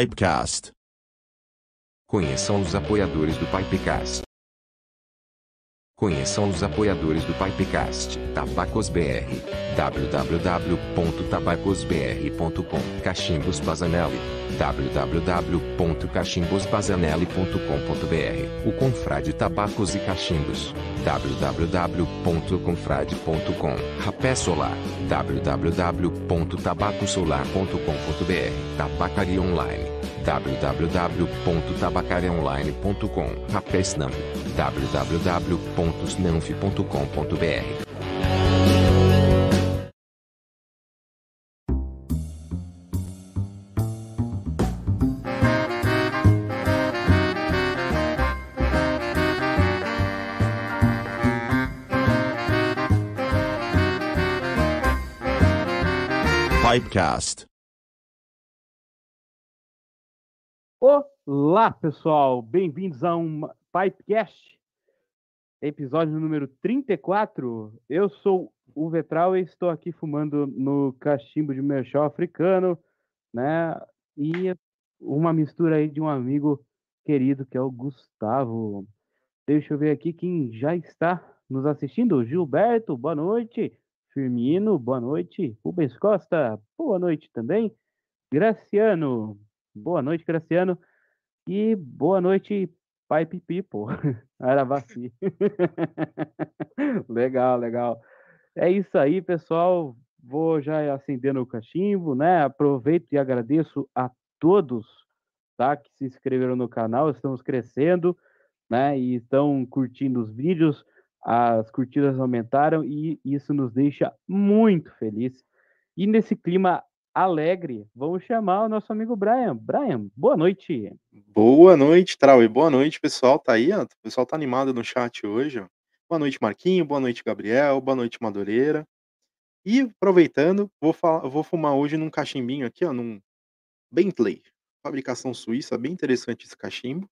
Pipecast. Conheçam os apoiadores do Pipecast. Conheçam os apoiadores do Pipecast. Tabacos BR. www.tabacosbr.com Cachimbos Bazanelli. www.cachimbosbazanelli.com.br O Confrade Tabacos e Cachimbos. www.confrade.com Rapé Solar. www.tabacosolar.com.br Tabacaria Online www.tabacariaonline.com Rapé www.snanf.com.br Pipecast. Olá, pessoal! Bem-vindos a um Pipecast, episódio número 34. Eu sou o Vetral e estou aqui fumando no cachimbo de merchal africano, né? E uma mistura aí de um amigo querido que é o Gustavo. Deixa eu ver aqui quem já está nos assistindo. Gilberto, boa noite. Firmino, boa noite. Rubens Costa, boa noite também. Graciano, boa noite, Graciano. E boa noite, Pipe People. Aravaci. legal, legal. É isso aí, pessoal. Vou já acendendo o cachimbo, né? Aproveito e agradeço a todos, tá? Que se inscreveram no canal. Estamos crescendo, né? E estão curtindo os vídeos. As curtidas aumentaram e isso nos deixa muito feliz. E nesse clima alegre, vamos chamar o nosso amigo Brian. Brian, boa noite. Boa noite, Trau, e boa noite, pessoal. Tá aí, ó. O pessoal tá animado no chat hoje, ó. Boa noite, Marquinho. Boa noite, Gabriel. Boa noite, Madureira. E aproveitando, vou, falar, vou fumar hoje num cachimbinho aqui, ó, num Bentley, fabricação suíça, bem interessante esse cachimbo.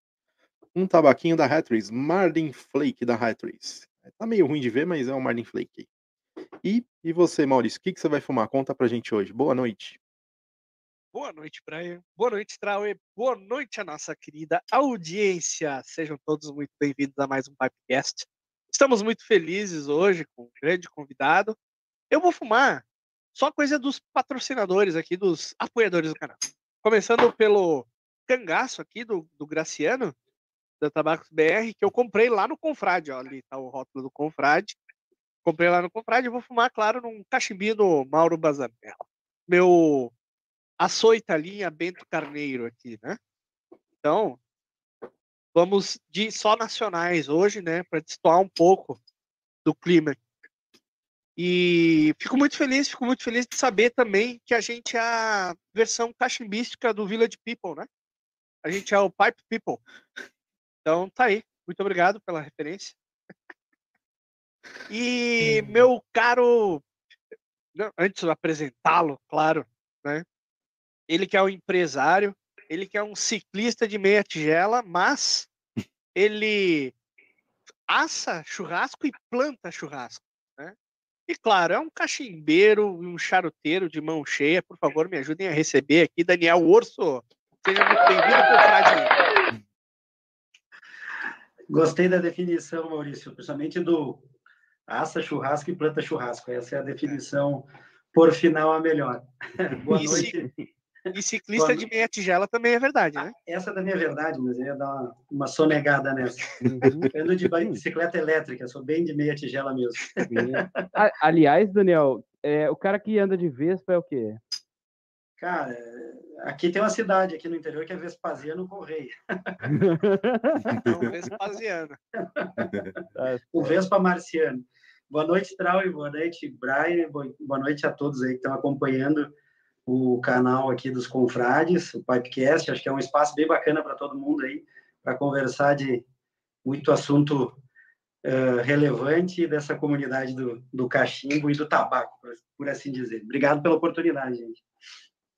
Um tabaquinho da Hatrice, Marlin Flake da Hatrice. Tá meio ruim de ver, mas é um Marlin Flake. E, e você, Maurício, o que, que você vai fumar? Conta pra gente hoje. Boa noite. Boa noite, Brian. Boa noite, Trauê. Boa noite, a nossa querida audiência. Sejam todos muito bem-vindos a mais um Pipecast. Estamos muito felizes hoje com um grande convidado. Eu vou fumar só coisa dos patrocinadores aqui, dos apoiadores do canal. Começando pelo cangaço aqui do, do Graciano, da Tabacos BR, que eu comprei lá no Confrade. Ó, ali tá o rótulo do Confrade. Comprei lá no Confrade e vou fumar, claro, num cachimbinho do Mauro Bazanello. Meu açoita linha Bento Carneiro aqui, né? Então, vamos de só nacionais hoje, né, para destoar um pouco do clima. E fico muito feliz, fico muito feliz de saber também que a gente é a versão cachimbística do Village People, né? A gente é o Pipe People. Então, tá aí. Muito obrigado pela referência. E meu caro, antes de apresentá-lo, claro, né? Ele que é um empresário, ele que é um ciclista de meia tigela, mas ele assa churrasco e planta churrasco, né? E claro, é um cachimbeiro e um charuteiro de mão cheia. Por favor, me ajudem a receber aqui Daniel Urso. Seja muito bem-vindo, confrade. Gostei da definição, Maurício, principalmente do assa churrasco e planta churrasco. Essa é a definição, por final, a melhor. Boa E noite. E ciclista de meia tigela também é verdade, né? Essa também é verdade, mas eu ia dar uma, uma sonegada nessa. Eu ando de bicicleta elétrica, sou bem de meia tigela mesmo. Aliás, Daniel, é, o cara que anda de Vespa é o quê? Cara, aqui tem uma cidade aqui no interior que é Vespasiano Correia. Então, Vespasiano. O Vespa Marciano. Boa noite, Trau, boa noite, Brian, boa noite a todos aí que estão acompanhando o canal aqui dos Confrades, o Pipecast. Acho que é um espaço bem bacana para todo mundo aí, para conversar de muito assunto eh, relevante dessa comunidade do, do cachimbo e do tabaco, por, por assim dizer. Obrigado pela oportunidade, gente.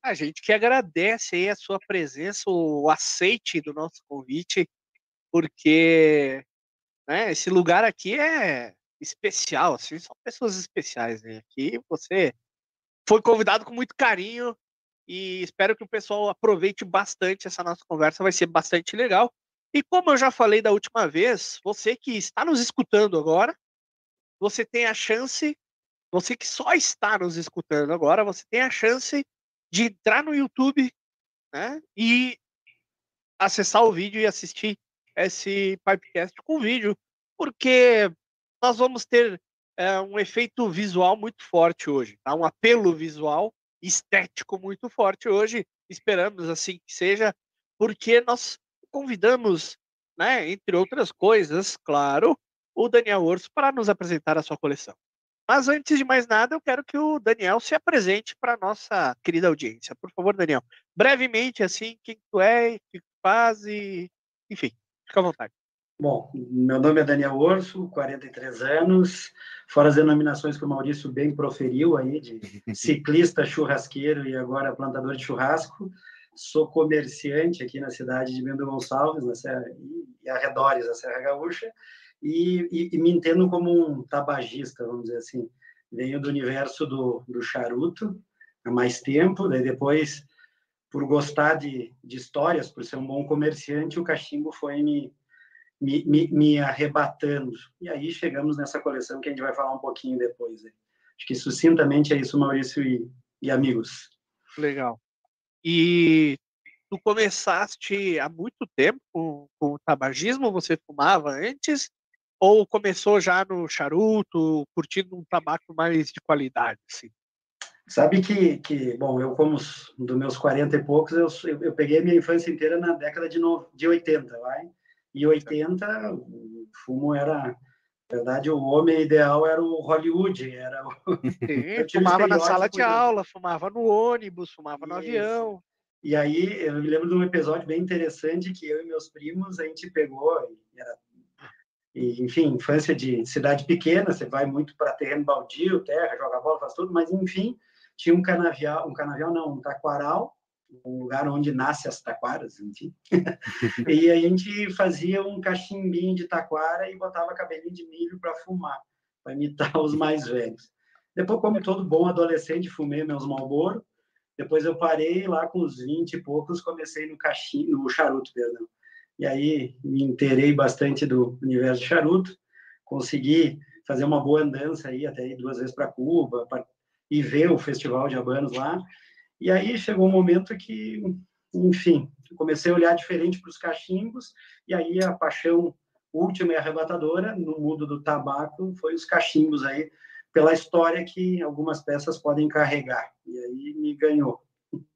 A gente que agradece aí a sua presença, o aceite do nosso convite, porque né, esse lugar aqui é especial, assim, são pessoas especiais, né? Aqui você foi convidado com muito carinho e espero que o pessoal aproveite bastante essa nossa conversa, vai ser bastante legal. E como eu já falei da última vez, você que está nos escutando agora, você tem a chance, você que só está nos escutando agora, você tem a chance de entrar no YouTube né, e acessar o vídeo e assistir esse Pipecast com vídeo, porque nós vamos ter é, um efeito visual muito forte hoje, tá? um apelo visual estético muito forte hoje. Esperamos assim que seja, porque nós convidamos, né, entre outras coisas, claro, o Daniel Orso para nos apresentar a sua coleção. Mas antes de mais nada, eu quero que o Daniel se apresente para a nossa querida audiência. Por favor, Daniel, brevemente, assim, quem tu é, o que tu faz e, enfim, fica à vontade. Bom, meu nome é Daniel Orso, 43 anos, fora as denominações que o Maurício bem proferiu aí, de ciclista, churrasqueiro e agora plantador de churrasco. Sou comerciante aqui na cidade de Bento Gonçalves, na Serra, e arredores da Serra Gaúcha, e, e, e, me entendo como um tabagista, vamos dizer assim. Venho do universo do, do charuto há mais tempo, daí depois, por gostar de, de histórias, por ser um bom comerciante, o cachimbo foi me, me, me, me arrebatando. E aí chegamos nessa coleção que a gente vai falar um pouquinho depois. Né? Acho que sucintamente é isso, Maurício e, e amigos. Legal. E tu começaste há muito tempo com, com o tabagismo? Você fumava antes? Ou começou já no charuto, curtindo um tabaco mais de qualidade? Assim? Sabe que, que, bom, eu como dos meus 40 e poucos, eu, eu, eu peguei minha infância inteira na década de, no, de 80, vai? E 80, o fumo era, na verdade, o homem ideal era o Hollywood, era o... Sim, fumava na sala de aula, fumava no ônibus, fumava no avião. E aí, eu me lembro de um episódio bem interessante que eu e meus primos, a gente pegou, era e, enfim, infância de cidade pequena, você vai muito para terreno baldio, terra, joga bola, faz tudo, mas enfim, tinha um canavial, um canavial não, um taquaral, um lugar onde nasce as taquaras, enfim. e a gente fazia um cachimbinho de taquara e botava cabelinho de milho para fumar, para imitar os mais velhos. Depois, como todo bom adolescente, fumei meus Marlboro. Depois eu parei lá com os 20 e poucos, comecei no cachimbo, no charuto, perdão e aí me inteirei bastante do universo de charuto, consegui fazer uma boa andança aí, até duas vezes para Cuba, pra, e ver o Festival de Habanos lá, e aí chegou um momento que, enfim, comecei a olhar diferente para os cachimbos, e aí a paixão última e arrebatadora no mundo do tabaco foi os cachimbos aí, pela história que algumas peças podem carregar, e aí me ganhou.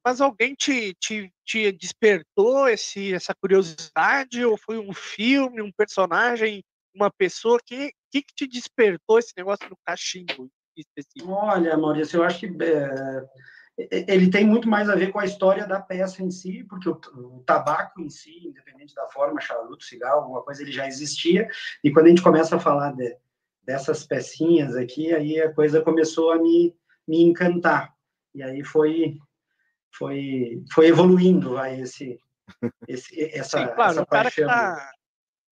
Mas alguém te, te, te despertou esse, essa curiosidade? Ou foi um filme, um personagem, uma pessoa? que, que, que te despertou esse negócio do cachimbo específico? Olha, Maurício, eu acho que é, ele tem muito mais a ver com a história da peça em si, porque o, o, tabaco em si, independente da forma, charuto, cigarro, alguma coisa, ele já existia. E quando a gente começa a falar de, dessas pecinhas aqui, aí a coisa começou a me, me encantar. E aí foi foi, foi evoluindo vai, esse, esse, essa, Sim, claro, essa o cara paixão. Que tá,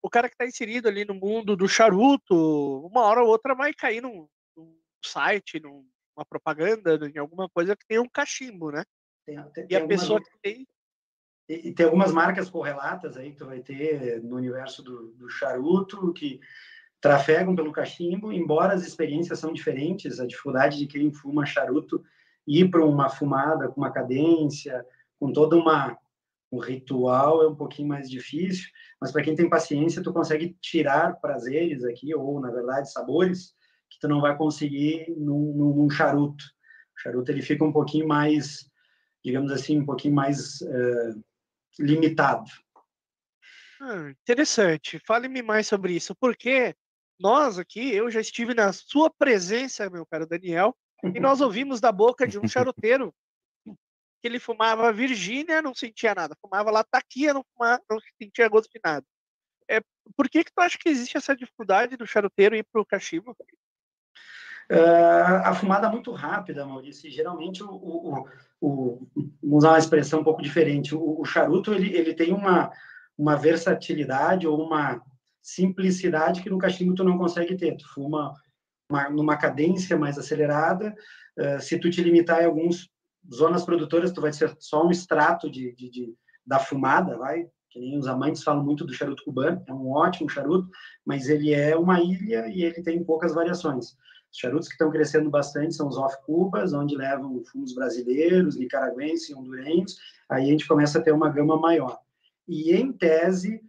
o cara que está inserido ali no mundo do charuto, uma hora ou outra vai cair num, num site, numa propaganda, em alguma coisa que tem um cachimbo, né? Tem, tem, e a pessoa que tem e tem algumas marcas correlatas aí que tu vai ter no universo do, do, charuto que trafegam pelo cachimbo, embora as experiências são diferentes, a dificuldade de quem fuma charuto ir para uma fumada com uma cadência, com toda uma um ritual é um pouquinho mais difícil, mas para quem tem paciência, tu consegue tirar prazeres aqui ou na verdade sabores que tu não vai conseguir num, num charuto. O charuto ele fica um pouquinho mais, digamos assim, um pouquinho mais uh, limitado. Ah, interessante. Fale-me mais sobre isso, porque nós aqui, eu já estive na sua presença, meu caro Daniel, e nós ouvimos da boca de um charuteiro que ele fumava Virgínia, não sentia nada. Fumava Lataquia, não, fumava, não sentia gosto de nada. É, por que, que tu acha que existe essa dificuldade do charuteiro ir para o cachimbo? Uh, a fumada muito rápida, Maurício. Geralmente, o, o, o, vamos usar uma expressão um pouco diferente. O, o, charuto ele, ele tem uma, uma versatilidade ou uma simplicidade que no cachimbo tu não consegue ter. Tu fuma uma, numa cadência mais acelerada. Uh, se tu te limitar em alguns zonas produtoras, tu vai ser só um extrato de, de, de, da fumada, vai, que nem os amantes falam muito do charuto cubano, é um ótimo charuto, mas ele é uma ilha e ele tem poucas variações. Os charutos que estão crescendo bastante são os off-cubas, onde levam fumos brasileiros, nicaragüenses, hondurenhos, aí a gente começa a ter uma gama maior. E, em tese,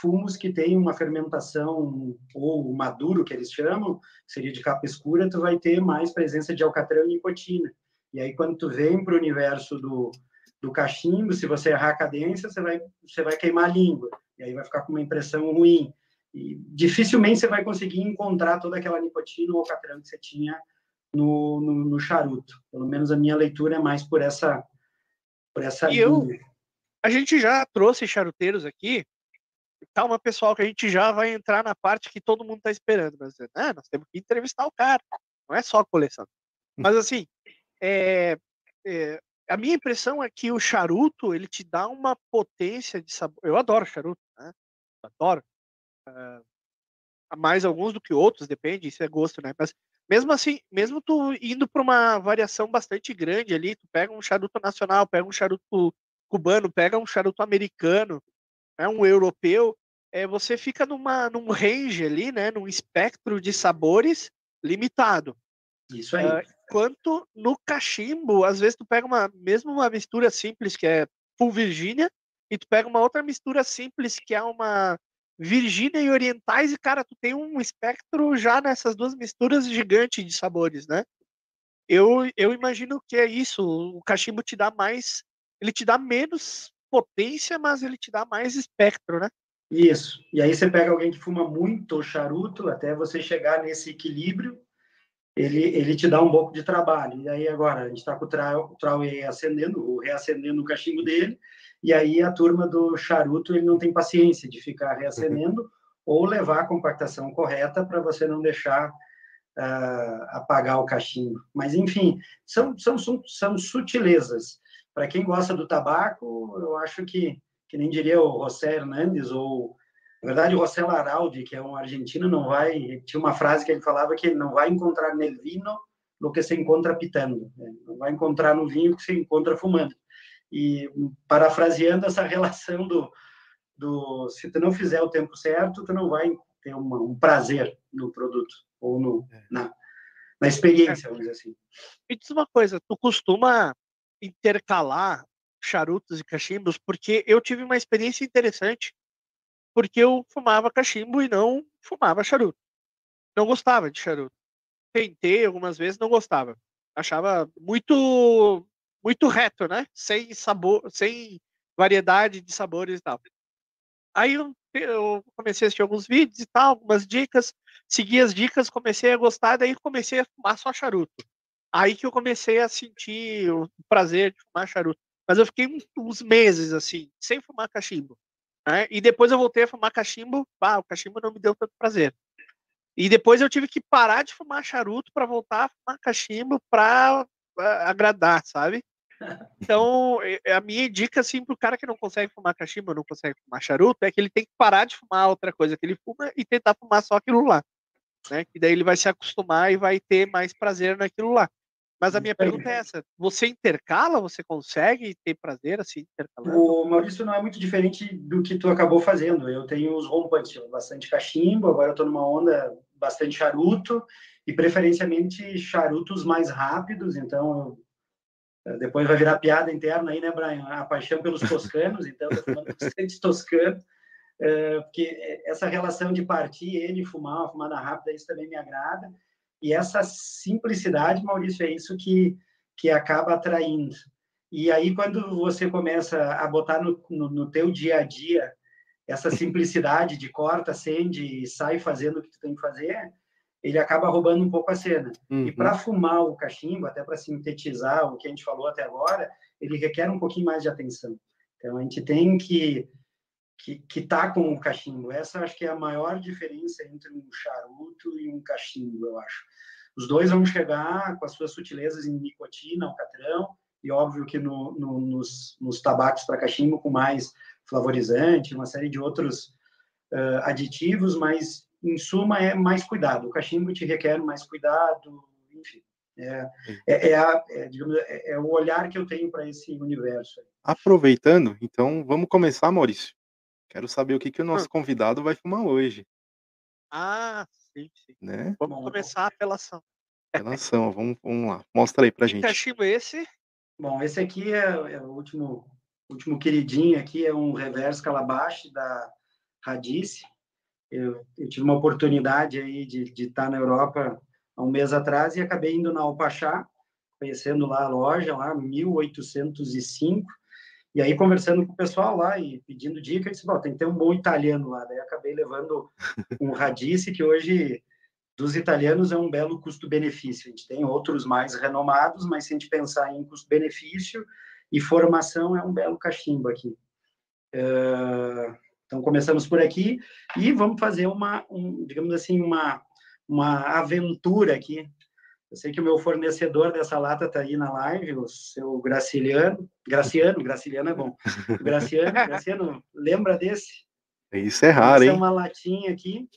fumos que têm uma fermentação ou maduro, que eles chamam, seria de capa escura, tu vai ter mais presença de alcatrão e nicotina. E aí, quando tu vem para o universo do, do cachimbo, se você errar a cadência, você vai, você vai queimar a língua, e aí vai ficar com uma impressão ruim. E dificilmente você vai conseguir encontrar toda aquela nicotina ou alcatrão que você tinha no, no, no, charuto. Pelo menos a minha leitura é mais por essa por essa e eu, a gente já trouxe charuteiros aqui. Calma, pessoal, que a gente já vai entrar na parte que todo mundo está esperando. Mas, né, nós temos que entrevistar o cara. Não é só coleção. Mas assim, é, é, a minha impressão é que o charuto ele te dá uma potência de sabor. Eu adoro charuto, né? Adoro. Uh, mais alguns do que outros, depende, isso é gosto, né? Mas mesmo assim, mesmo tu indo para uma variação bastante grande ali, tu pega um charuto nacional, pega um charuto cubano, pega um charuto americano, né, um europeu, é, você fica numa, num range ali, né, num espectro de sabores limitado. Isso aí. Uh, enquanto no cachimbo, às vezes tu pega uma, mesmo uma mistura simples que é full Virgínia, e tu pega uma outra mistura simples que é uma Virgínia e Orientais, e, cara, tu tem um espectro já nessas duas misturas gigante de sabores, né? Eu, eu imagino que é isso. O cachimbo te dá mais. Ele te dá menos potência, mas ele te dá mais espectro, né? Isso. E aí você pega alguém que fuma muito charuto, até você chegar nesse equilíbrio, ele, ele te dá um pouco de trabalho. E aí agora a gente está com o trau, trau acendendo, reacendendo o cachimbo dele, e aí a turma do charuto ele não tem paciência de ficar reacendendo ou levar a compactação correta para você não deixar uh, apagar o cachimbo. Mas, enfim, são, são, são sutilezas. Para quem gosta do tabaco, eu acho que, que nem diria o José Hernandes, ou, na verdade, o José Laraldi, que é um argentino, não vai... Tinha uma frase que ele falava que ele não vai encontrar no vino o que se encontra pitando. Né? Não vai encontrar no vinho o que se encontra fumando. E parafraseando essa relação do, do se tu não fizer o tempo certo, tu não vai ter uma, um prazer no produto ou no, é. na, na experiência, vamos dizer assim. Me diz uma coisa, tu costuma intercalar charutos e cachimbos? Porque eu tive uma experiência interessante, porque eu fumava cachimbo e não fumava charuto. Não gostava de charuto. Tentei algumas vezes, não gostava. Achava muito muito reto, né? Sem sabor, sem variedade de sabores e tal. Aí eu, eu, comecei a assistir alguns vídeos e tal, algumas dicas, segui as dicas, comecei a gostar, daí comecei a fumar só charuto. Aí que eu comecei a sentir o prazer de fumar charuto. Mas eu fiquei uns meses assim, sem fumar cachimbo. Né? E depois eu voltei a fumar cachimbo, ah, o cachimbo não me deu tanto prazer. E depois eu tive que parar de fumar charuto para voltar a fumar cachimbo para agradar, sabe? Então, a minha dica, assim, pro cara que não consegue fumar cachimbo, não consegue fumar charuto, é que ele tem que parar de fumar outra coisa que ele fuma e tentar fumar só aquilo lá. Né? Que daí ele vai se acostumar e vai ter mais prazer naquilo lá. Mas a minha pergunta é essa: você intercala? Você consegue ter prazer assim intercalando? O Maurício não é muito diferente do que tu acabou fazendo. Eu tenho os rompantes, bastante cachimbo, agora eu estou numa onda bastante charuto e preferencialmente charutos mais rápidos. Então eu depois vai virar piada interna aí, né, Brian? A paixão pelos toscanos, então eu falando bastante toscano, eh, porque essa relação de partir ele fumar, uma fumada rápida, isso também me agrada. E essa simplicidade, Maurício, é isso que, que acaba atraindo. E aí, quando você começa a botar no, no, no teu dia a dia essa simplicidade de corta, acende e sai fazendo o que tu tem que fazer, ele acaba roubando um pouco a cena. Uhum. E para fumar o cachimbo, até para sintetizar o que a gente falou até agora, ele requer um pouquinho mais de atenção. Então a gente tem que que que tá com o cachimbo. Essa acho que é a maior diferença entre um charuto e um cachimbo, eu acho. Os dois vão chegar com as suas sutilezas em nicotina, alcatrão, e óbvio que no, no, nos, nos tabacos para cachimbo com mais flavorizante, uma série de outros uh, aditivos, mas em suma, é mais cuidado. O cachimbo te requer mais cuidado, enfim. É, é, é, a, é, digamos, é, é o olhar que eu tenho para esse universo. Aproveitando, então vamos começar, Maurício. Quero saber o que, que o nosso convidado vai fumar hoje. Ah, sim, sim. Né? Vamos Bom, começar a apelação. Apelação, vamos, vamos lá. Mostra aí pra que gente. cachimbo é esse? Bom, esse aqui é, é, o último, último queridinho aqui, é um reverse calabash da Radice. Eu, eu, tive uma oportunidade aí de, de estar na Europa há um mês atrás e acabei indo na Alpachá, conhecendo lá a loja, lá 1805, e aí conversando com o pessoal lá e pedindo dica, eu disse, tem que ter um bom italiano lá, daí acabei levando um Radice, que hoje dos italianos é um belo custo-benefício. A gente tem outros mais renomados, mas se a gente pensar em custo-benefício e formação, é um belo cachimbo aqui. Uh, então, começamos por aqui e vamos fazer uma, um, digamos assim, uma, uma aventura aqui. Eu sei que o meu fornecedor dessa lata está aí na live, o seu Graciliano. Graciano, Graciliano é bom. Graciano, Graciano, lembra desse? Isso é raro, Essa hein? é uma latinha aqui.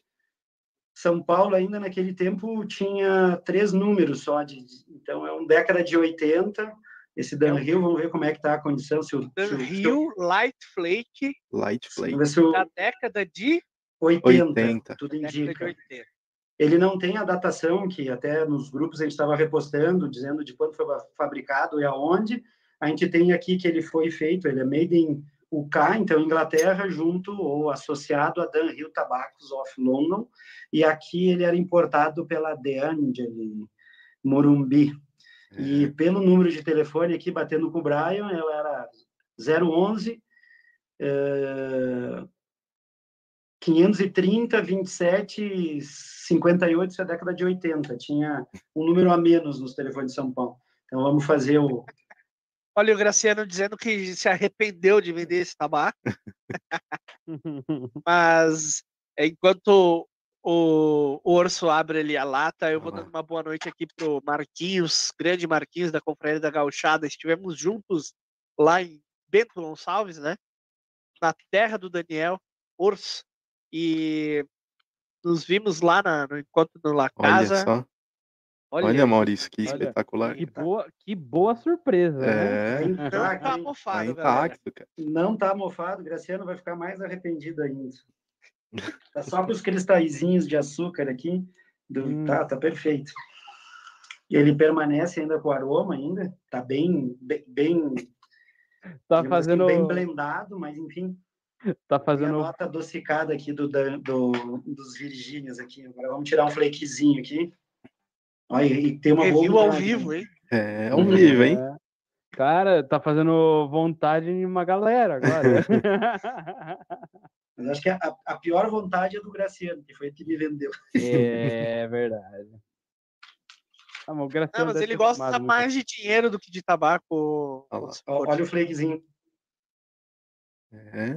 São Paulo ainda naquele tempo tinha três números só, de, então é uma década de 80. Esse Dan Hill, vamos ver como é que tá a condição. Se o, Dan se o, Hill Light Flake. Light Flake. Vamos ver se o, Da década de 80, 80. tudo indica. 80. Ele não tem a datação, que até nos grupos a gente estava repostando, dizendo de quando foi fabricado e aonde. A gente tem aqui que ele foi feito, ele é made in UK, então Inglaterra, junto ou associado a Dunhill Tobacco of London, e aqui ele era importado pela De Angeli Morumbi. E pelo número de telefone aqui, batendo com o Brian, ela era 011 eh, 530 27 58, isso é a década de 80. Tinha um número a menos nos telefones de São Paulo. Então vamos fazer o, Olha o Graciano dizendo que se arrependeu de vender esse tabaco. Mas enquanto o, o Orso abre ali a lata, eu vou dando uma boa noite aqui pro Marquinhos, grande Marquinhos da Confraria da Gauchada. Estivemos juntos lá em Bento Gonçalves, né? Na terra do Daniel Orso. E nos vimos lá na- no encontro do La Olha Casa. só. Olha, Olha, Maurício, que Olha, espetacular. Que boa, que boa surpresa, né? É, não Tá, tá mofado, tá intacto, cara. Não tá mofado, Graciano vai ficar mais arrependido ainda. Tá só com os cristalzinhos de açúcar aqui. do- Hum. Tá, tá perfeito. E ele permanece ainda com aroma ainda. Tá bem, bem, bem, Tá assim, fazendo, bem blendado, mas enfim. tá Tem a fazendo nota adocicada aqui do, do, dos Virgínios aqui. Agora vamos tirar um flakezinho aqui. Olha, e tem uma Review ao vivo, né? hein? É, ao vivo, hein? É. Cara, tá fazendo vontade em uma galera agora. Mas acho que a, a pior vontade é do Graciano, que foi ele que me vendeu. é verdade. Ah, mas Não, mas deve ele gosta muito. mais de dinheiro do que de tabaco. Olha Olha o flakezinho. É.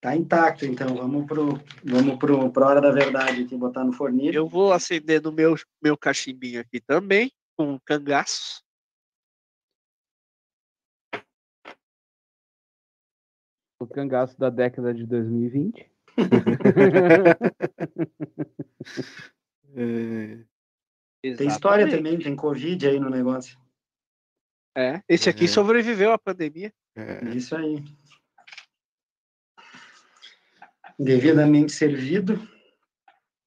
Tá intacto, então. Vamos pro, vamos pro, pra hora da verdade aqui, botar no fornilho. Eu vou acender no meu, meu cachimbinho aqui também, com um cangaço. O cangaço da década de 2020. É, Tem história também, tem Covid aí no negócio. É, esse aqui É. sobreviveu à pandemia. é. Isso aí. Devidamente servido.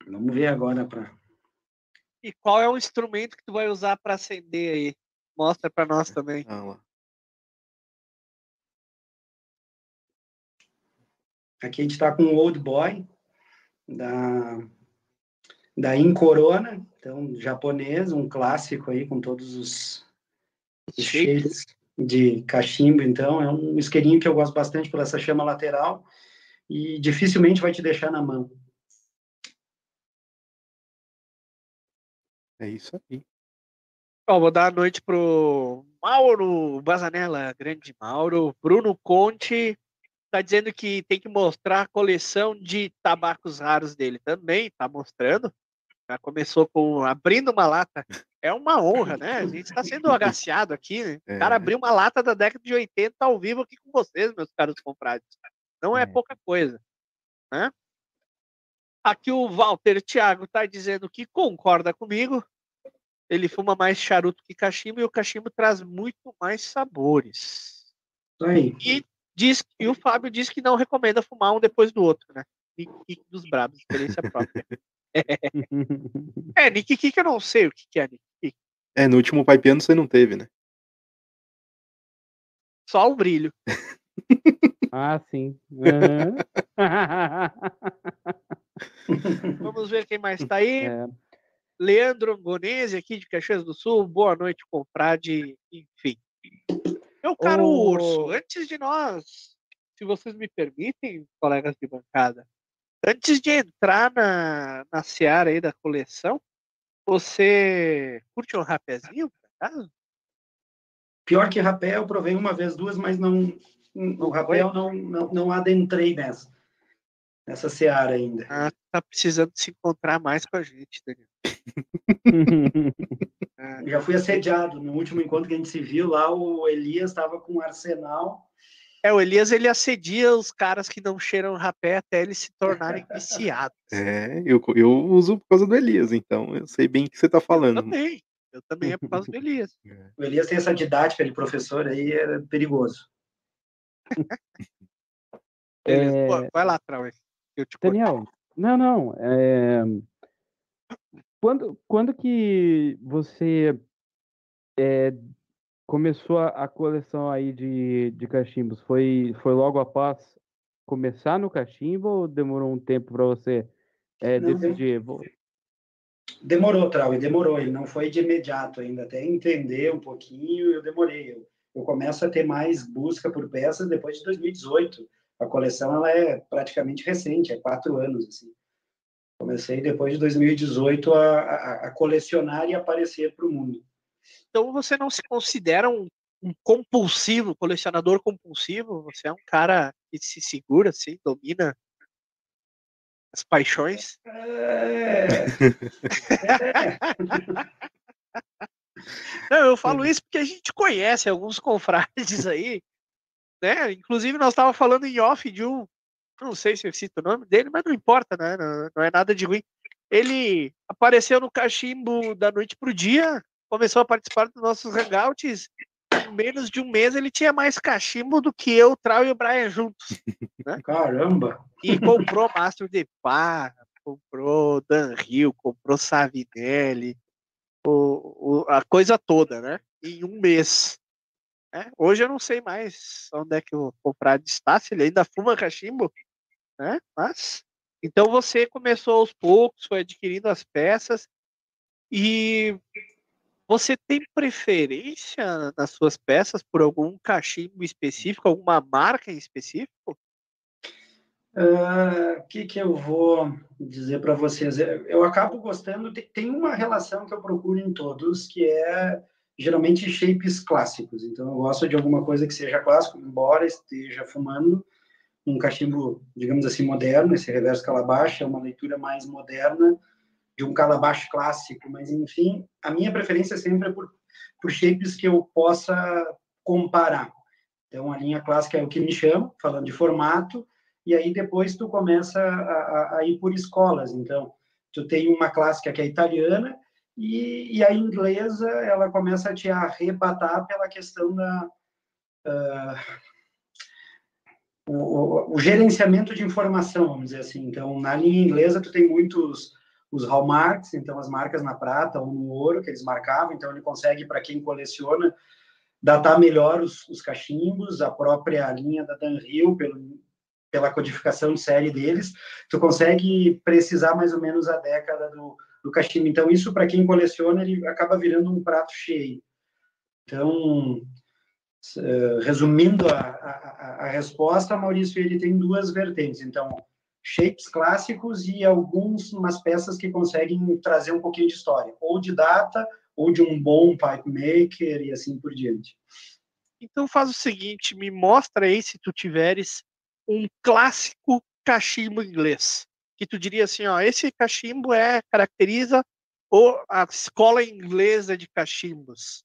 Vamos ver agora para. E qual é o instrumento que tu vai usar para acender aí? Mostra para nós também. Ah, lá. Aqui a gente está com o Old Boy da da In Corona, então japonês, um clássico aí com todos os os cheiros de cachimbo, então é um isqueirinho que eu gosto bastante por essa chama lateral e dificilmente vai te deixar na mão. É isso aí. Ó, vou dar a noite pro Mauro Bazanella, grande Mauro. Bruno Conte tá dizendo que tem que mostrar a coleção de tabacos raros dele também, tá mostrando. Já começou com abrindo uma lata. É uma honra, né? A gente está sendo agaciado aqui, né? O cara É. abriu uma lata da década de 80 ao vivo aqui com vocês, meus caros comprados. Não é É. pouca coisa, né? Aqui o Walter Thiago tá dizendo que concorda comigo. ele fuma mais charuto que cachimbo e o cachimbo traz muito mais sabores. Aí. E, diz, e o Fábio diz que não recomenda fumar um depois do outro, né? Nick dos Brabos, experiência própria. é, Nick Kik eu não sei o que, que é Nick Kik. É, no último Pipeano você não teve, né? Só o brilho. ah, sim. Uhum. Vamos ver quem mais está aí. É. Leandro Angonese, aqui de Caxias do Sul. Boa noite, confrade. Enfim. Meu caro Ô. urso, antes de nós, se vocês me permitem, colegas de bancada, antes de entrar na, na seara aí da coleção, você curte um rapezinho, por acaso? Pior que rapé, eu provei uma vez, duas, mas não. O rapé eu não, não, não adentrei nessa, nessa seara ainda. Ah, tá precisando se encontrar mais com a gente, Daniel. Ah, Já fui assediado. No último encontro que a gente se viu lá, o Elias estava com um arsenal. É, o Elias ele assedia os caras que não cheiram rapé até eles se tornarem viciados. É, eu, eu uso por causa do Elias, então eu sei bem o que você tá Eu falando. também. Eu também é por causa do Elias. O Elias tem essa didática de professor aí, é perigoso. É, vai lá, Trauer. Eu. Daniel, não, não. é, Quando, quando que você é, começou a, coleção aí de, de cachimbos? Foi, foi logo após começar no cachimbo ou demorou um tempo para você é, Não, decidir? Demorou, Trau, e demorou. Ele não foi de imediato ainda. Até entender um pouquinho, eu demorei. Eu, eu começo a ter mais busca por peças depois de 2018. A coleção ela é praticamente recente, é quatro anos. Assim. Comecei depois de 2018 a, a, a colecionar e aparecer para o mundo. Então você não se considera um, um compulsivo, colecionador compulsivo? Você é um cara que se segura, assim, domina as paixões? É... Não, eu falo isso porque a gente conhece alguns confrades aí, né? Inclusive nós estávamos falando em off de um, não sei se eu cito o nome dele, mas não importa, né? Não, não é nada de ruim. Ele apareceu no cachimbo da noite pro dia, começou a participar dos nossos hangouts. Em menos de um mês ele tinha mais cachimbo do que eu, Trau e o Brian juntos. Caramba! E comprou Master de Pá, comprou Dan Hill, comprou Savinelli, o, o- a coisa toda, né? Em um mês. né? Hoje eu não sei mais onde é que o comprado está, se ele ainda fuma cachimbo, né? Mas então você começou aos poucos, foi adquirindo as peças e você tem preferência nas suas peças por algum cachimbo específico, alguma marca em específico? O que, que eu vou dizer para vocês? Eu, eu acabo gostando, tem, tem uma relação que eu procuro em todos, que é geralmente shapes clássicos. Então, eu gosto de alguma coisa que seja clássico, embora esteja fumando um cachimbo, digamos assim, moderno. Esse reverso calabash é uma leitura mais moderna de um calabash clássico, mas enfim, a minha preferência sempre é por, por shapes que eu possa comparar. Então, a linha clássica é o que me chama, falando de formato, e aí depois tu começa a, a, a ir por escolas. Então, tu tem uma clássica que é italiana, e, e a inglesa, ela começa a te arrebatar pela questão da... Uh, o, o, gerenciamento de informação, vamos dizer assim. Então, na linha inglesa, tu tem muitos os hallmarks, então as marcas na prata ou no ouro que eles marcavam, então ele consegue, para quem coleciona, datar melhor os, os, cachimbos, a própria linha da Danhill, pelo, pela codificação de série deles, tu consegue precisar mais ou menos a década do, do cachimbo. Então, isso, para quem coleciona, ele acaba virando um prato cheio. Então, resumindo a, a, a resposta, Maurício, ele tem duas vertentes. Então, shapes clássicos e algumas umas peças que conseguem trazer um pouquinho de história, ou de data, ou de um bom pipe maker e assim por diante. Então faz o seguinte, me mostra aí se tu tiveres um clássico cachimbo inglês, que tu diria assim, ó, esse cachimbo é caracteriza ou a escola inglesa de cachimbos.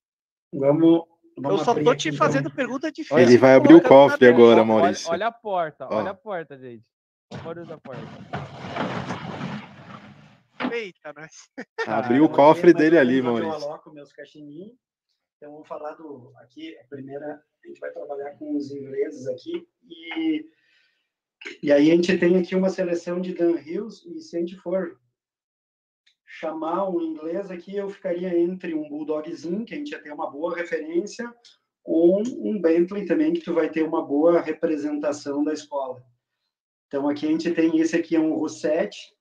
Vamos Eu só tô te aqui, fazendo então. pergunta difícil. Ele vai abrir o cofre agora, Olha- Maurício. Olha, a porta, Ó. olha a porta, gente. Olha a porta. Eita, nós. Abriu o cofre dele ali, Maurício. Eu aloco meus cachininhos. Então, vamos falar do. Aqui, a primeira. A gente vai trabalhar com os ingleses aqui. E, e aí, a gente tem aqui uma seleção de Dan Hills. E se a gente for chamar um inglês aqui, eu ficaria entre um Bulldogzinho, que a gente já tem uma boa referência, ou um Bentley também, que tu vai ter uma boa representação da escola. Então, aqui a gente tem esse aqui, é um Rossetti,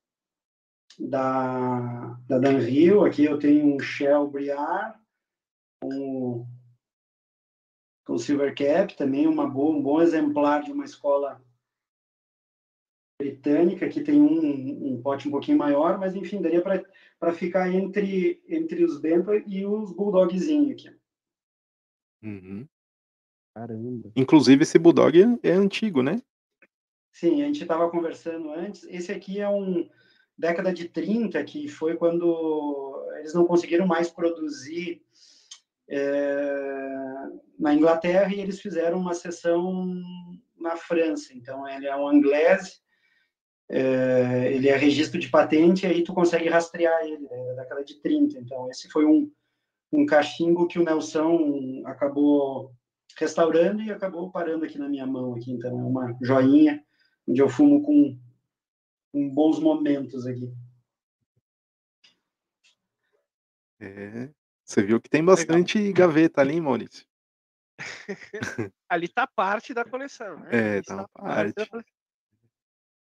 da, da Danville. Aqui eu tenho um Shell Briar, um, com Silver Cap, também uma boa, um bom exemplar de uma escola britânica. Aqui tem um, um pote um pouquinho maior, mas enfim, daria para ficar entre, entre os Bentley e os Bulldogzinhos aqui. Uhum. Caramba. Inclusive, esse Bulldog é antigo, né? Sim, a gente estava conversando antes. Esse aqui é um década de 30, que foi quando eles não conseguiram mais produzir é, na Inglaterra e eles fizeram uma sessão na França. Então, ele é um inglês, é, ele é registro de patente, e aí tu consegue rastrear ele, né, da década de 30. Então, esse foi um, um cachimbo que o Nelson acabou restaurando e acabou parando aqui na minha mão. Aqui. Então, é uma joinha onde eu fumo com, com bons momentos aqui. É, você viu que tem bastante Legal. gaveta ali, Maurício? ali tá parte da coleção, né? É, tá uma parte.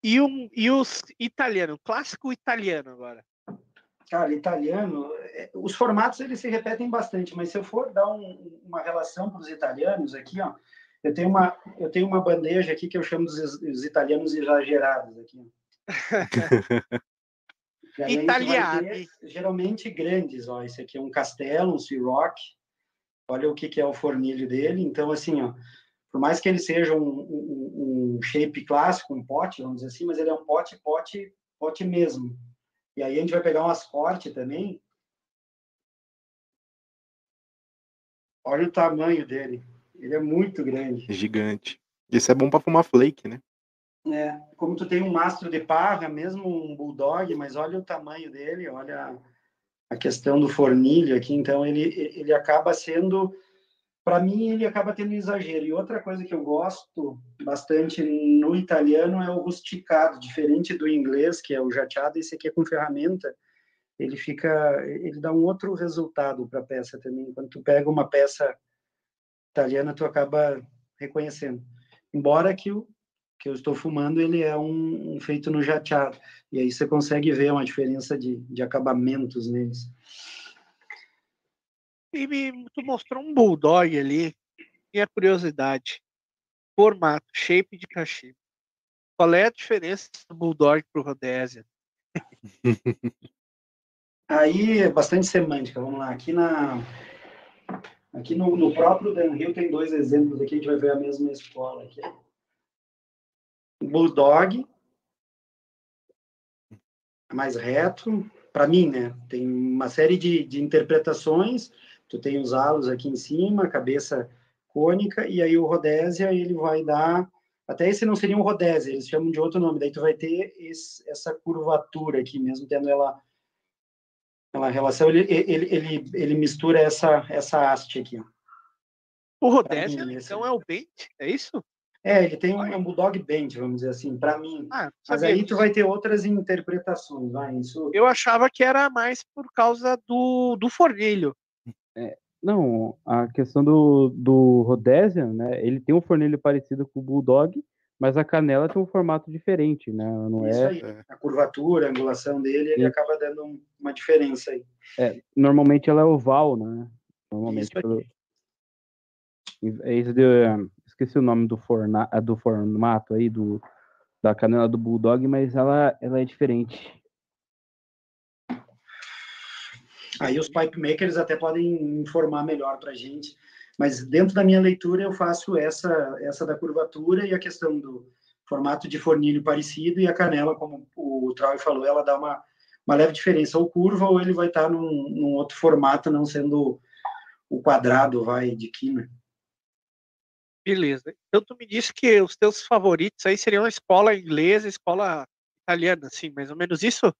E, um, e os italiano, clássico italiano agora. Cara, italiano, é, os formatos eles se repetem bastante, mas se eu for dar um, uma relação para os italianos aqui, ó, eu tenho uma, eu tenho uma bandeja aqui que eu chamo dos italianos exagerados aqui. Italiano. Geralmente grandes, ó. Esse aqui é um castelo, um Ciroc. Olha o que, que é o fornilho dele. Então, assim, ó, por mais que ele seja um, um, um, shape clássico, um pote, vamos dizer assim, mas ele é um pote, pote, pote mesmo. E aí a gente vai pegar umas cortes também. Olha o tamanho dele. Ele é muito grande. Gigante. Isso é bom para fumar flake, né? É, como tu tem um mastro de parra, mesmo um bulldog, mas olha o tamanho dele, olha a questão do fornilho aqui, então ele, ele acaba sendo, para mim, ele acaba tendo exagero. E outra coisa que eu gosto bastante no italiano é o rusticado, diferente do inglês, que é o jateado, esse aqui é com ferramenta, ele fica, ele dá um outro resultado para a peça também. Quando tu pega uma peça italiana, tu acaba reconhecendo. Embora que o que eu estou fumando, ele é um, um feito no jateado. E aí você consegue ver uma diferença de, de acabamentos neles. E me, tu mostrou um bulldog ali. E a curiosidade. Formato, shape de cachimbo. Qual é a diferença do bulldog para o Rhodésia? Aí é bastante semântica. Vamos lá. Aqui na aqui no, no próprio Dan Hill tem dois exemplos aqui. A gente vai ver a mesma escola aqui. Bulldog, mais reto, para mim, né? Tem uma série de, de interpretações. Tu tem os halos aqui em cima, cabeça cônica, e aí o Rodésia, ele vai dar. Até esse não seria um Rodésia, eles chamam de outro nome. Daí tu vai ter esse, essa curvatura aqui, mesmo tendo ela, ela relação. Ele, ele, ele, ele mistura essa, essa haste aqui. O Rodésia, mim, então, é o Bent? É isso? É, ele tem um, um Bulldog Band, vamos dizer assim, para mim. Ah, Mas aí tu vai ter outras interpretações, vai. Isso... Eu achava que era mais por causa do, do fornilho. É, não, a questão do, do Rhodesian, né? Ele tem um fornilho parecido com o Bulldog, mas a canela tem um formato diferente, né? Não Isso é... aí. A curvatura, a angulação dele, ele Sim. acaba dando uma diferença aí. É, normalmente ela é oval, né? Normalmente. Isso pelo... De, esqueci o nome do, forna, do formato aí, do, da canela do Bulldog, mas ela, ela é diferente. Aí os pipe makers até podem informar melhor para a gente, mas dentro da minha leitura eu faço essa, essa da curvatura e a questão do formato de fornilho parecido e a canela, como o Trau falou, ela dá uma, uma leve diferença, ou curva ou ele vai estar num, num outro formato, não sendo o quadrado, vai, de quina. Beleza. Então tu me disse que os teus favoritos aí seriam a escola inglesa, a escola italiana, assim, mais ou menos isso?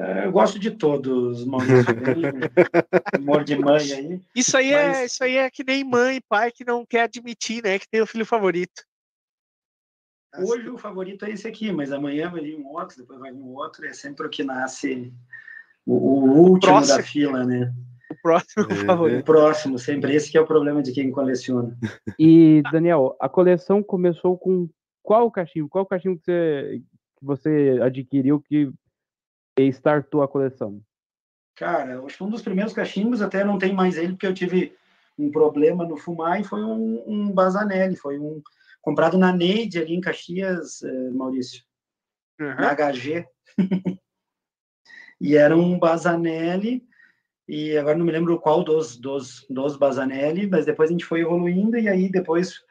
É, eu gosto de todos, Maurício. Amor de mãe aí. Isso aí, é, mas... é, isso aí é que nem mãe e pai que não quer admitir, né? Que tem o filho favorito. Hoje o favorito é esse aqui, mas amanhã vai vir um outro, depois vai vir um outro, é sempre o que nasce o, o último próximo. da fila, né? O próximo é, favorito. O próximo, sempre. Esse que é o problema de quem coleciona. E, Daniel, a coleção começou com qual cachimbo? Qual cachimbo que você, que você adquiriu que startou a coleção? Cara, acho que um dos primeiros cachimbos, até não tem mais ele, porque eu tive um problema no fumar e foi um, um Bazanelli, foi um comprado na Neide, ali em Caxias, eh, Maurício, uhum. na HG. e era um Bazanelli, e agora não me lembro qual dos, dos, dos Bazanelli, mas depois a gente foi evoluindo, e aí depois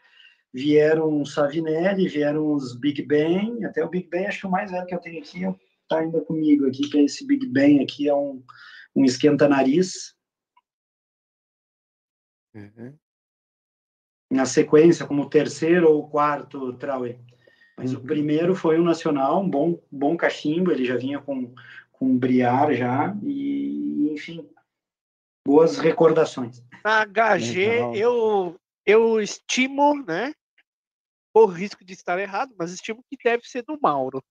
vieram os Savinelli, vieram os Big Bang, até o Big Bang, acho que o mais velho que eu tenho aqui está ainda comigo aqui, que é esse Big Bang aqui, é um, um esquenta-nariz. Uhum. Na sequência, como terceiro ou quarto Trauer. Mas uhum. o primeiro foi um nacional, um bom, bom cachimbo, ele já vinha com, com briar já, e enfim, boas recordações. Na HG, eu, eu estimo, né, por risco de estar errado, mas estimo que deve ser do Mauro.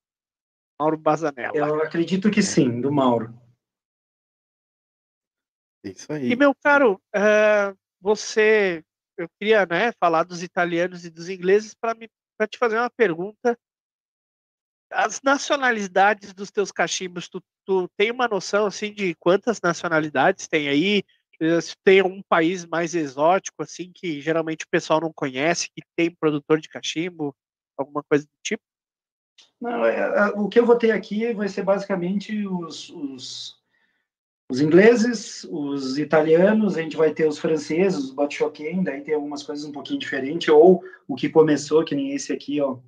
Mauro Bazanella. Eu acredito que sim, do Mauro. Isso aí. E, meu caro, uh, você. Eu queria né, falar dos italianos e dos ingleses para te fazer uma pergunta. As nacionalidades dos teus cachimbos, tu, tu tem uma noção assim de quantas nacionalidades tem aí? Se tem um país mais exótico, assim, que geralmente o pessoal não conhece, que tem produtor de cachimbo, alguma coisa do tipo? Não, é, é, o que eu vou ter aqui vai ser basicamente os, os, os, ingleses, os italianos, a gente vai ter os franceses, os batchoquem, daí tem algumas coisas um pouquinho diferentes, ou o que começou, que nem esse aqui, ó,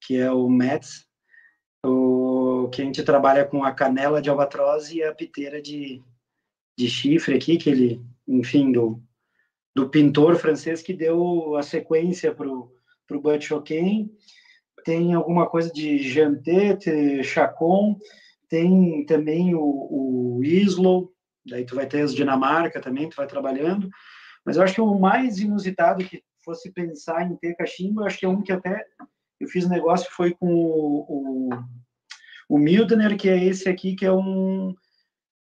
que é o Metz, o, que a gente trabalha com a canela de albatroz e a piteira de, de chifre aqui, que ele, enfim, do, do pintor francês que deu a sequência para o Bud Choquin. Tem alguma coisa de Jantet, Chacon, tem também o, o Islow, daí tu vai ter as Dinamarca também, tu vai trabalhando. Mas eu acho que o mais inusitado que fosse pensar em ter cachimbo, eu acho que é um que até eu fiz negócio foi com o, o, o Mildner, que é esse aqui, que é um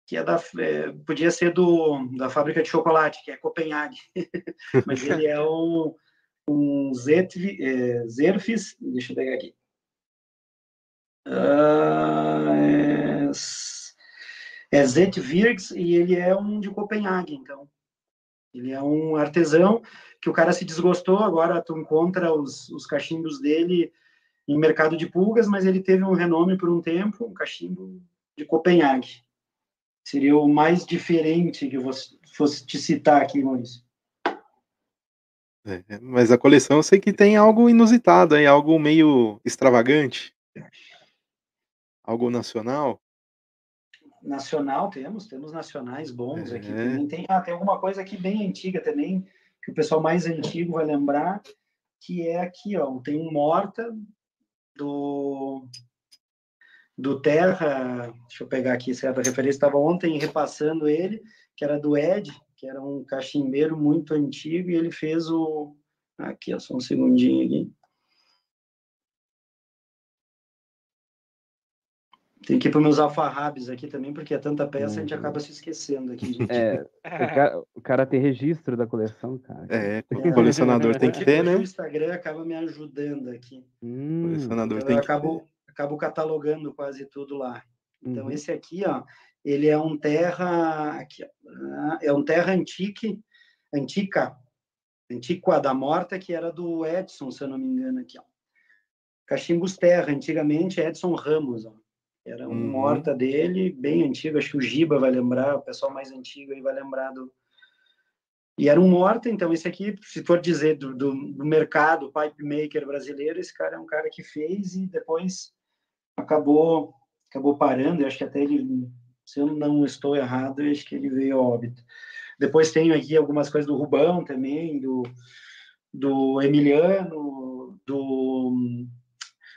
que é da, é, podia ser do, da fábrica de chocolate, que é Copenhague, mas ele é um, um Zetvi, é, Zerfis, deixa eu pegar aqui, uh, é, é Zetvirks e ele é um de Copenhague, então, ele é um artesão que o cara se desgostou, agora tu encontra os, os cachimbos dele em mercado de pulgas, mas ele teve um renome por um tempo, um cachimbo de Copenhague. Seria o mais diferente que eu fosse te citar aqui, Maurício? É, mas a coleção eu sei que tem algo inusitado, hein? algo meio extravagante. Algo nacional. Nacional temos, temos nacionais bons é. aqui. Também tem, ah, tem alguma coisa aqui bem antiga também, que o pessoal mais antigo vai lembrar, que é aqui, ó, tem um Morta do do Terra, deixa eu pegar aqui certa referência, estava ontem repassando ele, que era do Ed, que era um cachimbeiro muito antigo, e ele fez o. Aqui, ó, só um segundinho aqui. Tem que ir para meus alfarrabes aqui também, porque é tanta peça, a gente uhum. acaba se esquecendo aqui. Gente. É, o cara, o cara tem registro da coleção, cara. É, o colecionador tem que ter, né? O Instagram acaba me ajudando aqui. Hum, o colecionador então, tem que acabo, ter acabo catalogando quase tudo lá. Então, uhum. esse aqui, ó, ele é um terra, aqui, ó, é um terra antique, antica, antiqua da morta, que era do Edson, se eu não me engano, aqui, ó. Cachimbos Terra, antigamente Edson Ramos, ó. Era um uhum. morta dele, bem antigo, acho que o Giba vai lembrar, o pessoal mais antigo aí vai lembrar do... E era um morta, então esse aqui, se for dizer do, do, do mercado pipe maker brasileiro, esse cara é um cara que fez e depois acabou acabou parando, eu acho que até ele, se eu não estou errado, eu acho que ele veio a óbito. Depois tenho aqui algumas coisas do Rubão também, do, do Emiliano, do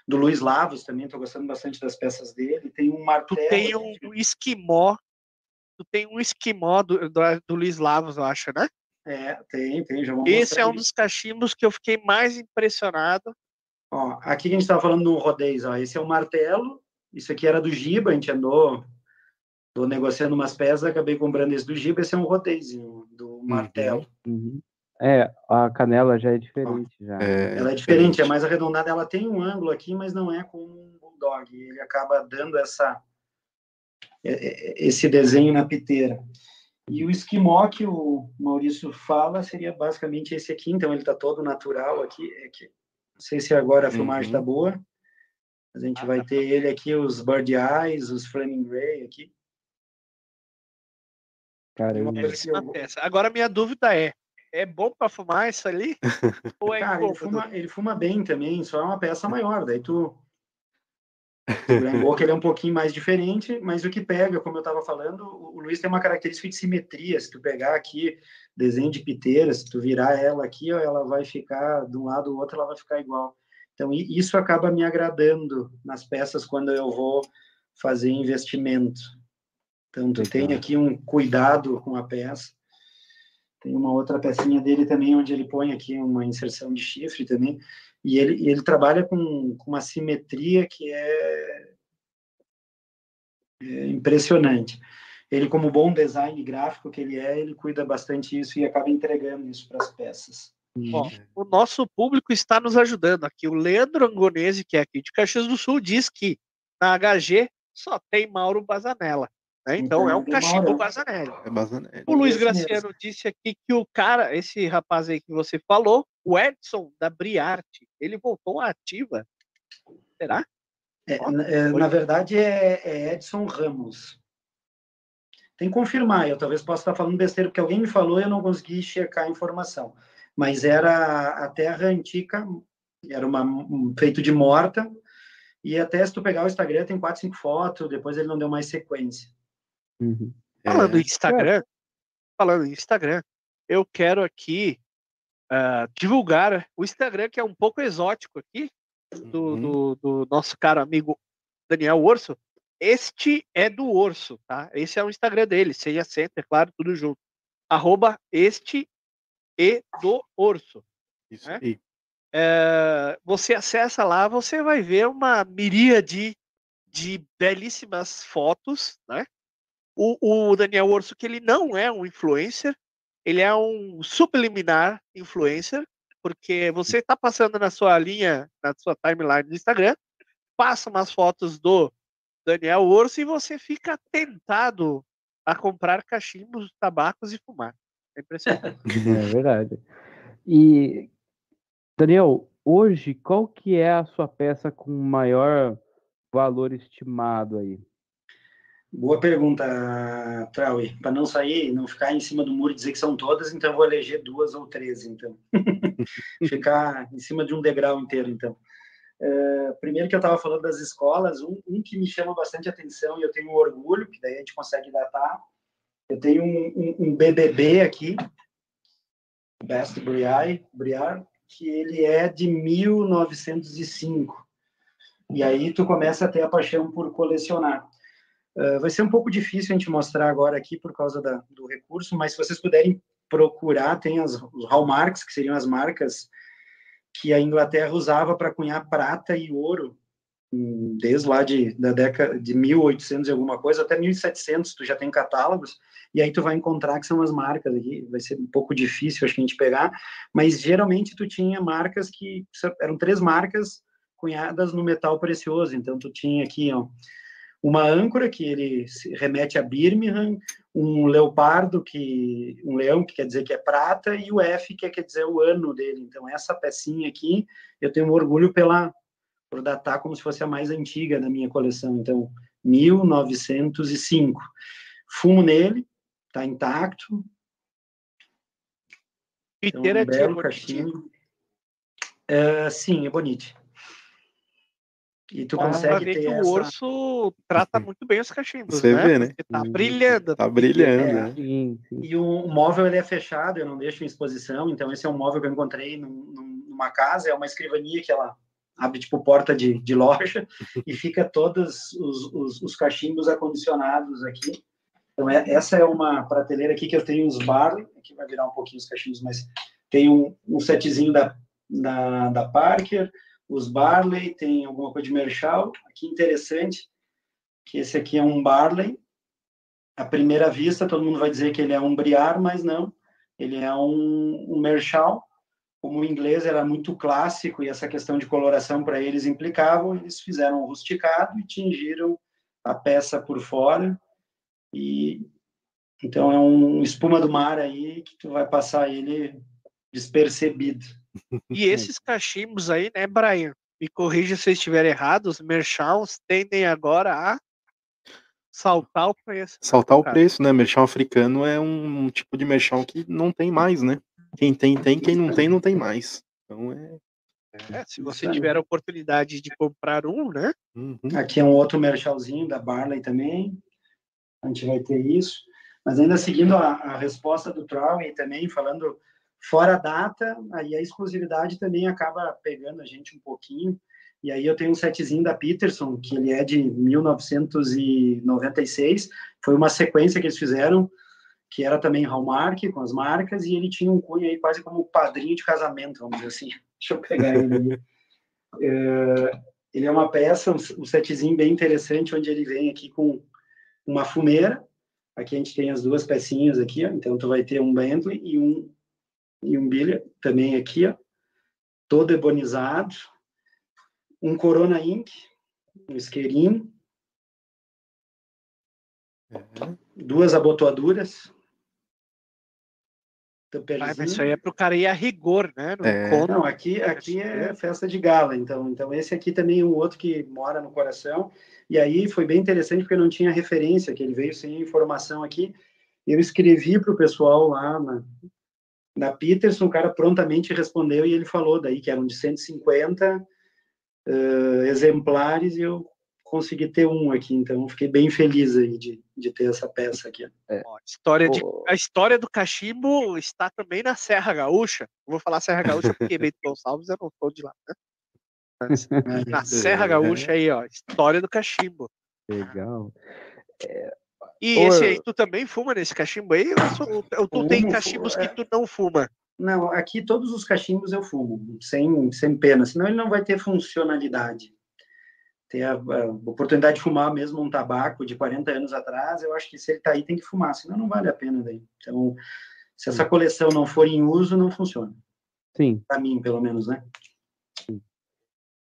do Luiz Lavos também, estou gostando bastante das peças dele. Tem um martelo. Tu tem um, um esquimó, tu tem um esquimó do, do, do Luiz Lavos, eu acho, né? É, tem, tem. Já Esse é um dos cachimbos que eu fiquei mais impressionado. Ó, aqui a gente estava falando do rodeios, ó. Esse é o martelo, isso aqui era do Giba, a gente andou, andou negociando umas peças, acabei comprando esse do Giba, esse é um rodeiozinho do uhum. martelo. Uhum. É, a canela já é diferente. Já. É, ela é diferente, é mais arredondada. Ela tem um ângulo aqui, mas não é como um bulldog. Ele acaba dando essa, é, é, esse desenho na piteira. E o esquimó que o Maurício fala seria basicamente esse aqui. Então, ele está todo natural aqui. É que, não sei se agora a filmagem está uhum. boa. Mas a gente vai ter ele aqui, os Bird Eyes, os Flaming Ray aqui. Caramba. Eu... Agora, minha dúvida é, é bom para fumar isso ali? Ou é Cara, ele fuma, ele fuma, bem também, só é uma peça maior. Daí tu. O que ele é um pouquinho mais diferente, mas o que pega, como eu estava falando, o Luiz tem uma característica de simetria. Se tu pegar aqui desenho de piteira, se tu virar ela aqui, ó, ela vai ficar de um lado ou outro, ela vai ficar igual. Então isso acaba me agradando nas peças quando eu vou fazer investimento. Então tu tem aqui um cuidado com a peça tem uma outra pecinha dele também, onde ele põe aqui uma inserção de chifre também. E ele, ele trabalha com, com uma simetria que é, é impressionante. Ele, como bom design gráfico que ele é, ele cuida bastante isso e acaba entregando isso para as peças. Bom, o nosso público está nos ajudando aqui. O Leandro Angonese, que é aqui de Caxias do Sul, diz que na HG só tem Mauro Bazanella. Né? Então, então, é um cachimbo Bazanelli. É Bazanelli. O Luiz Graciano disse aqui que o cara, esse rapaz aí que você falou, o Edson da Briarte, ele voltou à ativa. Será? É, é, na verdade, é, é, Edson Ramos. Tem que confirmar, eu talvez possa estar falando besteira, porque alguém me falou e eu não consegui checar a informação. Mas era a terra antiga, era uma, um, feito de morta, e até se tu pegar o Instagram, tem quatro, cinco fotos, depois ele não deu mais sequência. Uhum. Falando em é. Instagram, falando em Instagram, eu quero aqui uh, divulgar o Instagram, que é um pouco exótico aqui, do, uhum. do, do, nosso caro amigo Daniel Orso. Este é do Orso, tá? Esse é o Instagram dele, sem acento, é claro, tudo junto. Arroba este e do Orso. Isso né? aí. É, você acessa lá, você vai ver uma miríade de belíssimas fotos, né? O, o Daniel Orso, que ele não é um influencer, ele é um subliminar influencer, porque você está passando na sua linha, na sua timeline do Instagram, passa umas fotos do Daniel Orso e você fica tentado a comprar cachimbos, tabacos e fumar. É impressionante. É verdade. E, Daniel, hoje, qual que é a sua peça com maior valor estimado aí? Boa pergunta, Traui. Para não sair, não ficar em cima do muro e dizer que são todas, então vou eleger duas ou três, então. ficar em cima de um degrau inteiro, então. Uh, primeiro que eu estava falando das escolas, um, um, que me chama bastante atenção e eu tenho orgulho, que daí a gente consegue datar. Eu tenho um, um, um BBB aqui, Best Briar, Briar, que ele é de 1905. E aí tu começa a ter a paixão por colecionar. Uh, vai ser um pouco difícil a gente mostrar agora aqui por causa da, do recurso, mas se vocês puderem procurar, tem as, os hallmarks, que seriam as marcas que a Inglaterra usava para cunhar prata e ouro, hum, desde lá de, da década de 1800 e alguma coisa até 1700, tu já tem catálogos, e aí tu vai encontrar que são as marcas aqui, vai ser um pouco difícil acho que a gente pegar, mas geralmente tu tinha marcas que, eram três marcas cunhadas no metal precioso, então tu tinha aqui, ó, uma âncora que ele remete a Birmingham, um leopardo que um leão que quer dizer que é prata e o F que quer dizer o ano dele. Então essa pecinha aqui eu tenho um orgulho pela por datar como se fosse a mais antiga da minha coleção. Então 1905. Fumo nele, está intacto. Então, um belo cachimbo. Uh, sim, é bonito. E tu consegue ver que essa... o urso trata muito bem os cachimbos, Você né? vê, né? Porque tá brilhando. Tá brilhando, é. né? E o móvel ele é fechado, eu não deixo em exposição, então esse é um móvel que eu encontrei num, numa casa, é uma escrivania que ela abre tipo porta de, de loja e fica todos os, os, os cachimbos acondicionados aqui. Então, é, essa é uma prateleira aqui que eu tenho uns barley, aqui vai virar um pouquinho os cachimbos, mas tem um, um setzinho da, da, da Parker, os barley, tem alguma coisa de Merchal. Aqui interessante, que esse aqui é um barley. À primeira vista, todo mundo vai dizer que ele é um briar, mas não. Ele é um, um Merchal. Como o inglês era muito clássico e essa questão de coloração para eles implicavam, eles fizeram um rusticado e tingiram a peça por fora. E então é um espuma do mar aí que tu vai passar ele despercebido. E esses cachimbos aí, né, Brian? Me corrija se eu estiver errado, os merchants tendem agora a saltar o preço. Saltar o preço, né? Merchant africano é um, tipo de merchant que não tem mais, né? Quem tem, tem, quem não tem, não tem mais. Então é. é se você tiver a oportunidade de comprar um, né? Uhum. Aqui é um outro merchalzinho da Barley também. A gente vai ter isso. Mas ainda seguindo a, a resposta do Trolley também, falando fora data, aí a exclusividade também acaba pegando a gente um pouquinho. E aí eu tenho um setzinho da Peterson, que ele é de 1996. Foi uma sequência que eles fizeram, que era também Hallmark, com as marcas, e ele tinha um cunho aí quase como padrinho de casamento, vamos dizer assim. Deixa eu pegar ele é, ele é uma peça, um setzinho bem interessante, onde ele vem aqui com uma fumeira. Aqui a gente tem as duas pecinhas aqui, ó. então tu vai ter um Bentley e um e um bilha também aqui, ó, todo ebonizado, um Corona Ink, um isqueirinho, uhum. duas abotoaduras, ah, mas isso aí é para o cara ir a rigor, né? É. Não, aqui, aqui é festa de gala, então, então esse aqui também é um outro que mora no coração, e aí foi bem interessante porque não tinha referência, que ele veio sem informação aqui, eu escrevi para o pessoal lá na, na Peterson, o cara prontamente respondeu e ele falou daí que eram de 150 uh, exemplares e eu consegui ter um aqui, então fiquei bem feliz aí de, de ter essa peça aqui. É. a, história de, a história do cachimbo está também na Serra Gaúcha. vou falar Serra Gaúcha porque Bento Gonçalves eu não estou de lá, né? Mas, na Serra Gaúcha aí, ó, história do cachimbo. Legal. É, e Ô, esse aí, tu também fuma nesse cachimbo aí? Ou, tu tem cachimbos que tu não fuma? Não, aqui todos os cachimbos eu fumo, sem, sem pena, senão ele não vai ter funcionalidade. Ter a, a oportunidade de fumar mesmo um tabaco de 40 anos atrás, eu acho que se ele tá aí tem que fumar, senão não vale a pena daí. Então, se essa coleção não for em uso, não funciona. Sim. Para mim, pelo menos, né?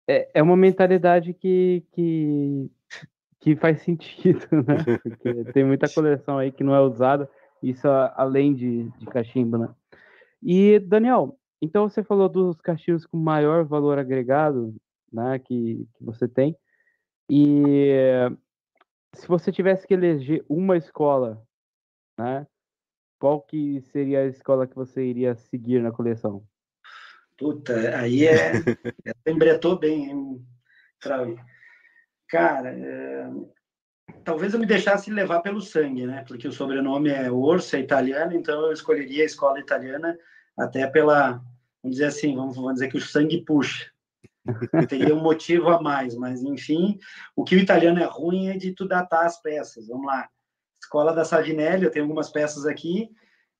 É, é uma mentalidade que, que que faz sentido, né? Porque tem muita coleção aí que não é usada, isso além de, de cachimbo, né? E, Daniel, então você falou dos cachimbos com maior valor agregado, né, que, que você tem, e se você tivesse que eleger uma escola, né, qual que seria a escola que você iria seguir na coleção? Puta, aí é... Lembrou bem, hein, Cara, é... talvez eu me deixasse levar pelo sangue, né? Porque o sobrenome é Orso, é italiano, então eu escolheria a escola italiana até pela, vamos dizer assim, vamos, vamos dizer que o sangue puxa. Teria um motivo a mais, mas enfim, o que o italiano é ruim é de tu datar as peças. Vamos lá. Escola da Savinelli, eu tenho algumas peças aqui.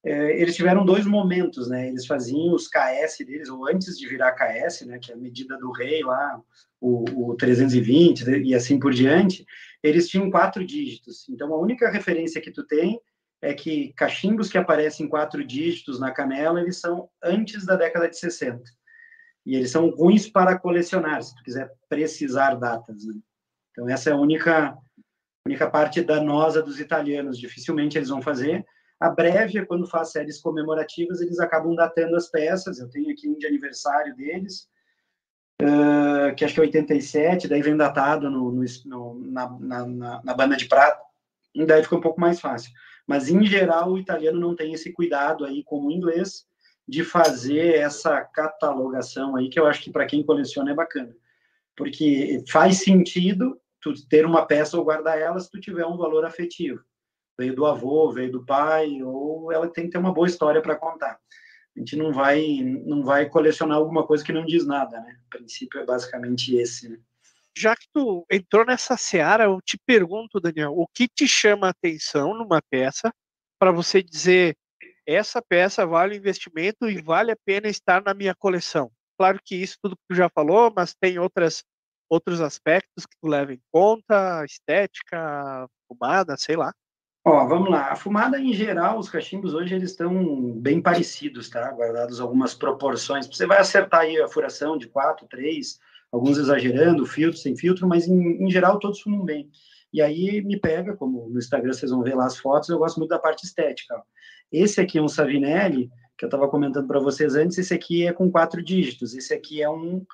É, eles tiveram dois momentos, né? Eles faziam os KS deles, ou antes de virar KS, né? Que é a medida do rei lá, o, o 320 e assim por diante, eles tinham quatro dígitos. Então, a única referência que tu tem é que cachimbos que aparecem quatro dígitos na canela, eles são antes da década de 60. E eles são ruins para colecionar, se tu quiser precisar datas. Né? Então, essa é a única, única parte danosa dos italianos. Dificilmente eles vão fazer. A Breve, quando faz séries comemorativas, eles acabam datando as peças. Eu tenho aqui um de aniversário deles, uh, que acho que é 87, daí vem datado no, no, no na, na, na, banda de prata, daí fica um pouco mais fácil. Mas, em geral, o italiano não tem esse cuidado aí, como o inglês, de fazer essa catalogação aí, que eu acho que para quem coleciona é bacana. Porque faz sentido tu ter uma peça ou guardar ela se tu tiver um valor afetivo. Veio do avô, veio do pai, ou ela tem que ter uma boa história para contar. A gente não vai, não vai colecionar alguma coisa que não diz nada, né? O princípio é basicamente esse, né? Já que tu entrou nessa seara, eu te pergunto, Daniel, o que te chama a atenção numa peça para você dizer essa peça vale o investimento e vale a pena estar na minha coleção? Claro que isso tudo que tu já falou, mas tem outras outros aspectos que tu leva em conta, estética, fumada, sei lá. Ó, vamos lá. A fumada, em geral, os cachimbos hoje eles estão bem parecidos, tá? Guardados algumas proporções. Você vai acertar aí a furação de 4, 3, alguns exagerando, filtro, sem filtro, mas em, em geral todos fumam bem. E aí me pega, como no Instagram vocês vão ver lá as fotos, eu gosto muito da parte estética. Esse aqui é um Savinelli, que eu estava comentando para vocês antes, esse aqui é com quatro dígitos, esse aqui é um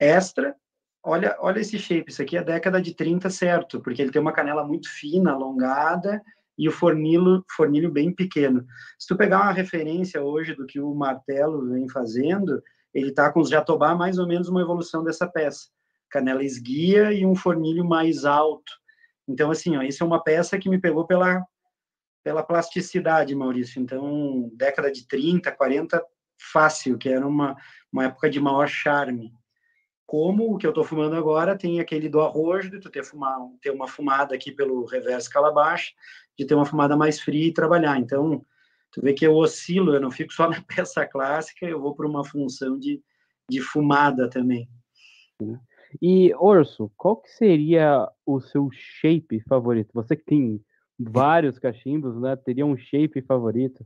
extra, olha, olha esse shape, isso aqui é década de 30 certo, porque ele tem uma canela muito fina, alongada, e o fornilho, fornilho bem pequeno. Se tu pegar uma referência hoje do que o martelo vem fazendo, ele está com os jatobá mais ou menos uma evolução dessa peça. Canela esguia e um fornilho mais alto. Então, assim, ó, isso é uma peça que me pegou pela, pela plasticidade, Maurício. Então, década de 30, 40, fácil, que era uma, uma época de maior charme como o que eu estou fumando agora tem aquele do arrojo, de tu ter, fumar, ter uma fumada aqui pelo reverso calabash, de ter uma fumada mais fria e trabalhar. Então, tu vê que eu oscilo, eu não fico só na peça clássica, eu vou para uma função de, de fumada também. E, Orso, qual que seria o seu shape favorito? Você que tem vários cachimbos, né? Teria um shape favorito?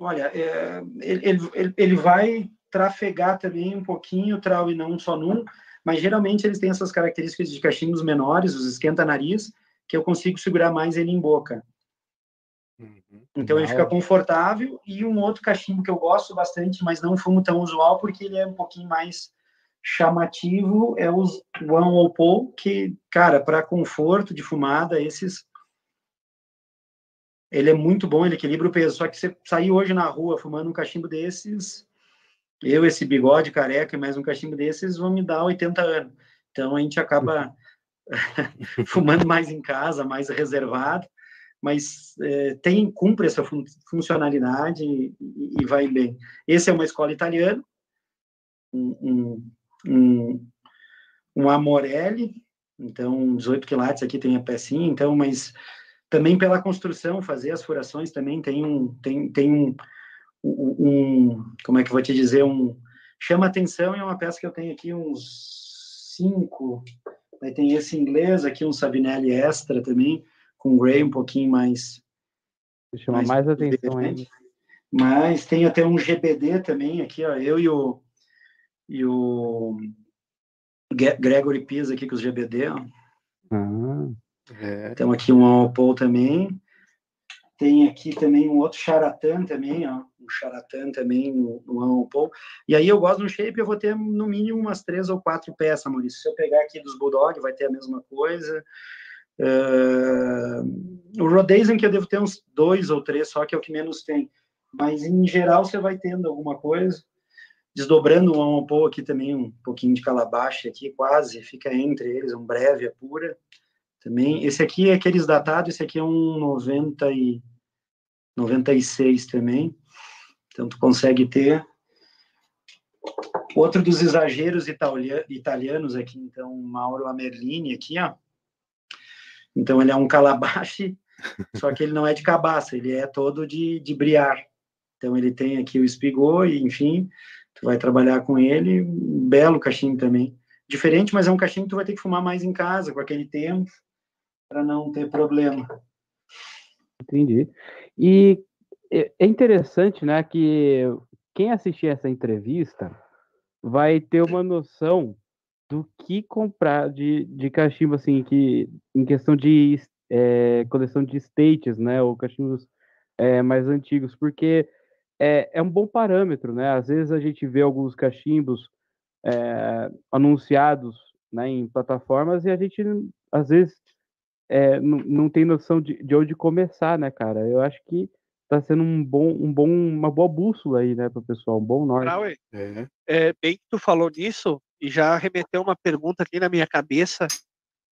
Olha, é, ele, ele, ele vai trafegar também um pouquinho, trau e não só num, mas geralmente eles têm essas características de cachimbos menores, os esquenta-nariz, que eu consigo segurar mais ele em boca. Uhum. Então ele fica confortável e um outro cachimbo que eu gosto bastante, mas não fumo tão usual porque ele é um pouquinho mais chamativo é os One Opal, que, cara, para conforto de fumada, esses ele é muito bom, ele equilibra o peso. Só que você sair hoje na rua fumando um cachimbo desses, eu, esse bigode careca e mais um cachimbo desses vão me dar 80 anos. Então a gente acaba fumando mais em casa, mais reservado, mas é, tem cumpre essa fun funcionalidade e, e, vai bem. Esse é uma escola italiana, um, um, um, um Amorelli, então 18 quilates aqui tem a pecinha, então, mas também pela construção, fazer as furações também tem um tem, tem um um, como é que eu vou te dizer, um chama atenção e é uma peça que eu tenho aqui uns cinco, aí tem esse inglês aqui, um Savinelli extra também, com Gray um pouquinho mais... Chama mais, mais atenção ainda. Mas tem até um GBD também aqui, ó, eu e o, e o Gregory Pisa aqui com os GBD, ó. Ah, é. Temos aqui um Alpol também. Tem aqui também um outro Charatan também, ó o Charatan também no, no Ampol. E aí eu gosto do shape, eu vou ter no mínimo umas três ou quatro peças, Maurício. Se eu pegar aqui dos Bulldog, vai ter a mesma coisa. Uh, o Rhodesian que eu devo ter uns dois ou três, só que é o que menos tem. Mas em geral você vai tendo alguma coisa. Desdobrando o Ampol aqui também, um pouquinho de calabache aqui, quase, fica entre eles, um breve, é pura. Também. Esse aqui é aqueles datados, esse aqui é um 90 e 96 também. Então, tu consegue ter. Outro dos exageros italianos aqui, então, Mauro Amerlini aqui, ó. Então, ele é um calabache, só que ele não é de cabaça, ele é todo de, de briar. Então, ele tem aqui o espigô, e, enfim, tu vai trabalhar com ele, um belo cachimbo também. Diferente, mas é um cachimbo que tu vai ter que fumar mais em casa, com aquele tempo, para não ter problema. Entendi. E é, é interessante, né, que quem assistir essa entrevista vai ter uma noção do que comprar de, de cachimbo, assim, que em questão de é, coleção de states, né, ou cachimbos é, mais antigos, porque é, é um bom parâmetro, né, às vezes a gente vê alguns cachimbos é, anunciados, né, em plataformas e a gente, às vezes, é, não tem noção de, de onde começar, né, cara, eu acho que tá sendo um bom, um bom, uma boa bússola aí, né, para o pessoal, um bom norte. É. é. bem que tu falou nisso e já remeteu uma pergunta aqui na minha cabeça.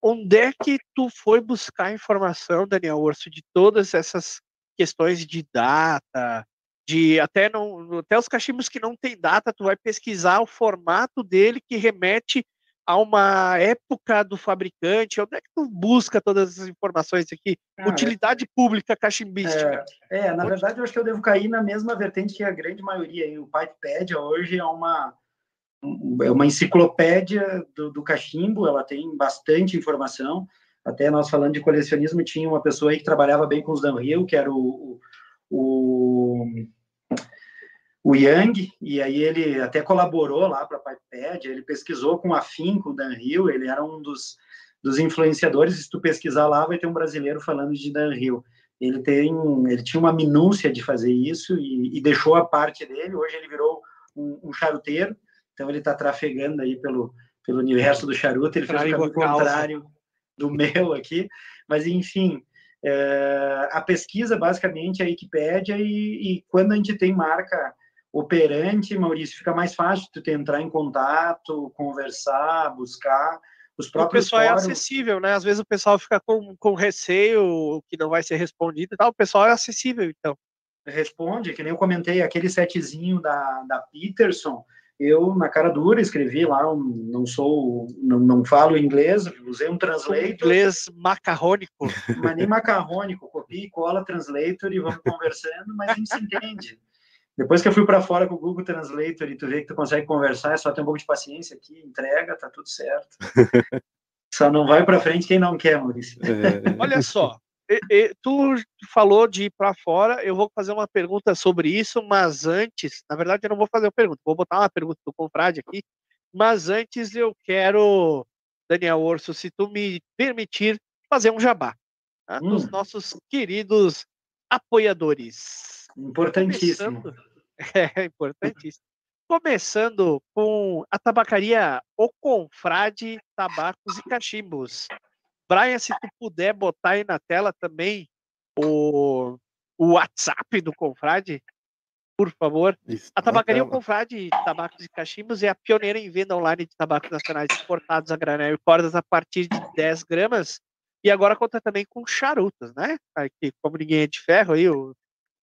Onde é que tu foi buscar informação, Daniel Urso, de todas essas questões de data, de até não até os cachimbos que não tem data, tu vai pesquisar o formato dele que remete a uma época do fabricante. Onde é que tu busca todas essas informações aqui? Cara, Utilidade pública cachimbística. É, é na Onde... verdade eu acho que eu devo cair na mesma vertente que a grande maioria. O Pipepedia hoje é uma é uma enciclopédia do, do cachimbo, ela tem bastante informação. Até nós falando de colecionismo, tinha uma pessoa aí que trabalhava bem com os Dunhill, que era o, o, o Yang, e aí ele até colaborou lá para a Pipepad, ele pesquisou com afinco o Dunhill, ele era um dos, dos influenciadores, se tu pesquisar lá, vai ter um brasileiro falando de Dunhill. Ele, tem, ele tinha uma minúcia de fazer isso e, e deixou a parte dele, hoje ele virou um, um charuteiro, então ele está trafegando aí pelo, pelo universo do charuto, ele fez o contrário do meu aqui, mas enfim, é, a pesquisa basicamente é a Wikipédia e, e, quando a gente tem marca operante, Maurício, fica mais fácil tu entrar em contato, conversar, buscar os próprios. O pessoal é fóruns. é acessível, né? Às vezes o pessoal fica com, com receio que não vai ser respondido e tal. O pessoal é acessível, então. Responde, que nem eu comentei, aquele setzinho da, da Peterson, eu, na cara dura, escrevi lá, um, não sou, não, não falo inglês, usei um translator. Inglês macarrônico. Mas nem macarrônico, copia e cola translator e vamos conversando, mas a gente se entende. Depois que eu fui para fora com o Google Translator e tu vê que tu consegue conversar, é só ter um pouco de paciência aqui, entrega, tá tudo certo. só não vai para frente quem não quer, Maurício. É. Olha só, e, e, tu falou de ir para fora, eu vou fazer uma pergunta sobre isso, mas antes, na verdade eu não vou fazer uma pergunta, vou botar uma pergunta do Confrade aqui, mas antes eu quero, Daniel Orso, se tu me permitir, fazer um jabá tá? hum. dos nossos queridos apoiadores. Importantíssimo. Começando, é, importantíssimo. Começando com a tabacaria O Confrade Tabacos e Cachimbos. Brian, se tu puder botar aí na tela também o, o WhatsApp do Confrade, por favor. Isso, a Tabacaria Confrade Tabacos e Cachimbos é a pioneira em venda online de tabacos nacionais exportados a granel e cordas a partir de 10 gramas. E agora conta também com charutos, né? Aqui, como ninguém é de ferro, aí o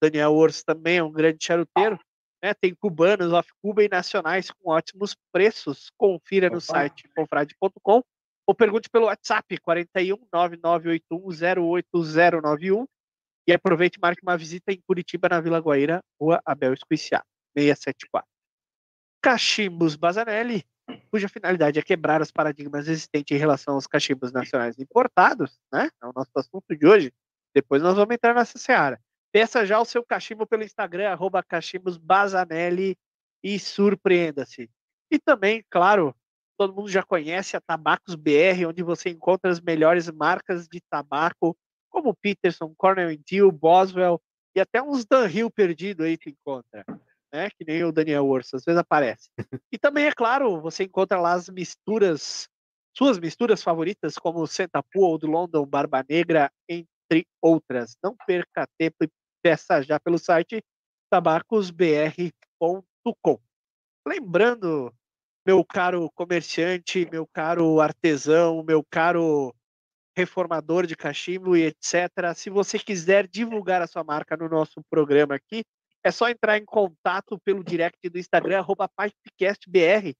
Daniel Ors também é um grande charuteiro. Né? Tem cubanos, off-cuba e nacionais com ótimos preços. Confira Opa. no site confrade.com ou pergunte pelo WhatsApp 41 08091. E aproveite e marque uma visita em Curitiba, na Vila Guaíra, Rua Abel Esquiciado, 674. Cachimbos Bazanelli, cuja finalidade é quebrar os paradigmas existentes em relação aos cachimbos nacionais importados, né? É o nosso assunto de hoje. Depois nós vamos entrar nessa seara. Peça já o seu cachimbo pelo Instagram, cachimbosbazanelli e surpreenda-se. E também, claro, todo mundo já conhece a Tabacos BR, onde você encontra as melhores marcas de tabaco, como Peterson, Cornell Deal, Boswell e até uns Dunhill perdido aí tu encontra, né? Que nem o Daniel Urso, às vezes aparece. E também, é claro, você encontra lá as misturas, suas misturas favoritas, como Santa Pua, do London, Barba Negra, entre outras. Não perca tempo e peça já pelo site tabacosbr.com. Lembrando meu caro comerciante, meu caro artesão, meu caro reformador de cachimbo e etc. Se você quiser divulgar a sua marca no nosso programa aqui, é só entrar em contato pelo direct do Instagram, pipecastbr,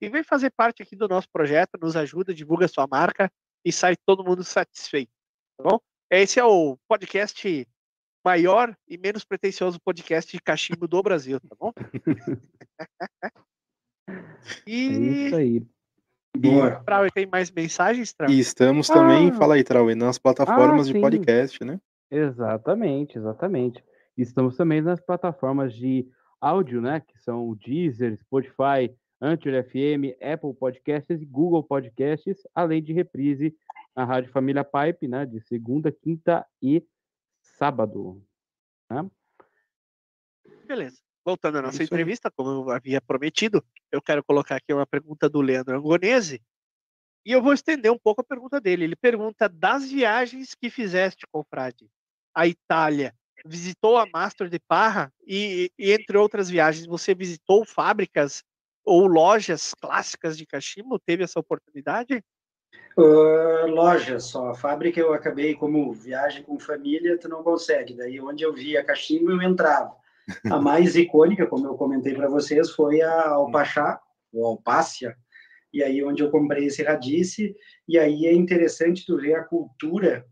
e vem fazer parte aqui do nosso projeto, nos ajuda, divulga a sua marca e sai todo mundo satisfeito, tá bom? Esse é o podcast maior e menos pretensioso podcast de cachimbo do Brasil, tá bom? E... É isso aí. Boa. Trauê, tem mais mensagens, Trauê? E estamos também, ah. fala aí, Trauê, nas plataformas ah, de podcast, né? Exatamente, exatamente. Estamos também nas plataformas de áudio, né? Que são o Deezer, Spotify, Anchor FM, Apple Podcasts e Google Podcasts, além de reprise na Rádio Família Pipe, né? De segunda, quinta e sábado. Né? Beleza voltando à nossa Isso entrevista, como eu havia prometido, eu quero colocar aqui uma pergunta do Leandro Angonese, e eu vou estender um pouco a pergunta dele. Ele pergunta das viagens que fizeste, confrade, a Itália, visitou a Master de Parra e, e, entre outras viagens, você visitou fábricas ou lojas clássicas de cachimbo? Teve essa oportunidade? Uh, loja só. A fábrica eu acabei como viagem com família, tu não consegue. Daí onde eu via cachimbo eu entrava. A mais icônica, como eu comentei para vocês, foi a Alpachá, ou Alpácia, e aí onde eu comprei esse radice, e aí é interessante tu ver a cultura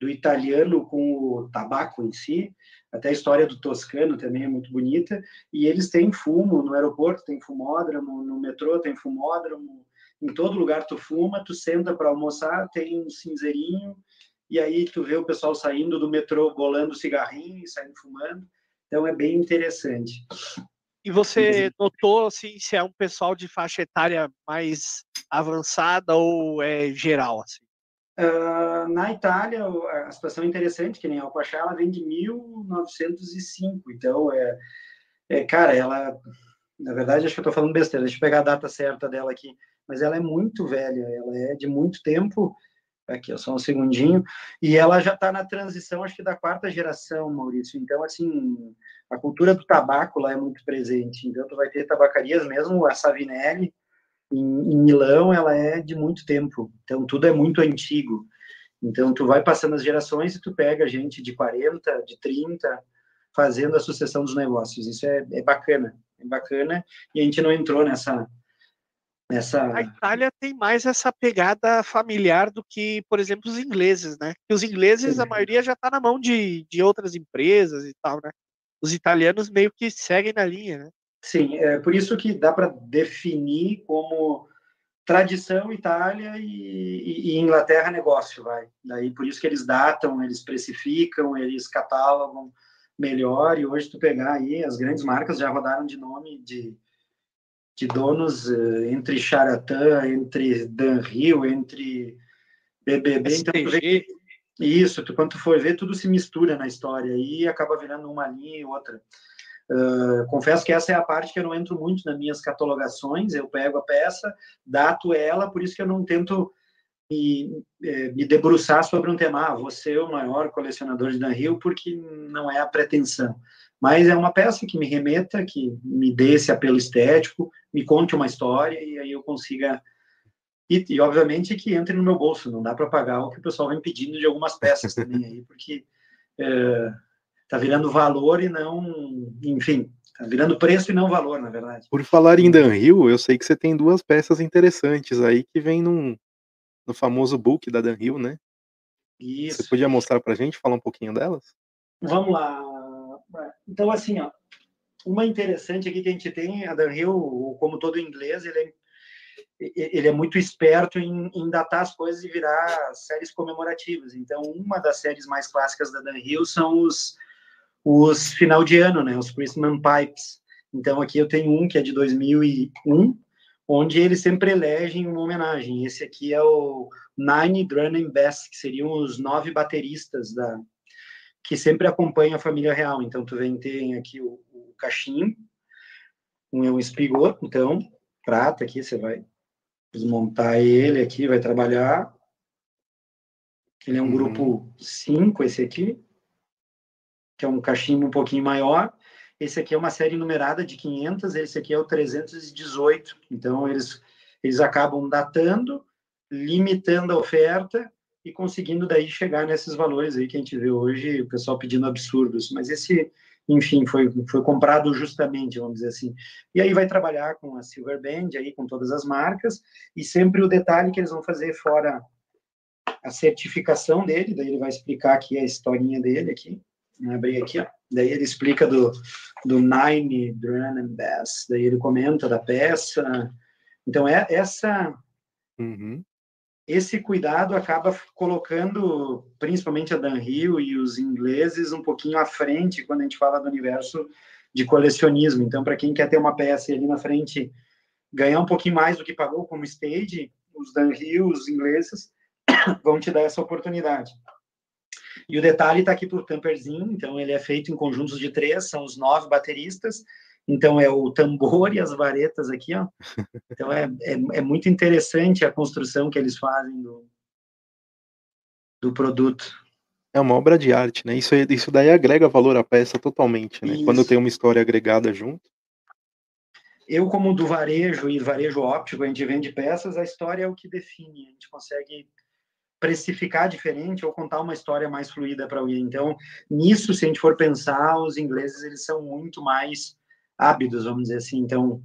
do italiano com o tabaco em si, até a história do toscano também é muito bonita, e eles têm fumo no aeroporto, tem fumódromo, no metrô tem fumódromo, em todo lugar tu fuma, tu senta para almoçar, tem um cinzeirinho, e aí tu vê o pessoal saindo do metrô bolando cigarrinho e saindo fumando, então é bem interessante. E você notou assim, se é um pessoal de faixa etária mais avançada ou é geral? Assim? Uh, na Itália, a situação é interessante, que nem a Alpachá, ela vem de 1905, então, é, é, cara, ela, na verdade, acho que eu estou falando besteira, deixa eu pegar a data certa dela aqui, mas ela é muito velha, ela é de muito tempo, aqui, só um segundinho, e ela já está na transição, acho que da quarta geração, Maurício, então, assim, a cultura do tabaco lá é muito presente, então tu vai ter tabacarias, mesmo a Savinelli, em, em Milão, ela é de muito tempo, então tudo é muito antigo. Então, tu vai passando as gerações e tu pega gente de 40, de 30, fazendo a sucessão dos negócios. Isso é, é bacana, bacana. E a gente não entrou nessa, nessa... A Itália tem mais essa pegada familiar do que, por exemplo, os ingleses, né? Que os ingleses, Sim. a maioria já está na mão de, de outras empresas e tal, né? Os italianos meio que seguem na linha, né? Sim, é por isso que dá para definir como tradição Itália e, e, Inglaterra negócio, vai. Daí por isso que eles datam, eles precificam, eles catalogam melhor. E hoje tu pegar aí as grandes marcas já rodaram de nome de, de donos uh, entre Charatan, entre Danhill, entre BBB. Então, tu vê, isso, tu, quando tu for ver, tudo se mistura na história e acaba virando uma linha e outra. Uh, confesso que essa é a parte que eu não entro muito nas minhas catalogações. Eu pego a peça, dato ela, por isso que eu não tento me, eh, me debruçar sobre um tema. Ah, você é o maior colecionador de Dan Hill, porque não é a pretensão. Mas é uma peça que me remeta, que me dê esse apelo estético, me conte uma história e aí eu consiga. E, e obviamente que entre no meu bolso, não dá para pagar o que o pessoal vem pedindo de algumas peças também aí, porque. Está virando valor e não, enfim, está virando preço e não valor, na verdade. Por falar em Dan Hill, eu sei que você tem duas peças interessantes aí que vem num, no famoso book da Dan Hill, né? Isso. Você podia mostrar para a gente, falar um pouquinho delas? Vamos lá. Então, assim, ó, uma interessante aqui que a gente tem, a Dan Hill, como todo inglês, ele é, ele é muito esperto em, em, datar as coisas e virar séries comemorativas. Então, uma das séries mais clássicas da Dan Hill são os os final de ano, né, os Christmas Pipes. Então aqui eu tenho um que é de 2001, onde eles sempre elegem uma homenagem. Esse aqui é o Nine Drum Bass, que seriam os nove bateristas da que sempre acompanham a família real. Então tu vem tem aqui o, o cachimbo, um é um espigot, então prata aqui você vai desmontar ele aqui, vai trabalhar. Ele é um uhum. grupo 5, esse aqui que é um cachimbo um pouquinho maior. Esse aqui é uma série numerada de 500, esse aqui é o 318. Então, eles, eles acabam datando, limitando a oferta e conseguindo daí chegar nesses valores aí que a gente vê hoje, o pessoal pedindo absurdos. Mas esse, enfim, foi, foi comprado justamente, vamos dizer assim. E aí vai trabalhar com a Silver Band, aí, com todas as marcas, e sempre o detalhe que eles vão fazer fora a certificação dele, daí ele vai explicar aqui a historinha dele aqui abrir aqui, ó. Daí ele explica do, do Nine Drum and Bass, daí ele comenta da peça. Então, é essa... Uhum. Esse cuidado acaba colocando, principalmente a Dan Hill e os ingleses, um pouquinho à frente quando a gente fala do universo de colecionismo. Então, para quem quer ter uma peça ali na frente, ganhar um pouquinho mais do que pagou como stage, os Dan Hill, os ingleses, vão te dar essa oportunidade. E o detalhe está aqui por tamperzinho, então ele é feito em conjuntos de três, são os nove bateristas, então é o tambor e as varetas aqui, ó. Então é, é, é muito interessante a construção que eles fazem do, do produto. É uma obra de arte, né? Isso, isso daí agrega valor à peça totalmente, né? Isso. Quando tem uma história agregada junto. Eu, como do varejo e varejo óptico, a gente vende peças, a história é o que define. A gente consegue precificar diferente ou contar uma história mais fluida para alguém. Então, nisso, se a gente for pensar, os ingleses eles são muito mais ábidos, vamos dizer assim. Então,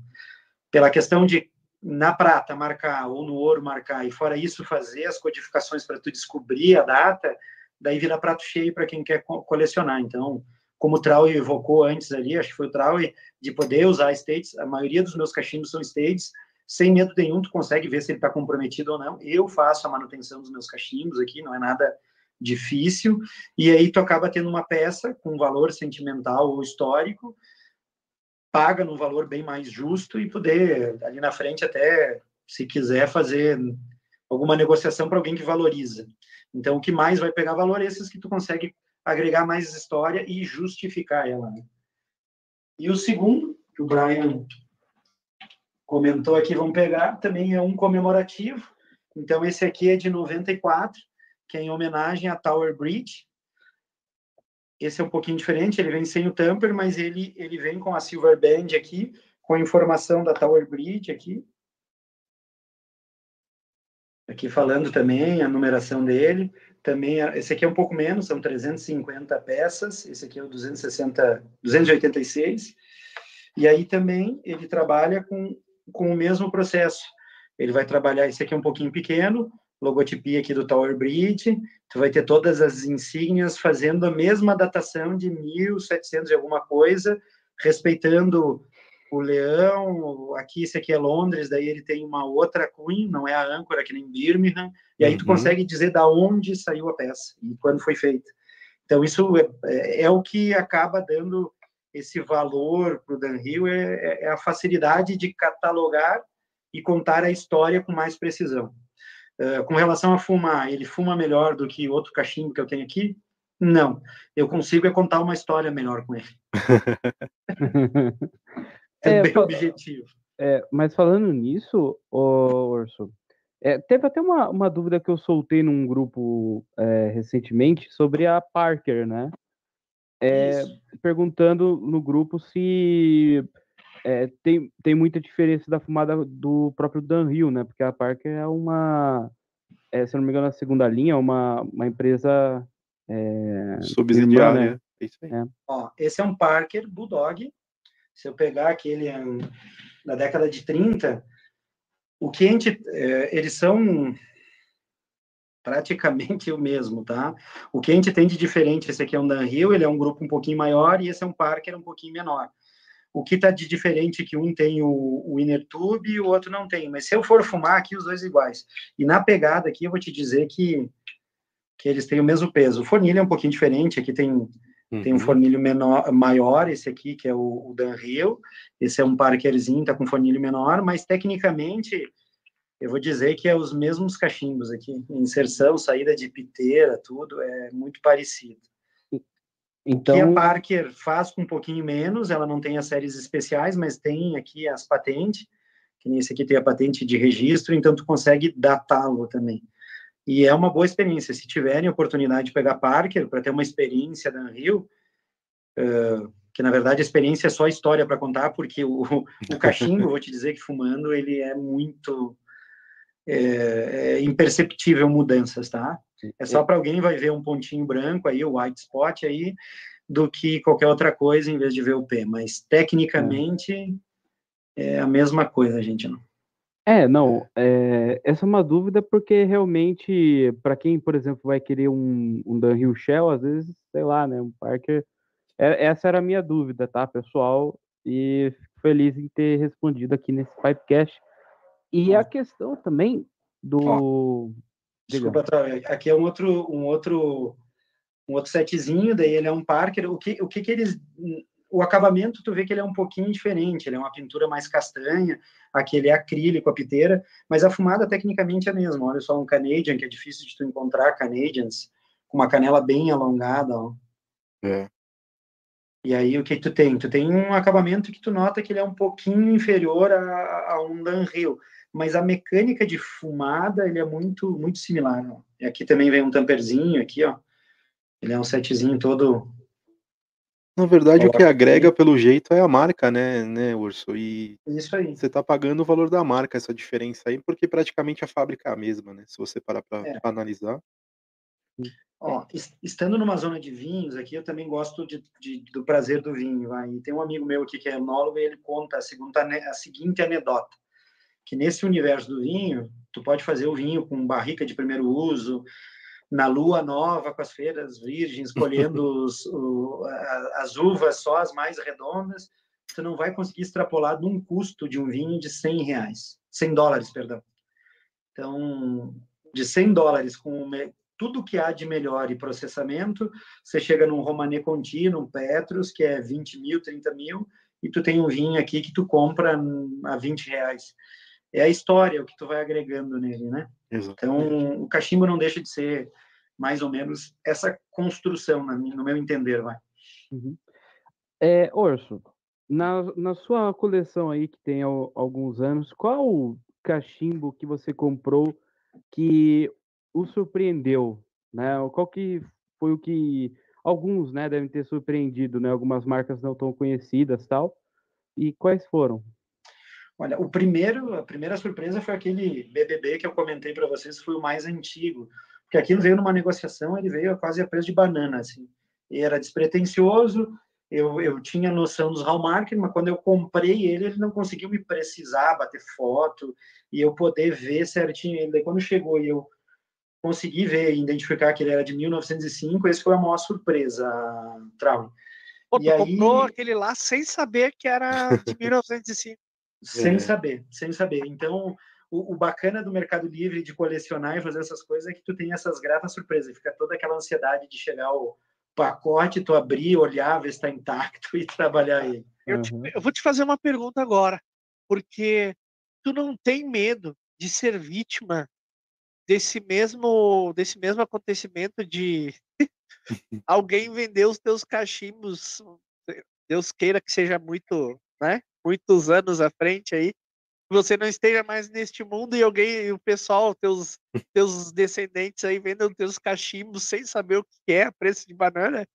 pela questão de na prata marcar ou no ouro marcar e fora isso fazer as codificações para tu descobrir a data, daí vira prato cheio para quem quer colecionar. Então, como o Trau evocou antes ali, acho que foi o Trau, de poder usar states, a maioria dos meus cachimbos são states, sem medo nenhum, tu consegue ver se ele está comprometido ou não. Eu faço a manutenção dos meus cachimbos aqui, não é nada difícil, e aí tu acaba tendo uma peça com valor sentimental ou histórico, paga num valor bem mais justo e poder, ali na frente, até, se quiser, fazer alguma negociação para alguém que valoriza. Então, o que mais vai pegar valor é esses que tu consegue agregar mais história e justificar ela. Né? E o segundo, que o Brian comentou aqui, vamos pegar, também é um comemorativo. Então, esse aqui é de 94, que é em homenagem a Tower Bridge, esse é um pouquinho diferente, ele vem sem o tamper, mas ele, ele vem com a Silver Band aqui, com a informação da Tower Bridge aqui. Aqui falando também a numeração dele. Também, esse aqui é um pouco menos, são 350 peças. Esse aqui é o 260, 286. E aí também ele trabalha com, com o mesmo processo. Ele vai trabalhar, esse aqui é um pouquinho pequeno, logotipia aqui do Tower Bridge, tu vai ter todas as insígnias fazendo a mesma datação de 1700 e alguma coisa, respeitando o leão, aqui esse aqui é Londres, daí ele tem uma outra Queen, não é a âncora que nem Birmingham, e aí uhum. tu consegue dizer da onde saiu a peça e quando foi feita. Então isso é, é, é o que acaba dando esse valor para o Dan Hill, é, é, é a facilidade de catalogar e contar a história com mais precisão. Eh, com relação a fumar, ele fuma melhor do que outro cachimbo que eu tenho aqui? Não. Eu consigo é contar uma história melhor com ele. é, bem objetivo. É, mas falando nisso, ô, Orso, é, teve até uma, uma dúvida que eu soltei num grupo é, recentemente sobre a Parker, né? É, perguntando no grupo se é, tem, tem muita diferença da fumada do próprio Dan Hill, né? Porque a Parker é uma, é, se não me engano, a segunda linha, uma, uma empresa é, subsidiária. Né? É isso aí. É. Ó, esse é um Parker Bulldog. Se eu pegar aquele da década de 30, o que a gente, é, eles são praticamente o mesmo, tá? O que a gente tem de diferente, esse aqui é um Dan Hill, ele é um grupo um pouquinho maior e esse é um Parker um pouquinho menor o que está de diferente que um tem o, o inner tube e o outro não tem. Mas se eu for fumar aqui, os dois iguais. E na pegada aqui, eu vou te dizer que, que eles têm o mesmo peso. O fornilho é um pouquinho diferente. Aqui tem, uhum. tem um uhum. fornilho menor, maior, esse aqui, que é o, o Dan Hill. Esse é um Parkerzinho, tá com fornilho menor, mas tecnicamente eu vou dizer que é os mesmos cachimbos aqui. Inserção, saída de piteira, tudo é muito parecido. Então, que a Parker faz com um pouquinho menos, ela não tem as séries especiais, mas tem aqui as patentes, que nesse aqui tem a patente de registro, então tu consegue datá-lo também. E é uma boa experiência. Se tiverem oportunidade de pegar Parker para ter uma experiência da Unreal, uh, que na verdade a experiência é só história para contar, porque o, o cachimbo, vou te dizer que fumando, ele é muito é, é imperceptível mudanças, tá? É só para alguém vai ver um pontinho branco aí, o white spot aí, do que qualquer outra coisa em vez de ver o P. Mas tecnicamente é, é a mesma coisa, gente. Não. É, não. É, essa é uma dúvida porque realmente, para quem, por exemplo, vai querer um, um Dunhill Shell, às vezes, sei lá, né, um Parker. É, essa era a minha dúvida, tá, pessoal? E fico feliz em ter respondido aqui nesse Pipecast. E a questão também do. Desculpa, aqui é um outro, um outro, um outro setzinho, daí ele é um Parker. O que, o que que eles, o acabamento tu vê que ele é um pouquinho diferente. Ele é uma pintura mais castanha, aquele é acrílico, a piteira, mas a fumada tecnicamente é a mesma. Olha só um Canadian que é difícil de tu encontrar Canadians com uma canela bem alongada, ó. É. E aí o que tu tem? Tu tem um acabamento que tu nota que ele é um pouquinho inferior a, a um Dunhill mas a mecânica de fumada ele é muito muito similar. Ó. E aqui também vem um tamperzinho aqui, ó. Ele é um setzinho todo Na verdade, o que agrega, pelo jeito, é a marca, né, né, Urso? E Isso aí. você tá pagando o valor da marca, essa diferença aí, porque praticamente a fábrica é a mesma, né? Se você parar pra, É. analisar. Ó, es- estando numa zona de vinhos aqui, eu também gosto de, de- do prazer do vinho. Vai. E tem um amigo meu aqui que é enólogo e ele conta a, segunda, a seguinte anedota, que nesse universo do vinho, tu pode fazer o vinho com barrica de primeiro uso, na lua nova, com as feiras virgens, colhendo os- o- a- as uvas só as mais redondas, tu não vai conseguir extrapolar num custo de um vinho de 100 reais, 100 dólares, perdão. Então, de 100 dólares com tudo que há de melhor e processamento, você chega num Romanée Conti, num Petrus, que é 20 mil, 30 mil, e tu tem um vinho aqui que tu compra a 20 reais. É a história, o que tu vai agregando nele, né? Exato. Então, o cachimbo não deixa de ser mais ou menos essa construção, no meu entender, vai. É, Orso, na, na sua coleção aí, que tem al- alguns anos, qual o cachimbo que você comprou que o surpreendeu, né? Qual que foi o que alguns, né, devem ter surpreendido, né? Algumas marcas não tão conhecidas, tal. E quais foram? Olha, o primeiro, a primeira surpresa foi aquele BBB que eu comentei para vocês, foi o mais antigo, porque aquilo veio numa negociação, ele veio quase a preço de banana, assim. E era despretensioso, eu, eu tinha noção dos hallmark, mas quando eu comprei ele, ele não conseguiu me precisar, bater foto, e eu poder ver certinho ele. Daí quando chegou e eu consegui ver e identificar que ele era de 1905, esse foi a maior surpresa, Trau. Pô, E tu aí- comprou aquele lá sem saber que era de 1905. Sem É. saber, sem saber. Então, o, o bacana do Mercado Livre de colecionar e fazer essas coisas é que tu tem essas gratas surpresas. Fica toda aquela ansiedade de chegar o pacote, tu abrir, olhar, ver se está intacto e trabalhar ele. Eu, te- Aham. eu vou te fazer uma pergunta agora, porque tu não tem medo de ser vítima desse mesmo desse mesmo acontecimento de alguém vender os teus cachimbos, Deus queira que seja muito, né? Muitos anos à frente aí, você não esteja mais neste mundo e alguém, e o pessoal, teus teus descendentes aí vendem os teus cachimbos sem saber o que é preço de banana?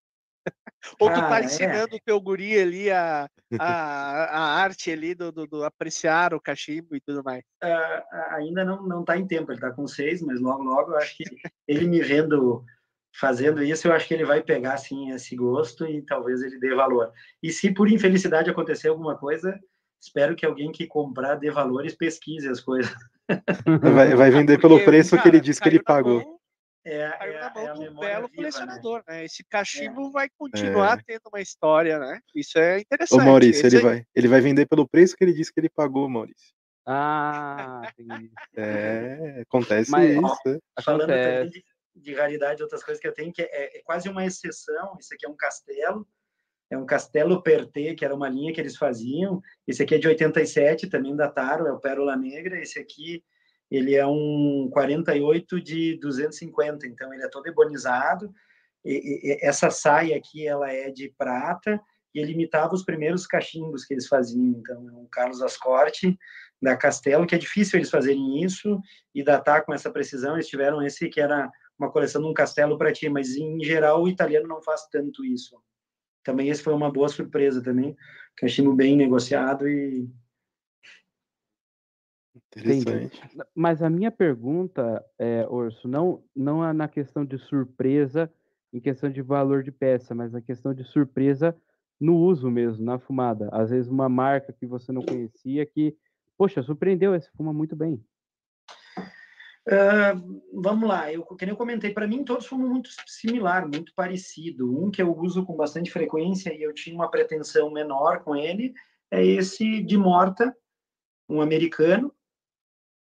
Ou tu tá Cara, é. ensinando o teu guri ali a, a, a arte ali do, do, do apreciar o cachimbo e tudo mais. Ah, ah, ainda não não está em tempo, ele está com seis, mas logo, logo eu acho que ele me vendo fazendo isso, eu acho que ele vai pegar assim esse gosto e talvez ele dê valor. E se por infelicidade acontecer alguma coisa, espero que alguém que comprar dê valores pesquise as coisas. Vai, vai vender pelo Porque, preço que cara, ele disse que ele pagou. mão- É, Caiu é, na mão é a do memória belo viva, né? colecionador, né? Esse cachimbo vai continuar tendo uma história, né? Isso é Ô interessante. Maurício, Eles ele aí- vai, ele vai vender pelo preço que ele disse que ele pagou, Maurício. Ah, entendi. É, acontece Mas- isso. né? falando também de, de raridade, outras coisas que eu tenho, que é, é quase uma exceção. Isso aqui é um castelo, é um castelo Perté, que era uma linha que eles faziam. Esse aqui é de 87, também dataram, é o Pérola Negra. Esse aqui, ele é um 48 de 250, então ele é todo ebonizado. E- e essa saia aqui, ela é de prata, e ele imitava os primeiros cachimbos que eles faziam. Então, é um Carlos Ascorte, da Castelo, que é difícil eles fazerem isso e datar com essa precisão. Eles tiveram esse que era uma coleção de um castelo para ti, mas em geral o italiano não faz tanto isso. Também esse foi uma boa surpresa também, cachimbo bem negociado e Interessante. Mas a minha pergunta, é, Orso, não, não é na questão de surpresa, em questão de valor de peça, mas na questão de surpresa no uso mesmo, na fumada. Às vezes uma marca que você não conhecia que, poxa, surpreendeu, esse fuma muito bem. Ah, vamos lá, eu, que nem eu comentei, para mim todos fumam muito similar, muito parecido. Um que eu uso com bastante frequência e eu tinha uma pretensão menor com ele é esse de Morta, um americano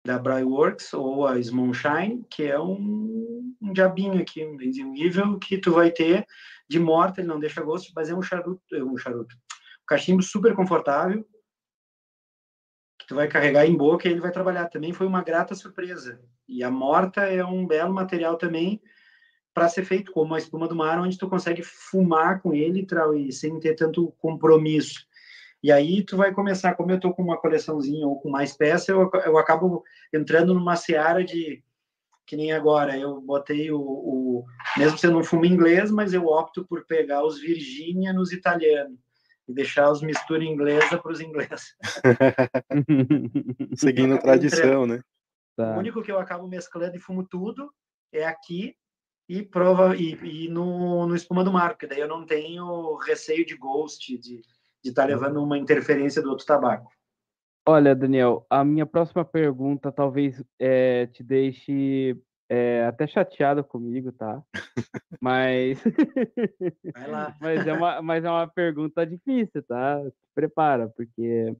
da Brightworks ou a Smonshine, que é um, um diabinho aqui, um benzinho que tu vai ter de Morta, ele não deixa gosto, mas é um charuto, é um charuto, um cachimbo super confortável, tu vai carregar em boca e ele vai trabalhar. Também foi uma grata surpresa. E a morta é um belo material também para ser feito como a espuma do mar, onde tu consegue fumar com ele e sem ter tanto compromisso. E aí tu vai começar, como eu tô com uma coleçãozinha ou com mais peça, eu, eu acabo entrando numa seara de que nem agora, eu botei o, o, mesmo sendo um fumo inglês, mas eu opto por pegar os Virginia nos italianos e deixar os mistura inglesa para os ingleses. Seguindo a tradição, né? Tá. O único que eu acabo mesclando e fumo tudo é aqui e prova e, e no, no espuma do mar, porque daí eu não tenho receio de ghost, de estar tá levando uma interferência do outro tabaco. Olha, Daniel, a minha próxima pergunta talvez é, te deixe é, até chateado comigo, tá? Mas. Vai lá. mas, é uma, mas é uma pergunta difícil, tá? Se prepara, porque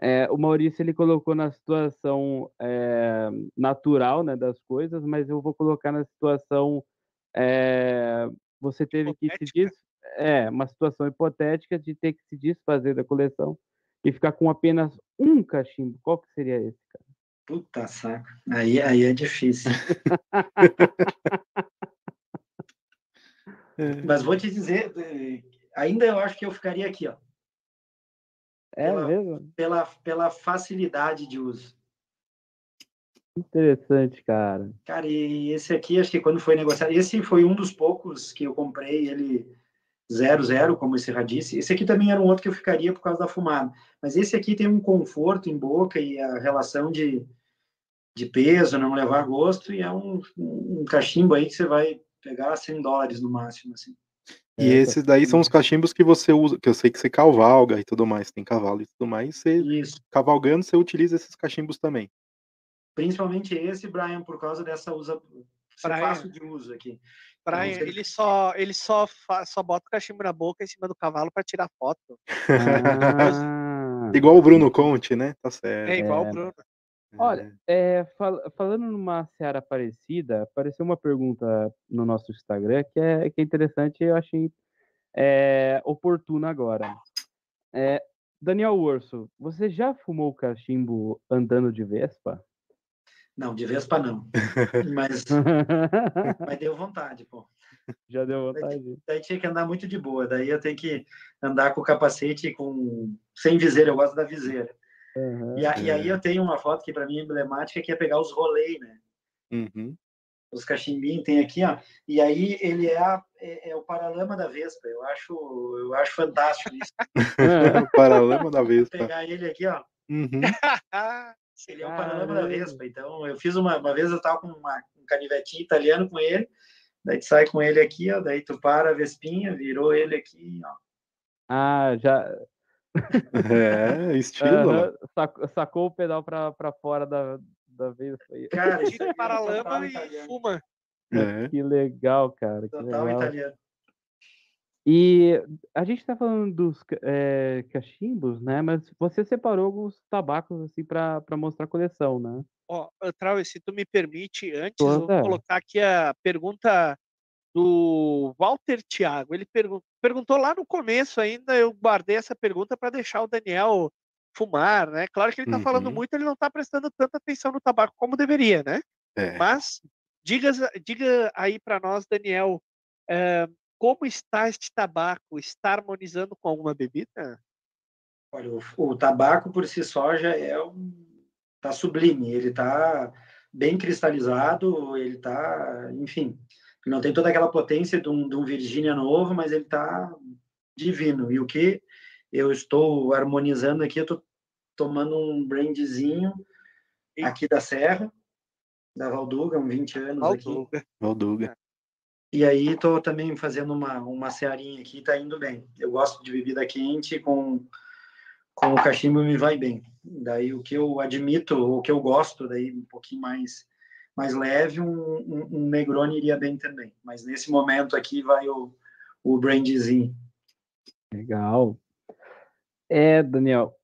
é, o Maurício ele colocou na situação é, natural né, das coisas, mas eu vou colocar na situação. É, você teve hipotética. que se des... É, uma situação hipotética de ter que se desfazer da coleção e ficar com apenas um cachimbo, qual que seria esse, cara? Puta saco. Aí, aí é difícil. Mas vou te dizer, eh, ainda eu acho que eu ficaria aqui, ó. É pela, mesmo? Pela, pela facilidade de uso. Interessante, cara. Cara, e esse aqui, acho que quando foi negociado, esse foi um dos poucos que eu comprei, ele 00, como esse disse. Esse aqui também era um outro que eu ficaria por causa da fumada. Mas esse aqui tem um conforto em boca e a relação de, de peso, não levar gosto, e é um, um cachimbo aí que você vai pegar 100 dólares no máximo, assim. E é, esses daí são os cachimbos que você usa, que eu sei que você cavalga e tudo mais, tem cavalo e tudo mais, você Isso. cavalgando, você utiliza esses cachimbos também. Principalmente esse, Brian, por causa dessa usa fácil de uso aqui. Ele só, ele só, fa, só bota o cachimbo na boca em cima do cavalo para tirar foto. Ah, igual o Bruno Conte, né? Tá certo. É igual é. o Bruno. Olha, é, fal falando numa seara parecida, apareceu uma pergunta no nosso Instagram que é, que é interessante e eu achei é, oportuna agora. É, Daniel Urso, você já fumou cachimbo andando de Vespa? Não, de Vespa não. Mas, mas deu vontade, pô. Já deu vontade. Daí, daí, tinha que andar muito de boa. Daí eu tenho que andar com o capacete com sem viseira. Eu gosto da viseira. Uhum. E, e, aí eu tenho uma foto que para mim é emblemática, que é pegar os rolês, né? Uhum. Os cachimbinhos tem aqui, ó. E aí ele é, a, é, é, o paralama da Vespa. Eu acho, eu acho fantástico isso. o paralama da Vespa. Vou pegar ele aqui, ó. Uhum. Ele é o paralama da Vespa. Então, eu fiz uma, uma vez, eu tava com uma, um canivetinho italiano com ele, daí tu sai com ele aqui, ó, daí tu para a Vespinha, virou ele aqui, ó. Ah, já... É, estilo. Uhum, sacou, sacou, o pedal para fora da, da Vespa. Cara, tira para lama e fuma. É. Que legal, cara. Que total legal. italiano. E a gente está falando dos é, cachimbos, né? Mas você separou alguns tabacos assim para mostrar a coleção, né? Ó, oh, Trau, se tu me permite, antes eu vou colocar aqui a pergunta do Walter Thiago. Ele pergun perguntou lá no começo ainda, eu guardei essa pergunta para deixar o Daniel fumar, né? Claro que ele está uhum. falando muito, ele não está prestando tanta atenção no tabaco como deveria, né? É. Mas diga, diga aí para nós, Daniel, é, como está este tabaco? Está harmonizando com alguma bebida? Olha, o, o tabaco por si só já é um. Tá sublime, ele tá bem cristalizado, ele tá. Enfim, não tem toda aquela potência de um, de um Virgínia novo, mas ele tá divino. E o que eu estou harmonizando aqui, eu estou tomando um brandzinho aqui da Serra, da Valduga, uns 20 anos Valduga. aqui. Valduga. E aí estou também fazendo uma, uma cearinha aqui, tá indo bem. Eu gosto de bebida quente com com o cachimbo me vai bem. Daí o que eu admito, o que eu gosto, daí um pouquinho mais mais leve, um, um, um Negroni iria bem também. Mas nesse momento aqui vai o, o brandzinho. Legal. É, Daniel,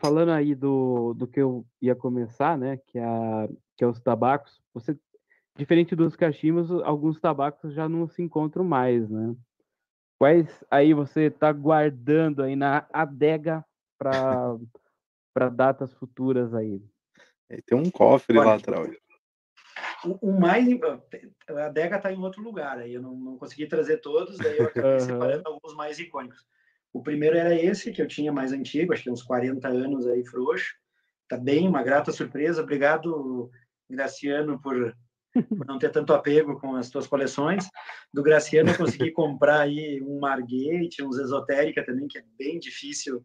falando aí do, do que eu ia começar, né, que, é a, que é os tabacos, você diferente dos cachimbos, alguns tabacos já não se encontram mais, né? Quais aí você está guardando aí na adega para para datas futuras aí? É, tem um cofre lá atrás. O, o, mais a adega está em outro lugar aí eu não, não consegui trazer todos daí eu acabei uhum. separando alguns mais icônicos o primeiro era esse que eu tinha mais antigo acho que uns 40 anos aí frouxo tá bem uma grata surpresa obrigado Graciano por por não ter tanto apego com as tuas coleções. Do Graciano eu consegui comprar aí um Margate, uns Esotérica também, que é bem difícil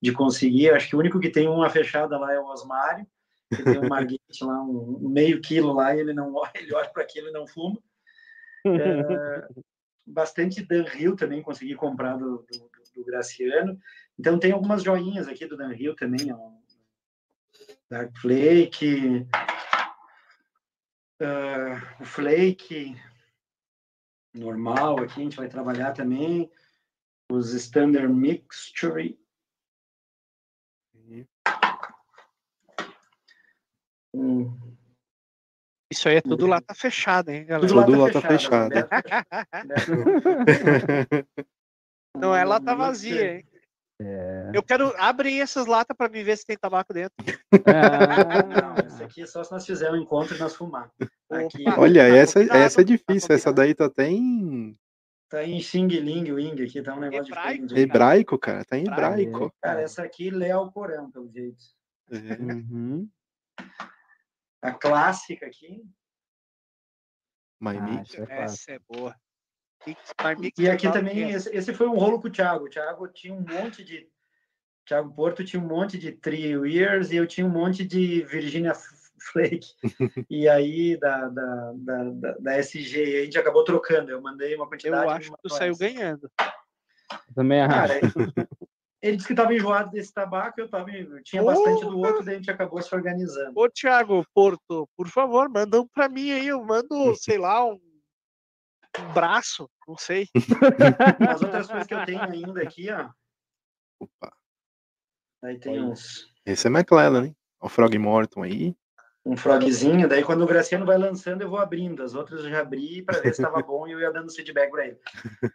de conseguir. Acho que o único que tem uma fechada lá é o Osmário, que tem um Margate lá, um, meio quilo lá, e ele não ele olha para aquilo e não fuma. É, bastante Dan Hill também consegui comprar do, do, do, Graciano. Então tem algumas joinhas aqui do Dan Hill também, ó. Dark Flake, uh, o Flake normal aqui, a gente vai trabalhar também os Standard Mixture. Hum. Isso aí é tudo lata fechada, hein, galera? Tudo, tudo lata, fechada. Não é lata vazia, hein? É... Eu quero abrir essas latas para me ver se tem tabaco dentro. Ah, não, essa aqui é só se nós fizermos um encontro e nós fumar. Aqui, Olha, essa, essa é difícil. Essa daí tá até em. Tá em Xing Ling Wing aqui, tá um negócio hebraico, de Hebraico, cara. Tá em hebraico. Cara, essa aqui lê ao Corão, pelo jeito. É. Uhum. A clássica aqui. My ah, essa é boa. E aqui também, esse, esse, foi um rolo com o Thiago. O Thiago tinha um monte de. Thiago Porto tinha um monte de Trio Years e eu tinha um monte de Virginia Flake. e aí, da, da, da, da, SG, a gente acabou trocando. Eu mandei uma quantidade. Eu acho que tu saiu ganhando. Também acho. Cara, ele disse que estava enjoado desse tabaco, eu tava, tinha oh, bastante do outro, daí a gente acabou se organizando. Ô, Thiago Porto, por favor, manda um para mim aí, eu mando, sei lá, um um braço, não sei. As outras coisas que eu tenho ainda aqui, ó. Opa. Aí tem uns. Esse é McClellan, hein? O Frog Morton aí. Um frogzinho, daí quando o Graciano vai lançando, eu vou abrindo. As outras eu já abri para ver se estava bom e eu ia dando feedback para ele.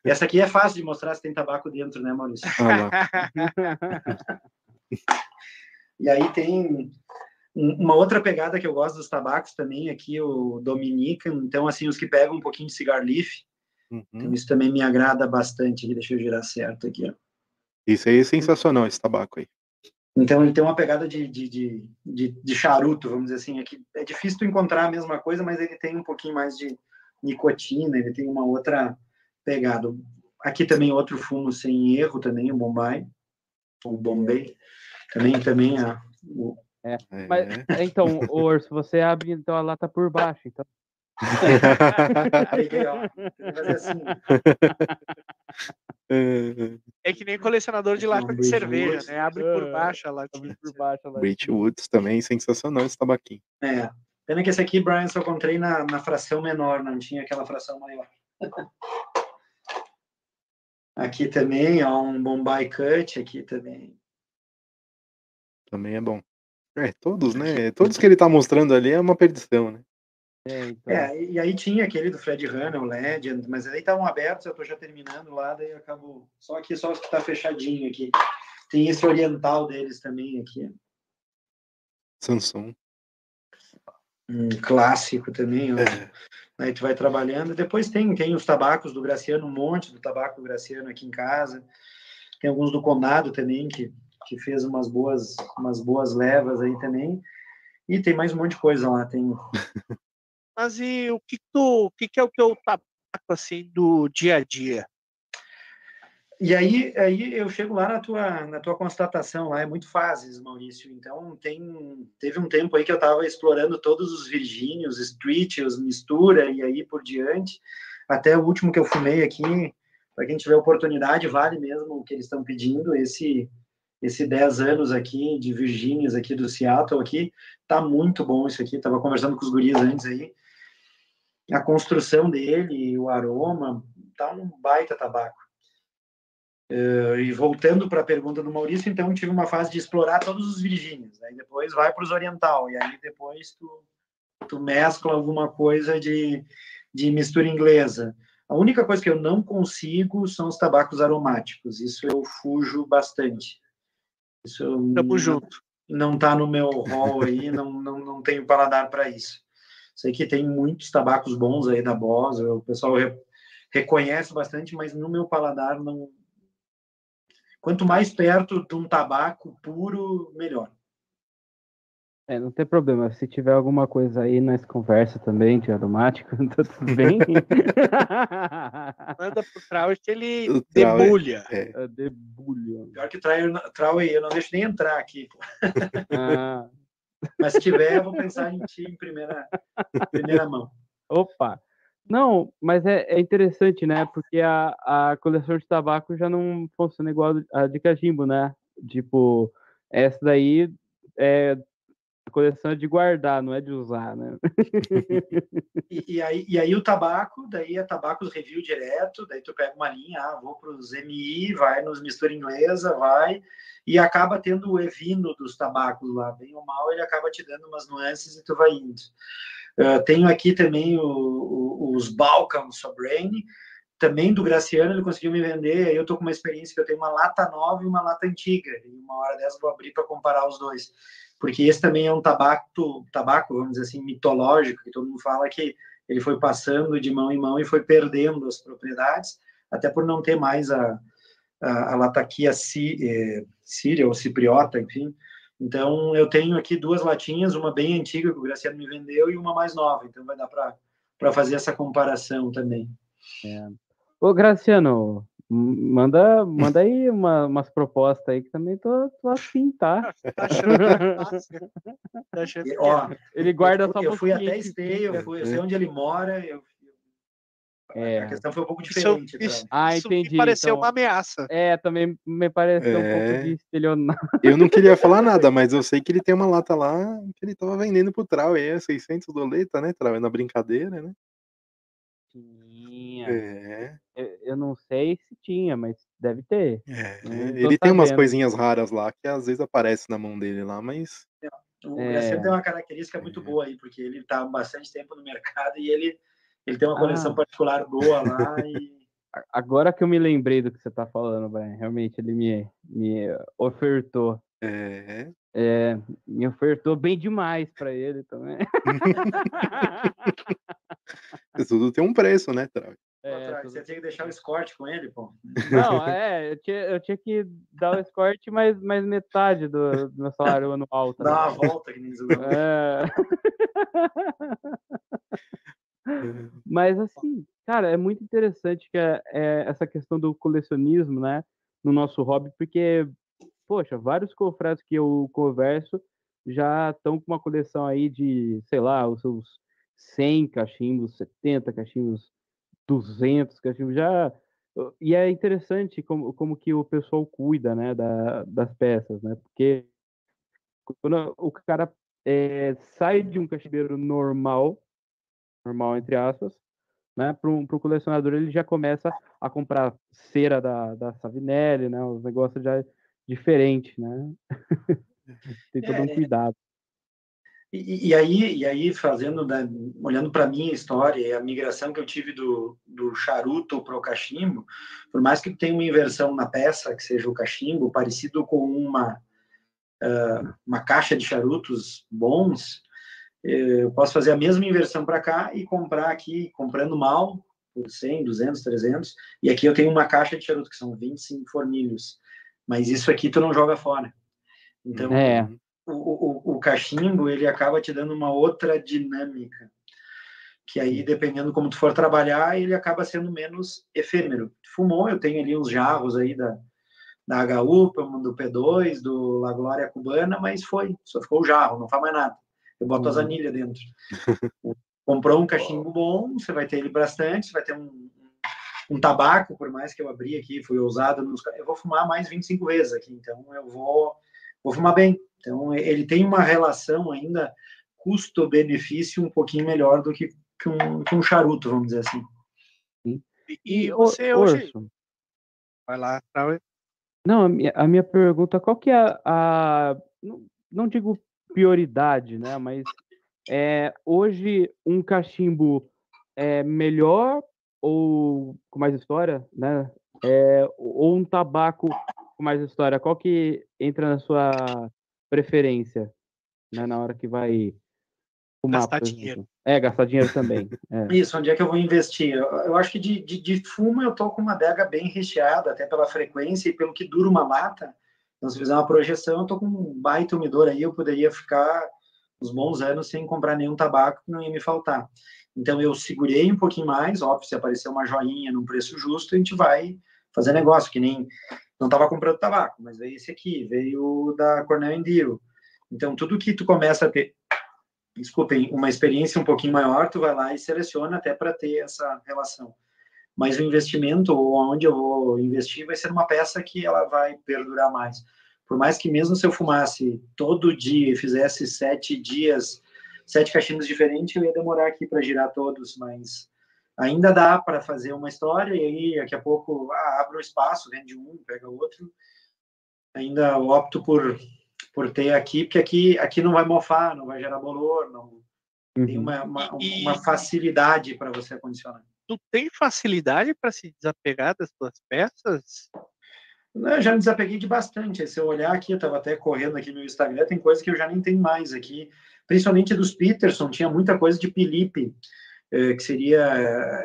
Essa aqui é fácil de mostrar se tem tabaco dentro, né, Maurício? Ah, e aí tem uma outra pegada que eu gosto dos tabacos também aqui, o Dominican, então assim, os que pegam um pouquinho de cigar leaf, uhum. então, isso também me agrada bastante aqui, deixa eu girar certo aqui, ó. Isso aí é sensacional, esse tabaco aí. Então ele tem uma pegada de, de, de, de, de charuto, vamos dizer assim, aqui é difícil tu encontrar a mesma coisa, mas ele tem um pouquinho mais de nicotina, ele tem uma outra pegada. Aqui também outro fumo sem erro também, o Bombay, o Bombay, também, também a, o, é. Mas, é. então, o Orso, você abre então a lata por baixo, então. assim. É que nem colecionador de lata de cerveja, né? Abre por é, baixo a lata. Abre por baixo a lata. Woods também, sensacional esse tabaquinho. É. Pena que esse aqui, Brian, só comprei na, na fração menor, não tinha aquela fração maior. Aqui também, ó, um Bombay Cut aqui também. Também é bom. É, todos, né? Todos que ele tá mostrando ali é uma perdição, né? É, então. é, e aí tinha aquele do Fred Hanna, o Legend, mas aí estavam abertos, eu tô já terminando lá, daí acabou. Só aqui, só os que tá fechadinho aqui. Tem esse oriental deles também aqui. Samsung. Um clássico também, é. aí tu vai trabalhando. Depois tem, tem os tabacos do Graciano, um monte do tabaco do Graciano aqui em casa. Tem alguns do Conado também, que que fez umas boas, umas boas levas aí também. E tem mais um monte de coisa lá. Tem... Mas e o que, tu, o que, que é o que eu tabaco assim do dia a dia? E aí, aí eu chego lá na tua, na tua constatação, lá é muito fases, Maurício. Então, tem, teve um tempo aí que eu estava explorando todos os virgínios, street, os mistura e aí por diante. Até o último que eu fumei aqui, para quem tiver oportunidade, vale mesmo o que eles estão pedindo. Esse esse 10 anos aqui de Virgínias aqui do Seattle aqui, tá muito bom isso aqui, tava conversando com os guris antes aí, a construção dele, o aroma, tá um baita tabaco. Uh, e voltando para a pergunta do Maurício, então tive uma fase de explorar todos os Virgínios, aí depois vai para os oriental, e aí depois tu, tu mescla alguma coisa de, de mistura inglesa. A única coisa que eu não consigo são os tabacos aromáticos, isso eu fujo bastante. Isso Tamo não, junto. Não tá no meu rol aí, não, não, não tenho paladar para isso. Sei que tem muitos tabacos bons aí da Boss, o pessoal re, reconhece bastante, mas no meu paladar não. Quanto mais perto de um tabaco puro, melhor. É, não tem problema. Se tiver alguma coisa aí, nós conversa também de aromático, tá tudo bem. Manda pro que ele o debulha. É. é. Debulha. Pior que o Trauer, eu não deixo nem entrar aqui. Ah. Mas se tiver, eu vou pensar em ti em primeira, primeira mão. Opa! Não, mas é, é interessante, né? Porque a, a coleção de tabaco já não funciona igual a de cachimbo, né? Tipo, essa daí é coleção de guardar, não é de usar, né? e, e, aí, e aí o tabaco, daí é tabacos review direto, daí tu pega uma linha, ah, vou para os MI, vai nos mistura inglesa, vai, e acaba tendo o evino dos tabacos lá, bem ou mal, ele acaba te dando umas nuances e tu vai indo. Uh, tenho aqui também o, o, os Balkan Sobrane, também do Graciano, ele conseguiu me vender, aí eu tô com uma experiência que eu tenho uma lata nova e uma lata antiga, e uma hora dessa vou abrir para comparar os dois porque esse também é um tabaco, tabaco, vamos dizer assim, mitológico, que todo mundo fala que ele foi passando de mão em mão e foi perdendo as propriedades, até por não ter mais a, a, a lataquia é, síria ou cipriota, enfim. Então, eu tenho aqui duas latinhas, uma bem antiga que o Graciano me vendeu e uma mais nova, então vai dar para fazer essa comparação também. É. Ô, Graciano, Manda, manda aí uma, umas propostas aí que também tô, tô afim, tá? tá Ó, ele guarda eu, só Eu fui até Esteio, eu, fui, eu sei onde ele mora, eu, é. A questão foi um pouco diferente. Isso, isso, ah, entendi. Isso me pareceu então, uma ameaça. É, também me pareceu é... um pouco é. de estelionato. Eu não queria falar nada, mas eu sei que ele tem uma lata lá que ele tava vendendo pro Trau, é 600 doleta, né, Trau? É na brincadeira, né? Tinha. É. Eu, não sei se tinha, mas deve ter. É. Ele tem umas coisinhas raras lá que às vezes aparece na mão dele lá, mas. O é. tem uma característica muito é. boa aí, porque ele está há bastante tempo no mercado e ele, ele tem uma coleção ah. particular boa lá e. Agora que eu me lembrei do que você está falando, Brian, realmente ele me, me ofertou. É. É, me ofertou bem demais para ele também. Tudo tem um preço, né, Travis? É, você tinha que deixar o escorte com ele, pô. Não, é, eu tinha, eu tinha que dar o escorte mais, mais metade do, do meu salário anual. Tá Dá uma volta, que nem é... Mas assim, cara, é muito interessante que é, é, essa questão do colecionismo, né, no nosso hobby, porque, poxa, vários confrades que eu converso já estão com uma coleção aí de, sei lá, os seus 100 cachimbos, 70 cachimbos, 200 cachimbos, já... E é interessante como, como que o pessoal cuida, né, da, das peças, né, porque quando o cara é, sai de um cachimbeiro normal, normal entre aspas, né, para um colecionador ele já começa a comprar cera da, da Savinelli, né, os negócios já diferentes, né, tem todo um é, cuidado. E, e, aí, e aí fazendo, né, olhando para a minha história e a migração que eu tive do, do charuto para o cachimbo, por mais que tenha uma inversão na peça, que seja o cachimbo, parecido com uma, uh, uma caixa de charutos bons, eu posso fazer a mesma inversão para cá e comprar aqui, comprando mal, por 100, 200, 300, e aqui eu tenho uma caixa de charuto, que são 25 fornilhos, mas isso aqui tu não joga fora. Então, é o, o, o cachimbo ele acaba te dando uma outra dinâmica que aí dependendo como tu for trabalhar ele acaba sendo menos efêmero fumou eu tenho ali uns jarros aí da da HU, do P2, do La Glória Cubana, mas foi, só ficou o jarro, não faz mais nada. Eu boto uhum. as anilhas dentro. Comprou um cachimbo bom, você vai ter ele bastante, você vai ter um, um tabaco, por mais que eu abri aqui, fui ousado, nos, eu vou fumar mais 25 vezes aqui, então eu vou, vou fumar bem. Então, ele tem uma relação ainda custo-benefício um pouquinho melhor do que, que, um, que um charuto, vamos dizer assim. E, e você hoje... Vai lá, Não, a minha, a minha pergunta, qual que é a, a não, não digo prioridade, né, mas é, hoje um cachimbo é melhor ou com mais história, né, é, ou um tabaco com mais história, qual que entra na sua preferência, né, na hora que vai fumar. Gastar dinheiro. É, gastar dinheiro também. É. Isso, onde é que eu vou investir? Eu, eu acho que de, de, de, fumo eu tô com uma adega bem recheada, até pela frequência e pelo que dura uma lata. Então, se fizer uma projeção, eu tô com um baita umidor aí, eu poderia ficar uns bons anos sem comprar nenhum tabaco que não ia me faltar. Então eu segurei um pouquinho mais, óbvio, se aparecer uma joinha num preço justo, a gente vai fazer negócio, que nem não estava comprando tabaco, mas veio esse aqui, veio da Cornell Endiro. Então tudo que tu começa a ter, desculpem, uma experiência um pouquinho maior, tu vai lá e seleciona até para ter essa relação. Mas o investimento, ou onde eu vou investir, vai ser uma peça que ela vai perdurar mais. Por mais que mesmo se eu fumasse todo dia e fizesse sete dias sete caixinhas diferentes, eu ia demorar aqui para girar todos, mas ainda dá para fazer uma história e aí daqui a pouco ah, abre um espaço, vende um, pega outro. Ainda opto por por ter aqui, porque aqui aqui não vai mofar, não vai gerar bolor, não uhum. tem uma, uma, e, uma facilidade para você acondicionar. Tu tem facilidade para se desapegar das tuas peças? Eu já me desapeguei de bastante. Se eu olhar aqui, eu estava até correndo aqui no Instagram, tem coisas que eu já nem tenho mais aqui principalmente dos Peterson, tinha muita coisa de Pilipe, eh, que seria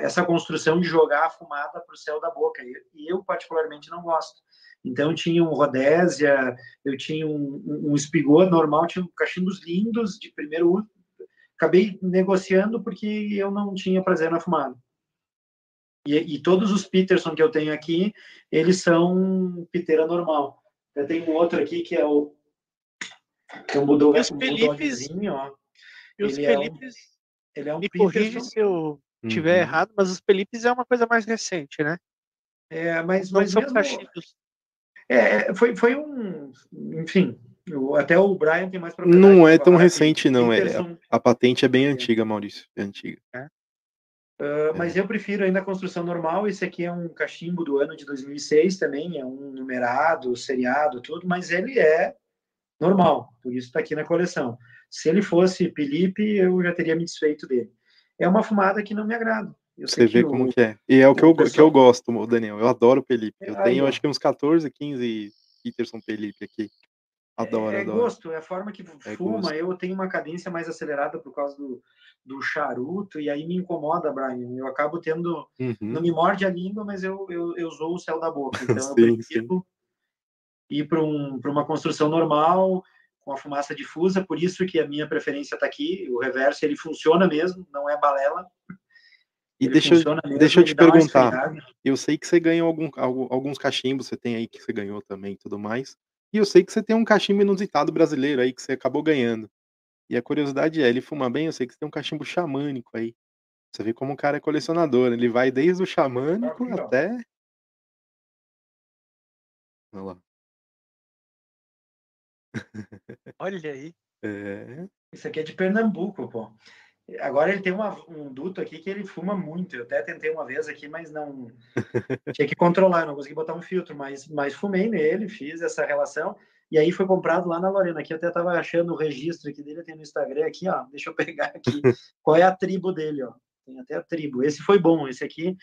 essa construção de jogar a fumada para o céu da boca, e eu particularmente não gosto. Então tinha um Rodésia, eu tinha um, um Espigô normal, tinha cachimbos lindos de primeiro uso. Acabei negociando porque eu não tinha prazer na fumada. E, e, todos os Peterson que eu tenho aqui, eles são piteira normal. Eu tenho um outro aqui que é o então mudou os Felipes, ó. E os ele Felipes, é um, ele é um me corrige se eu estiver uhum. errado, mas os Felipes é uma coisa mais recente, né? É, mas, Não mas são mesmo, é, foi, foi um, enfim, até o Brian tem mais propriedade. Não é tão recente, não. É, a, a, patente é bem é. antiga, Maurício. É antiga. É. Uh, mas eu prefiro ainda a construção normal. Esse aqui é um cachimbo do ano de 2006 também, é um numerado, seriado, tudo, mas ele é normal, por isso está aqui na coleção. Se ele fosse Felipe, eu já teria me desfeito dele. É uma fumada que não me agrada. Eu Você vê como que é. E é o que eu, pessoal... que eu gosto, Daniel. Eu adoro Felipe. Eu é, tenho, acho que uns 14, 15 Peterson Felipe aqui. Adoro, é, é adoro. gosto, é a forma que é fuma. Eu tenho uma cadência mais acelerada por causa do, do charuto, e aí me incomoda, Brian. Eu acabo tendo. Uhum. Não me morde a língua, mas eu, eu, eu zoo o céu da boca. Então sim, eu prefiro sim ir para um, uma construção normal, com a fumaça difusa, por isso que a minha preferência está aqui, o reverso, ele funciona mesmo, não é balela. E deixa, mesmo, deixa eu te perguntar, eu sei que você ganhou algum, alguns cachimbos, você tem aí que você ganhou também e tudo mais, e eu sei que você tem um cachimbo inusitado brasileiro aí que você acabou ganhando. E a curiosidade é, ele fuma bem, eu sei que você tem um cachimbo xamânico aí. Você vê como o cara é colecionador, ele vai desde o xamânico até... Olha lá. Olha aí. É. Isso aqui é de Pernambuco, pô. Agora ele tem uma, um duto aqui que ele fuma muito. Eu até tentei uma vez aqui, mas não. Tinha que controlar, não consegui botar um filtro, mas, mas fumei nele, fiz essa relação. E aí foi comprado lá na Lorena. Aqui eu até tava achando o registro aqui dele, tem no Instagram aqui, ó. Deixa eu pegar aqui. Qual é a tribo dele, ó? Tem até a tribo. Esse foi bom, esse aqui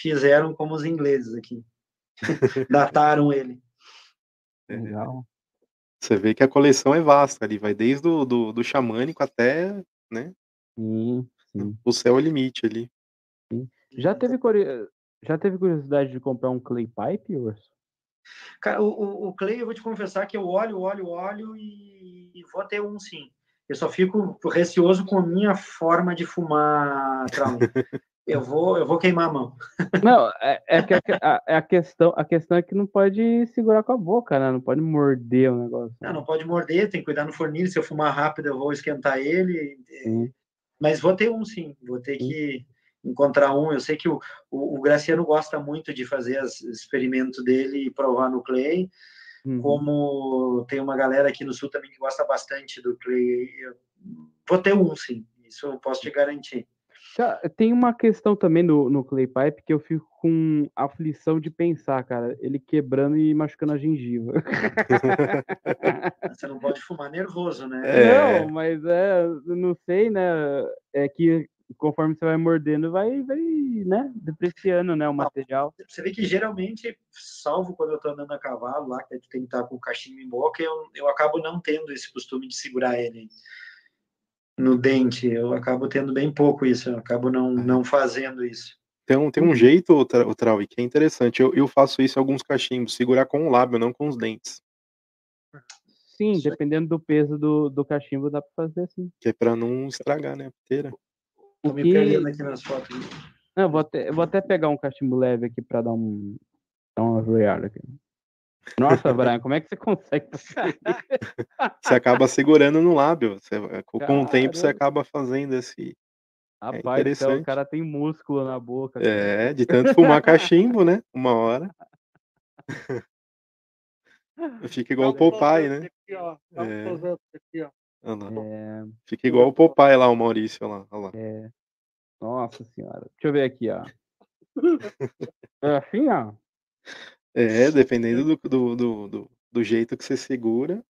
fizeram como os ingleses aqui. Dataram ele. Legal. Você vê que a coleção é vasta ali, vai desde o do, do xamânico até, né? Sim, sim. O céu é o limite ali. Sim. Já teve, já teve curiosidade de comprar um clay pipe, Urso? Cara, o, o, o, clay, eu vou te confessar que eu olho, olho, olho e, e vou ter um sim. Eu só fico receoso com a minha forma de fumar trauma. eu vou, eu vou queimar a mão. Não, é, é que a, a, a, questão, a questão é que não pode segurar com a boca, né? Não pode morder o negócio. Não, não pode morder, tem que cuidar no fornilho. Se eu fumar rápido, eu vou esquentar ele. Sim. Mas vou ter um sim, vou ter sim. que encontrar um. Eu sei que o, o, o Graciano gosta muito de fazer os experimentos dele e provar no clay. Uhum. Como tem uma galera aqui no sul também que gosta bastante do clay. Eu vou ter um sim, isso eu posso te garantir. Tem uma questão também no, no Clay Pipe que eu fico com aflição de pensar, cara. Ele quebrando e machucando a gengiva. Você não pode fumar nervoso, né? É. Não, mas é, não sei, né? É que conforme você vai mordendo, vai, vai né, depreciando né, o material. Você vê que geralmente, salvo quando eu tô andando a cavalo lá, que tem que estar com o cachimbo em boca, eu, eu acabo não tendo esse costume de segurar ele no dente. Eu acabo tendo bem pouco isso, eu acabo não, não fazendo isso. Tem um, tem um jeito, o, tra o Trau, que é interessante. Eu, eu faço isso em alguns cachimbos, segurar com o lábio, não com os dentes. Sim, dependendo do peso do, do cachimbo, dá para fazer assim. Que é para não estragar, né? A piteira. Tô me perdendo aqui nas fotos. Não, vou até, vou até pegar um cachimbo leve aqui para dar um dar uma olhada aqui. Nossa, Brian, como é que você consegue Você acaba segurando no lábio. Você, com o tempo você acaba fazendo esse. Rapaz, então o cara tem músculo na boca. cara. É, de tanto fumar cachimbo, né? Uma hora. Fica igual o Popeye, né? Aqui, ó. Dá É. aqui, ó. É, Fica igual o Popeye lá, o Maurício lá. Lá. é... Nossa senhora. Deixa eu ver aqui, ó. É assim, ó. É, dependendo do, do, do, do, do jeito que você segura.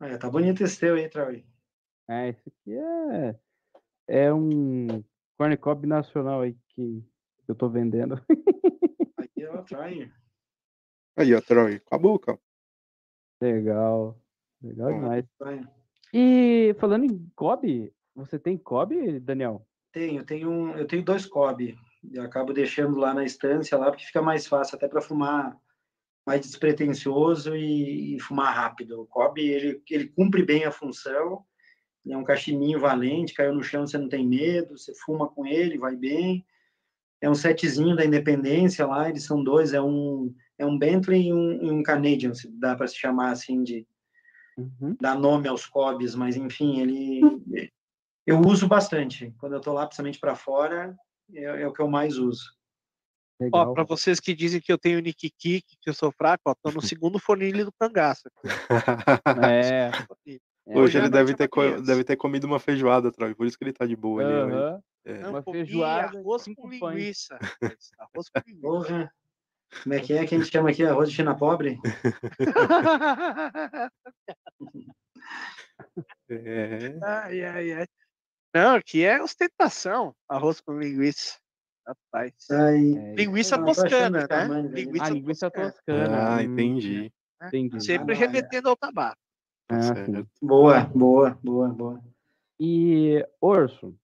É, tá bonito esse teu aí, Traui. É, esse aqui é, é um corn cob nacional aí que eu tô vendendo. Aqui é o Traui. Aí, ó, Troy, com a boca. Legal. Legal demais. E falando em cob, você tem cob, Daniel? Tenho, tenho um, eu tenho dois cob. Eu acabo deixando lá na estância lá porque fica mais fácil até para fumar mais despretensioso e, e fumar rápido. O cob ele ele cumpre bem a função. Ele é um cachininho valente, caiu no chão você não tem medo, você fuma com ele, vai bem. É um setzinho da Independência lá, eles são dois, é um é um Bentley e um, e um Canadian, se dá para se chamar assim de Uhum. dar nome aos cobs, mas enfim, ele eu uso bastante. Quando eu tô lá, principalmente para fora, é, é o que eu mais uso. Ó, Legal. pra vocês que dizem que eu tenho Nick Kick, que eu sou fraco, ó, tô no segundo fornilho do cangaço. É, é, Hoje ele deve ter, co- deve ter comido uma feijoada, Troy. Por isso que ele tá de boa ali. É. Não, Uma feijoada arroz com linguiça. Arroz com linguiça. Porra, como é que é que a gente chama aqui arroz de China pobre? É. ai, ai, ai. Não, aqui é ostentação. Arroz com linguiça. Rapaz. Ai, É, Linguiça não, toscana, né? tamanho, velho. Linguiça a linguiça toscana. toscana. Ah, hum, entendi. Entendi. Sempre Ah, não, é. remetendo ao tabaco. Tá Ah, certo. boa, boa, boa, boa. E, Orso,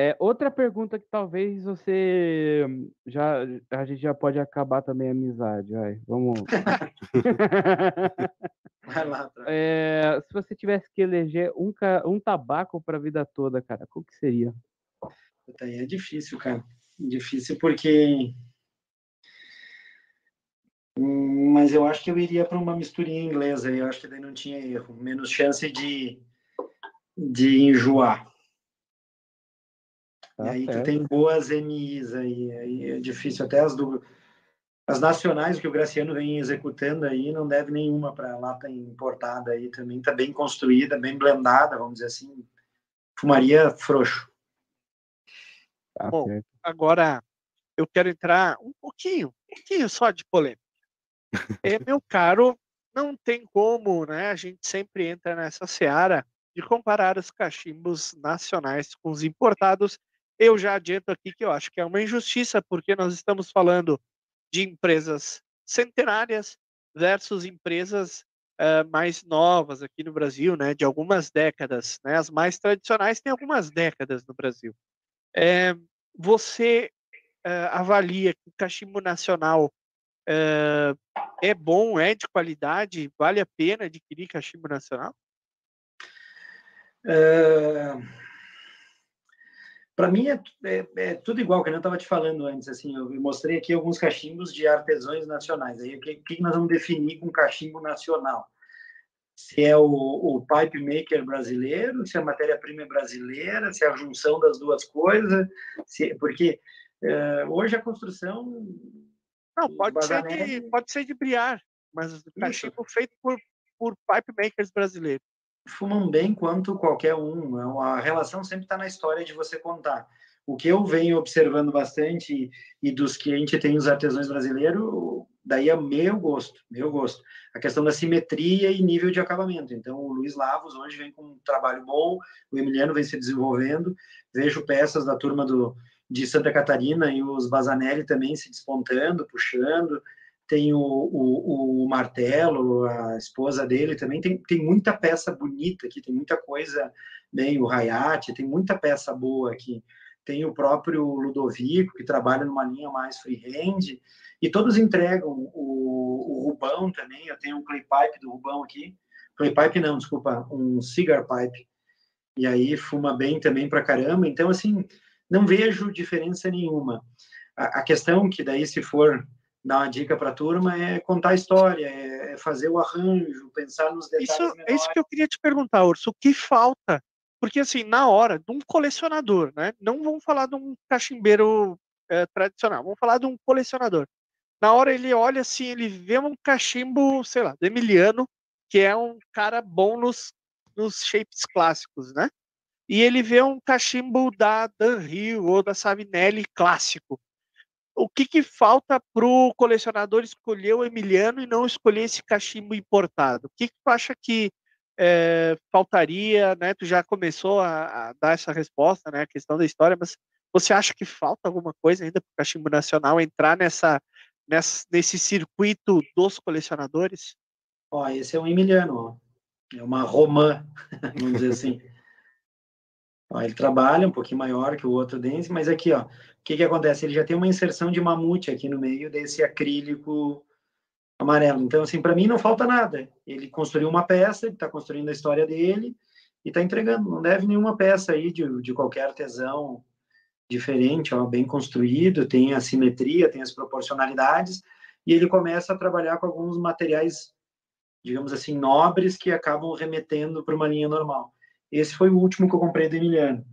é, outra pergunta que talvez você já a gente já pode acabar também a amizade, vai. Vamos. Vai lá. É, se você tivesse que eleger um, um tabaco para a vida toda, cara, qual que seria? Aí é difícil, cara. Difícil porque. Hum, Mas eu acho que eu iria para uma misturinha inglesa. Eu acho que daí não tinha erro. Menos chance de, de enjoar. Tá e aí tu certo. tem boas MIs aí. Aí é difícil. Até as do. As nacionais que o Graciano vem executando aí, não deve nenhuma para lata importada aí também. Tá bem construída, bem blendada, vamos dizer assim. Fumaria frouxo. Tá Bom, certo. Agora, eu quero entrar um pouquinho, um pouquinho só de polêmica. É, meu caro, não tem como, né? A gente sempre entra nessa seara de comparar os cachimbos nacionais com os importados. Eu já adianto aqui que eu acho que é uma injustiça, porque nós estamos falando de empresas centenárias versus empresas eh, mais novas aqui no Brasil, né? De algumas décadas, né? As mais tradicionais têm algumas décadas no Brasil. É, você eh, avalia que o cachimbo nacional eh, é bom, é de qualidade, vale a pena adquirir cachimbo nacional? Para mim é, é- é tudo igual, que eu estava te falando antes. Assim, eu mostrei aqui alguns cachimbos de artesãos nacionais. Aí o que, que nós vamos definir com cachimbo nacional? Se é o, o pipe maker brasileiro, se a matéria-prima é brasileira, se é a junção das duas coisas, se, porque eh, hoje a construção Não, pode ser, de, pode ser de briar, mas o cachimbo feito por, por pipe makers brasileiros. Fumam bem quanto qualquer um. A relação sempre está na história de você contar. O que eu venho observando bastante e, e dos que a gente tem os artesãos brasileiros, daí é meu gosto, meu gosto. A questão da simetria e nível de acabamento. Então, o Luiz Lavos hoje vem com um trabalho bom, o Emiliano vem se desenvolvendo. Vejo peças da turma do, de Santa Catarina e os Bazanelli também se despontando, puxando tem o, o, o Martelo, a esposa dele também, tem, tem muita peça bonita aqui, tem muita coisa, bem, o Hayate, tem muita peça boa aqui. Tem o próprio Ludovico, que trabalha numa linha mais freehand, e todos entregam o, o Rubão também, eu tenho um clay pipe do Rubão aqui, clay pipe não, desculpa, um cigar pipe. E aí fuma bem também para caramba. Então, assim, não vejo diferença nenhuma. A, a questão que daí, se for dar uma dica para a turma, é contar a história, é, é fazer o arranjo, pensar nos detalhes isso, menores. É isso que eu queria te perguntar, Urso. O que falta? Porque, assim, na hora de um colecionador, né? Não vamos falar de um cachimbeiro é, tradicional, vamos falar de um colecionador. Na hora ele olha assim, ele vê um cachimbo, sei lá, do Emiliano, que é um cara bom nos, nos shapes clássicos, né? E ele vê um cachimbo da Dan Hill ou da Savinelli clássico. O que, que falta para o colecionador escolher o Emiliano e não escolher esse cachimbo importado? O que, que tu acha que é, faltaria, né? Tu já começou a, a, dar essa resposta, né? A questão da história, mas você acha que falta alguma coisa ainda para o cachimbo nacional entrar nessa, nessa, nesse circuito dos colecionadores? Ó, esse é um Emiliano, ó. É uma romã, vamos dizer assim. Ó, ele trabalha um pouquinho maior que o outro dente, mas aqui, ó, o que que acontece? Ele já tem uma inserção de mamute aqui no meio desse acrílico amarelo. Então, assim, para mim não falta nada. Ele construiu uma peça, ele está construindo a história dele e está entregando. Não deve nenhuma peça aí de, de qualquer artesão diferente, ó, bem construído, tem a simetria, tem as proporcionalidades, e ele começa a trabalhar com alguns materiais, digamos assim, nobres que acabam remetendo para uma linha normal. Esse foi o último que eu comprei do Emiliano.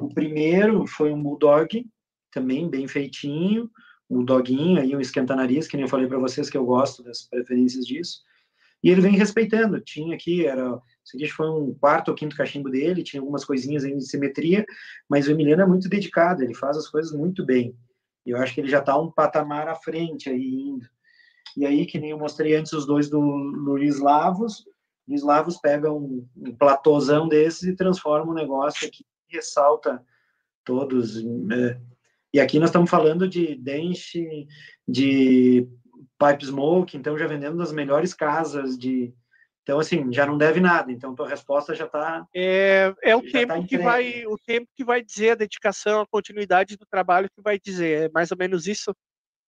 O primeiro foi um Bulldog, também bem feitinho, um doguinho aí, um esquenta-nariz, que nem eu falei para vocês que eu gosto das preferências disso. E ele vem respeitando. Tinha aqui, era, isso foi um quarto ou quinto cachimbo dele, tinha algumas coisinhas aí de simetria, mas o Emiliano é muito dedicado, ele faz as coisas muito bem. E eu acho que ele já está um patamar à frente aí indo. E aí, que nem eu mostrei antes os dois do Luiz Lavos, Luiz Lavos pega um, um platôzão desses e transforma um negócio aqui, ressalta todos. É, e aqui nós estamos falando de denche, de pipe smoke, então já vendendo nas melhores casas de. Então, assim, já não deve nada. Então, tua resposta já está. É, é o tá tempo tá que vai, o tempo que vai dizer a dedicação, a continuidade do trabalho que vai dizer. É mais ou menos isso.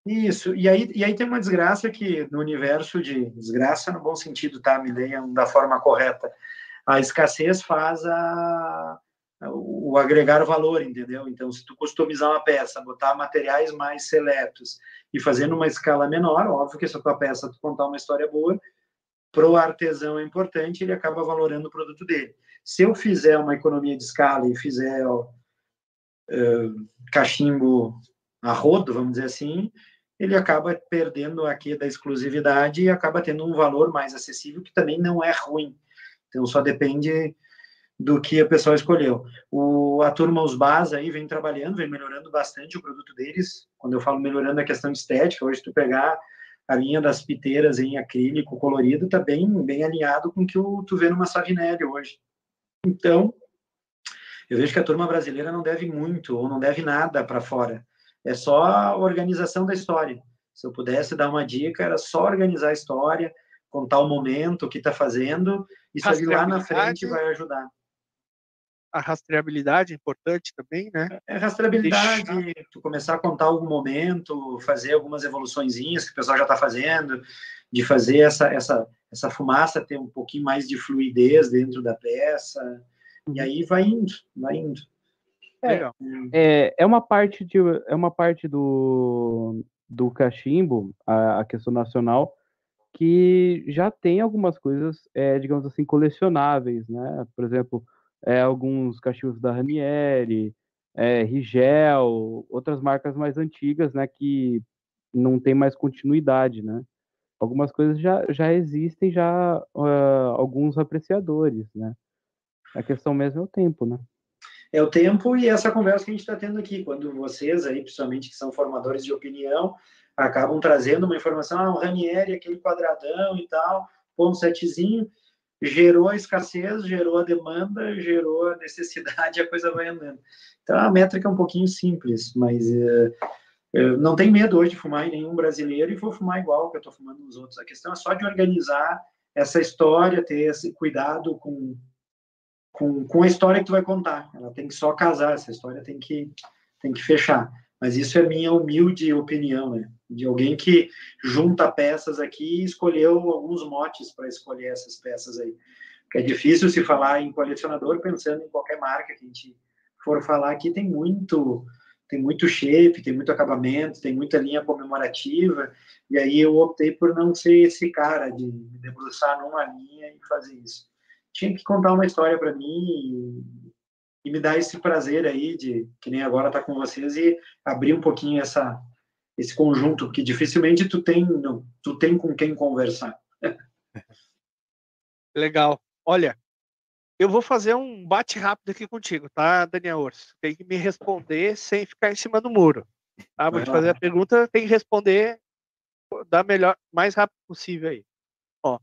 Isso. E aí, e aí tem uma desgraça que no universo de desgraça no bom sentido, tá? Me leiam da forma correta. A escassez faz a o agregar valor, entendeu? Então, se tu customizar uma peça, botar materiais mais seletos e fazer numa escala menor, óbvio que se a tua peça tu contar uma história boa, pro artesão é importante, ele acaba valorando o produto dele. Se eu fizer uma economia de escala e fizer ó, uh, cachimbo a rodo, vamos dizer assim, ele acaba perdendo aqui da exclusividade e acaba tendo um valor mais acessível, que também não é ruim. Então, só depende do que a pessoa escolheu. O, a turma Os Bas aí vem trabalhando, vem melhorando bastante o produto deles. Quando eu falo melhorando a questão estética, hoje tu pegar a linha das piteiras em acrílico colorido, tá bem, bem alinhado com o que tu vê numa Savinelli hoje. Então, eu vejo que a turma brasileira não deve muito, ou não deve nada para fora. É só a organização da história. Se eu pudesse dar uma dica, era só organizar a história, contar o momento, o que está fazendo, isso ali lá na frente vai ajudar a rastreabilidade é importante também, né? É rastreabilidade, Deixar... tu começar a contar algum momento, fazer algumas evoluçõezinhas que o pessoal já está fazendo, de fazer essa, essa, essa fumaça ter um pouquinho mais de fluidez dentro da peça, e uhum. aí vai indo, vai indo. É, é, é uma parte de é uma parte do, do cachimbo, a, a questão nacional, que já tem algumas coisas, é, digamos assim, colecionáveis, né? Por exemplo, é, alguns cachimbos da Ranieri, é, Rigel, outras marcas mais antigas, né, que não tem mais continuidade, né? Algumas coisas já, já existem, já uh, alguns apreciadores, né? A questão mesmo é o tempo, né? É o tempo e essa conversa que a gente está tendo aqui, quando vocês aí, principalmente que são formadores de opinião, acabam trazendo uma informação, ah, o Ranieri, aquele quadradão e tal, pô, um setzinho, gerou a escassez, gerou a demanda, gerou a necessidade, a coisa vai andando. Então, a métrica é um pouquinho simples, mas uh, não tem medo hoje de fumar em nenhum brasileiro e vou fumar igual que eu estou fumando nos outros. A questão é só de organizar essa história, ter esse cuidado com, com, com a história que tu vai contar. Ela tem que só casar, essa história tem que, tem que fechar. Mas isso é minha humilde opinião, né? de alguém que junta peças aqui e escolheu alguns motes para escolher essas peças aí. Porque é difícil se falar em colecionador pensando em qualquer marca que a gente for falar aqui, tem muito tem muito shape, tem muito acabamento, tem muita linha comemorativa, e aí eu optei por não ser esse cara de me debruçar numa linha e fazer isso. Tinha que contar uma história para mim e, e, me dar esse prazer aí de, que nem agora tá com vocês, e abrir um pouquinho essa, esse conjunto, porque dificilmente tu tem, tu tem com quem conversar. Legal. Olha, eu vou fazer um bate rápido aqui contigo, tá, Daniel Orso? Tem que me responder sem ficar em cima do muro. Tá? Vou te fazer a pergunta, tem que responder da melhor, mais rápido possível aí. Ó,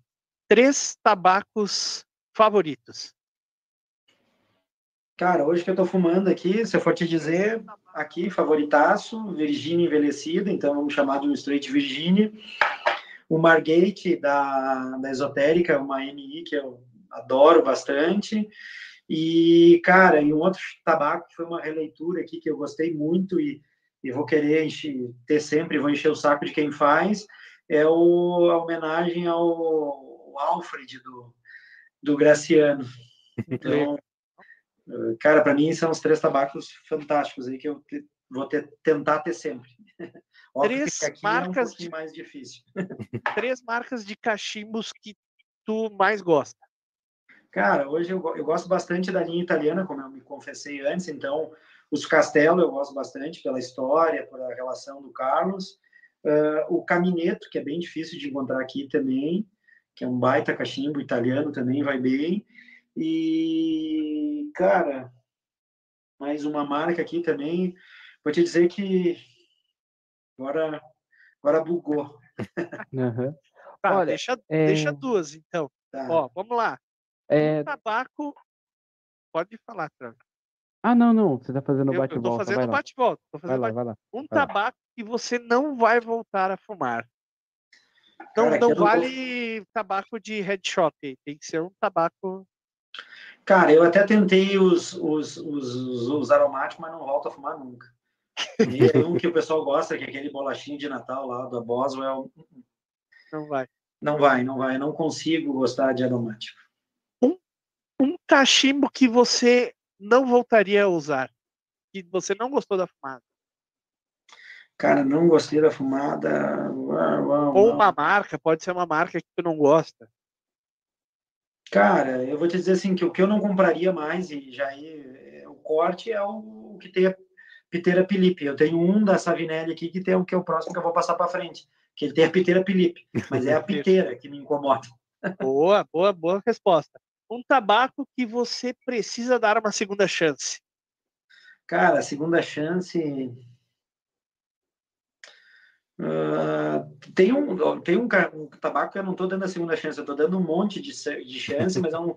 três tabacos favoritos. Cara, hoje que eu tô fumando aqui, se eu for te dizer, aqui, favoritaço, Virginia envelhecida, então vamos chamar de um Straight Virginia. O Margate da, da Esotérica, uma MI que eu adoro bastante. E, cara, e um outro tabaco que foi uma releitura aqui que eu gostei muito e, e vou querer encher, ter sempre, vou encher o saco de quem faz, é o, a homenagem ao, ao Alfred do, do Graciano. Então, cara, para mim são os três tabacos fantásticos aí que eu te, vou ter, tentar ter sempre. Óbvio três marcas é um de mais difícil. Três marcas de cachimbos que tu mais gosta. Cara, hoje eu, eu gosto bastante da linha italiana, como eu me confessei antes, então os Castelo eu gosto bastante pela história, pela relação do Carlos. Uh, o Camineto, que é bem difícil de encontrar aqui também, que é um baita cachimbo italiano também, vai bem. E, cara, mais uma marca aqui também. Vou te dizer que agora, agora bugou. Uhum. Tá, Olha, deixa, é... deixa duas, então. Tá. Ó, vamos lá. É... Um tabaco. Pode falar, Trump. Ah, não, não. Você tá fazendo bate-volta. Eu tô fazendo bate-volta. Vai lá, vai lá. Um vai tabaco lá. que você não vai voltar a fumar. Então Cara, não vale não... tabaco de headshot. Tem que ser um tabaco. Cara, eu até tentei os, os, os, os aromáticos, mas não volto a fumar nunca. E um que o pessoal gosta, que é aquele bolachinho de Natal lá da Boswell. Não vai. Não vai, não vai. Eu não consigo gostar de aromático um cachimbo que você não voltaria a usar? Que você não gostou da fumada? Cara, não gostei da fumada. Ou uma marca, pode ser uma marca que tu não gosta. Cara, eu vou te dizer assim que o que eu não compraria mais e já é, o corte é o, que tem a piteira Felipe. Eu tenho um da Savinelli aqui que tem o que é o próximo que eu vou passar para frente, que ele tem a piteira Felipe, mas é a piteira que me incomoda. Boa, boa, boa resposta um tabaco que você precisa dar uma segunda chance? Cara, segunda chance. Uh, tem um, tem um, um, tabaco que eu não estou dando a segunda chance, eu estou dando um monte de, de chance, mas é um,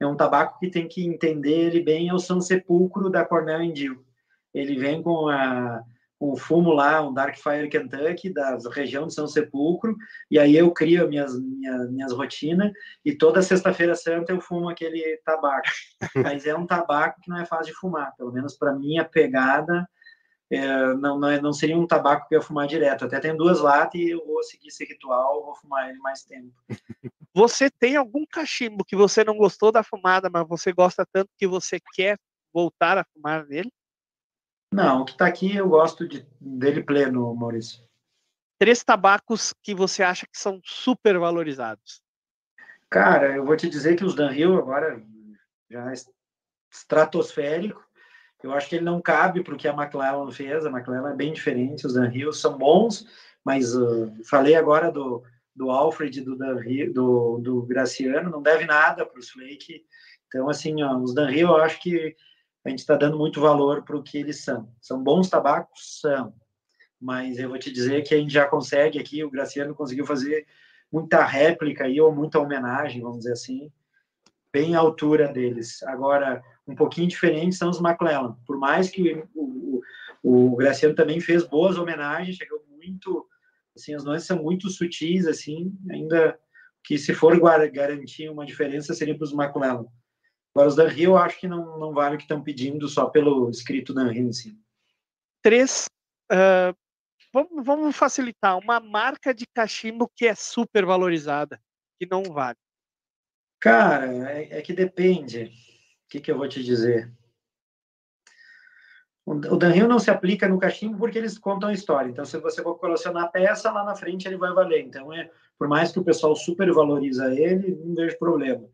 é um tabaco que tem que entender ele bem, é o São Sepulcro da Cornell Indio. Ele vem com a um fumo lá, um Dark Fire Kentucky, da região de São Sepulcro, e aí eu crio minhas, minhas, minhas rotinas, e toda sexta-feira santa eu fumo aquele tabaco. Mas é um tabaco que não é fácil de fumar, pelo menos para minha pegada, é, não, não, é, não seria um tabaco que eu ia fumar direto. Até tem duas latas e eu vou seguir esse ritual, vou fumar ele mais tempo. Você tem algum cachimbo que você não gostou da fumada, mas você gosta tanto que você quer voltar a fumar nele? Não, o que está aqui eu gosto de, dele pleno, Maurício. Três tabacos que você acha que são super valorizados. Cara, eu vou te dizer que os Danhill agora já é estratosférico. Eu acho que ele não cabe para o que a McLaren fez. A McLaren é bem diferente. Os Danhill são bons, mas uh, falei agora do, do Alfred, do, Danhill, do, do Graciano, não deve nada para os Flake. Então, assim, ó, os Danhill eu acho que a gente está dando muito valor para o que eles são. São bons tabacos? São. Mas eu vou te dizer que a gente já consegue aqui, o Graciano conseguiu fazer muita réplica aí, ou muita homenagem, vamos dizer assim, bem à altura deles. Agora, um pouquinho diferente são os McClellan. Por mais que o, o, o Graciano também fez boas homenagens, chegou muito, assim, as notas são muito sutis, assim, ainda que se for garantir uma diferença seria para os McClellan. Agora, os da Rio, eu acho que não, não vale o que estão pedindo só pelo escrito da Rio cima. Três uh, vamos, vamos facilitar. Uma marca de cachimbo que é super valorizada, que não vale. Cara, é, é que depende. O que, que eu vou te dizer? O Danril não se aplica no cachimbo porque eles contam a história. Então, se você for colecionar peça, lá na frente ele vai valer. Então, é, por mais que o pessoal super valoriza ele, não vejo problema.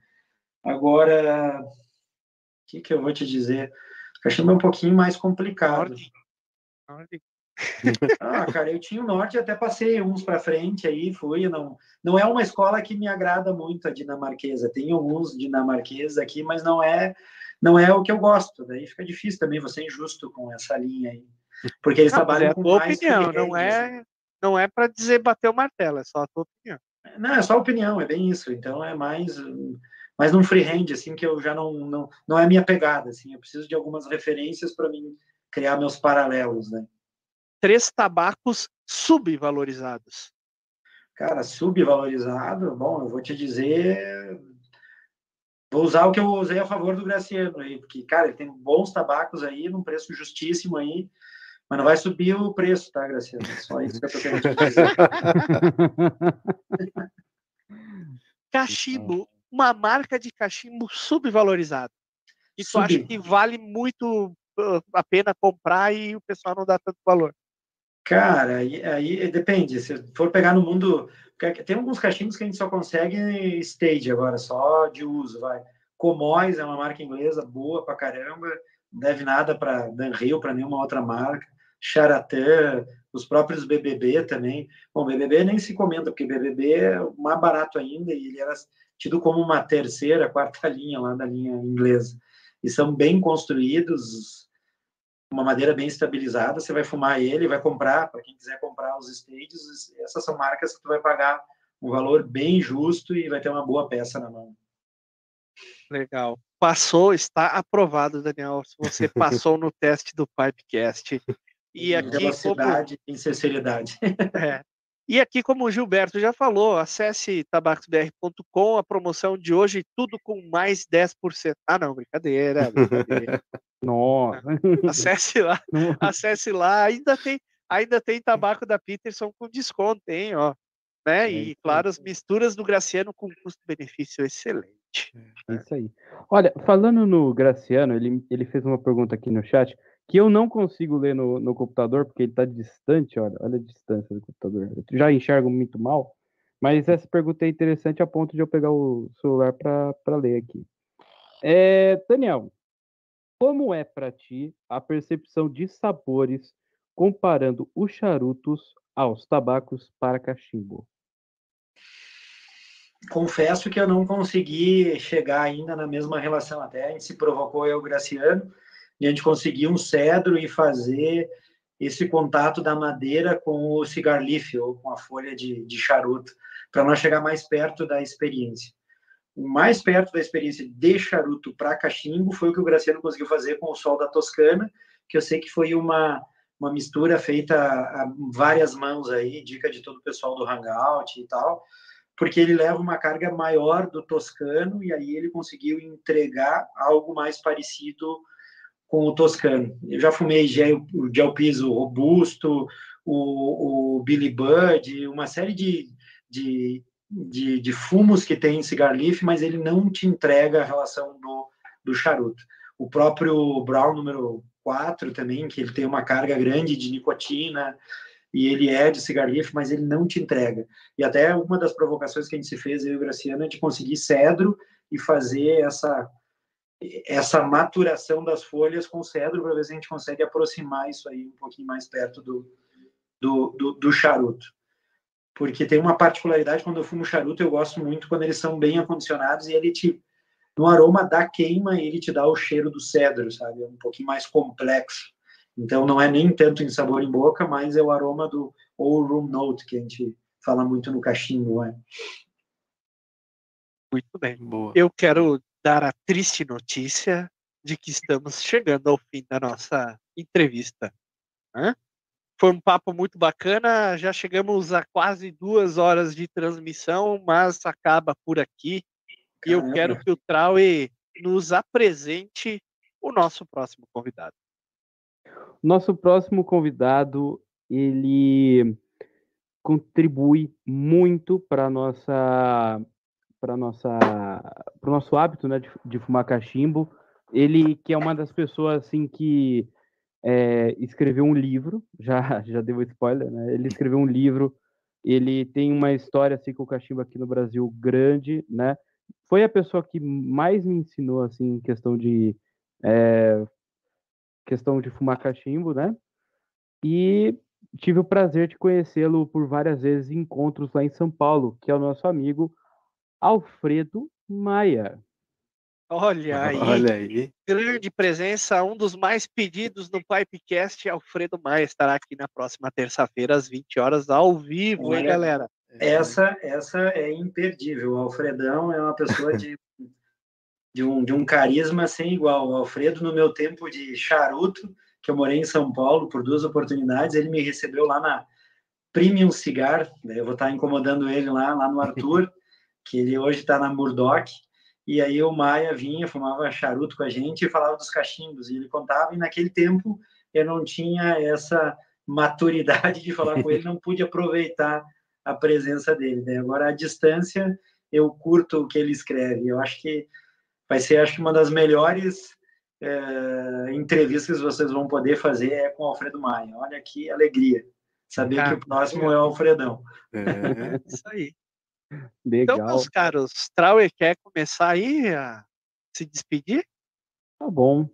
Agora, o que, que eu vou te dizer? O cachimbo é um pouquinho mais complicado. Norte. Norte. ah, cara, eu tinha o norte, até passei uns para frente aí, fui. Não, não é uma escola que me agrada muito a dinamarquesa. Tem alguns dinamarqueses aqui, mas não é não é o que eu gosto. Daí fica difícil também você é injusto com essa linha aí. Porque eles não, trabalham é com mais opinião, não é, não é para dizer bater o martelo, é só a tua opinião. Não, é só opinião, é bem isso. Então é mais mais num freehand assim que eu já não não não é minha pegada assim, eu preciso de algumas referências para mim criar meus paralelos, né? Três tabacos subvalorizados. Cara, subvalorizado, bom, eu vou te dizer Vou usar o que eu usei a favor do Graciano aí, porque, cara, ele tem bons tabacos aí, num preço justíssimo aí, mas não vai subir o preço, tá, Graciano? Só isso que eu tô querendo dizer. cachimbo, uma marca de cachimbo subvalorizado. Isso Sub. acha que vale muito uh, a pena comprar e o pessoal não dá tanto valor? Cara, aí, aí depende. Se for pegar no mundo tem alguns cachimbos que a gente só consegue stage agora, só de uso, vai. Comois é uma marca inglesa boa pra caramba, não deve nada para Danhill, para nenhuma outra marca. Charatã, os próprios BBB também. Bom, BBB nem se comenta, porque BBB é mais barato ainda e ele era tido como uma terceira, quarta linha lá da linha inglesa. E são bem construídos, uma madeira bem estabilizada, você vai fumar ele, vai comprar, para quem quiser comprar os stages, essas são marcas que tu vai pagar um valor bem justo e vai ter uma boa peça na mão. Legal. Passou, está aprovado, Daniel. Se você passou no teste do Pipecast. E aqui velocidade como... e sinceridade. É. E aqui, como o Gilberto já falou, acesse tabacosbr.com, a promoção de hoje, tudo com mais 10%. Ah, não, brincadeira, brincadeira. Nossa. Acesse lá, acesse lá. Ainda tem, ainda tem tabaco da Peterson com desconto, hein, ó. Né? E, claro, as misturas do Graciano com custo-benefício excelente. É isso aí. Olha, falando no Graciano, ele, ele fez uma pergunta aqui no chat que eu não consigo ler no, no computador, porque ele está distante, olha, olha a distância do computador. Eu já enxergo muito mal, mas essa pergunta é interessante a ponto de eu pegar o celular para ler aqui. É, Daniel, como é para ti a percepção de sabores comparando os charutos aos tabacos para cachimbo? Confesso que eu não consegui chegar ainda na mesma relação. Até a gente se provocou eu, Graciano, e a gente conseguir um cedro e fazer esse contato da madeira com o cigar leaf ou com a folha de, de charuto, para nós chegar mais perto da experiência. O mais perto da experiência de charuto para cachimbo foi o que o Graciano conseguiu fazer com o sol da Toscana, que eu sei que foi uma, uma mistura feita a várias mãos aí, dica de todo o pessoal do Hangout e tal, porque ele leva uma carga maior do toscano e aí ele conseguiu entregar algo mais parecido com o Toscano. Eu já fumei gel, gel piso robusto, o, o Billy Bud, uma série de, de, de, de, fumos que tem em cigar leaf, mas ele não te entrega a relação do, do charuto. O próprio Brown número 4 também, que ele tem uma carga grande de nicotina, e ele é de cigar leaf, mas ele não te entrega. E até uma das provocações que a gente se fez, eu e o Graciano, é de conseguir cedro e fazer essa essa maturação das folhas com cedro para ver se a gente consegue aproximar isso aí um pouquinho mais perto do, do, do, do, charuto. Porque tem uma particularidade quando eu fumo charuto, eu gosto muito quando eles são bem acondicionados e ele te, no aroma da queima, ele te dá o cheiro do cedro, sabe? É um pouquinho mais complexo. Então não é nem tanto em sabor em boca, mas é o aroma do old room note que a gente fala muito no cachimbo, né? Muito bem. Boa. Eu quero dar a triste notícia de que estamos chegando ao fim da nossa entrevista. Né? Foi um papo muito bacana, já chegamos a quase duas horas de transmissão, mas acaba por aqui. E eu quero que o Traue nos apresente o nosso próximo convidado. Nosso próximo convidado ele contribui muito para nossa para nossa para o nosso hábito né, de, de, fumar cachimbo. Ele que é uma das pessoas assim que é, escreveu um livro, já já deu spoiler, né? Ele escreveu um livro. Ele tem uma história assim com o cachimbo aqui no Brasil grande, né? Foi a pessoa que mais me ensinou assim questão de é, questão de fumar cachimbo, né? E tive o prazer de conhecê-lo por várias vezes em encontros lá em São Paulo, que é o nosso amigo Alfredo Maia. Olha aí, Olha aí. grande presença, um dos mais pedidos no Pipecast, Alfredo Maia estará aqui na próxima terça-feira às 20 horas ao vivo, Olha, hein, galera? Essa, essa é imperdível. O Alfredão é uma pessoa de, de, um, de um carisma sem igual. O Alfredo, no meu tempo de charuto, que eu morei em São Paulo por duas oportunidades, ele me recebeu lá na Premium Cigar, daí eu vou estar incomodando ele lá, lá no Arthur, que ele hoje está na Murdoch, e aí o Maia vinha, fumava charuto com a gente e falava dos cachimbos, e ele contava, e naquele tempo eu não tinha essa maturidade de falar com ele, não pude aproveitar a presença dele. Né? Agora, à distância, eu curto o que ele escreve. Eu acho que vai ser, acho que uma das melhores é, entrevistas que vocês vão poder fazer é com o Alfredo Maia. Olha que alegria saber ah, que o próximo é o Alfredão. É, isso aí. Legal. Então, meus caros, Trauer quer começar aí a se despedir? Tá bom.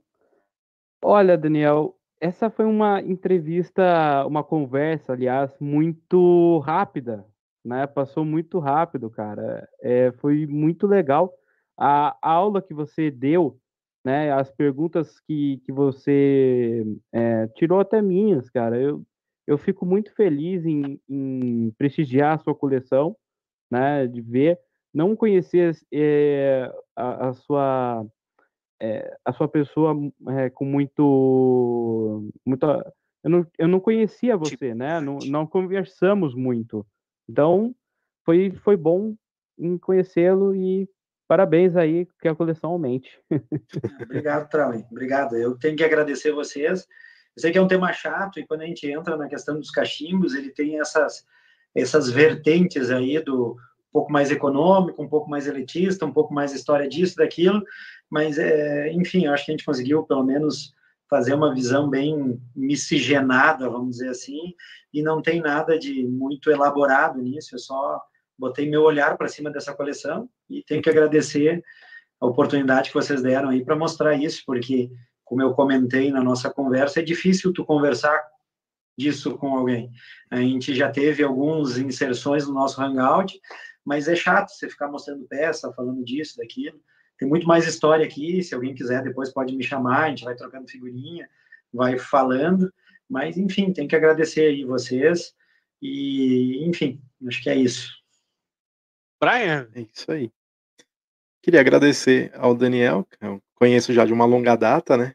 Olha, Daniel, essa foi uma entrevista, uma conversa, aliás, muito rápida, né? Passou muito rápido, cara. É, foi muito legal. A aula que você deu né? As perguntas que, que você é, tirou até minhas, cara. Eu, eu fico muito feliz em, em prestigiar a sua coleção, né? De ver, não conhecer é, a, a, sua é, a sua pessoa com muito, muito eu não, eu não conhecia você, né? Não, não conversamos muito. Então, foi, foi bom em conhecê-lo e parabéns aí, que a coleção aumente. Obrigado, Trauem. Obrigado. Eu tenho que agradecer vocês. Eu sei que é um tema chato e quando a gente entra na questão dos cachimbos, ele tem essas, essas vertentes aí do um pouco mais econômico, um pouco mais elitista, um pouco mais história disso, daquilo, mas, é, enfim, eu acho que a gente conseguiu, pelo menos, fazer uma visão bem miscigenada, vamos dizer assim, e não tem nada de muito elaborado nisso, é só botei meu olhar para cima dessa coleção e tenho que agradecer a oportunidade que vocês deram aí para mostrar isso, porque, como eu comentei na nossa conversa, é difícil tu conversar disso com alguém. A gente já teve algumas inserções no nosso Hangout, mas é chato você ficar mostrando peça, falando disso, daquilo. Tem muito mais história aqui, se alguém quiser depois pode me chamar, a gente vai trocando figurinha, vai falando, mas enfim, tem que agradecer aí vocês e, enfim, acho que é isso. Brian? É isso aí. Queria agradecer ao Daniel, que eu conheço já de uma longa data, né?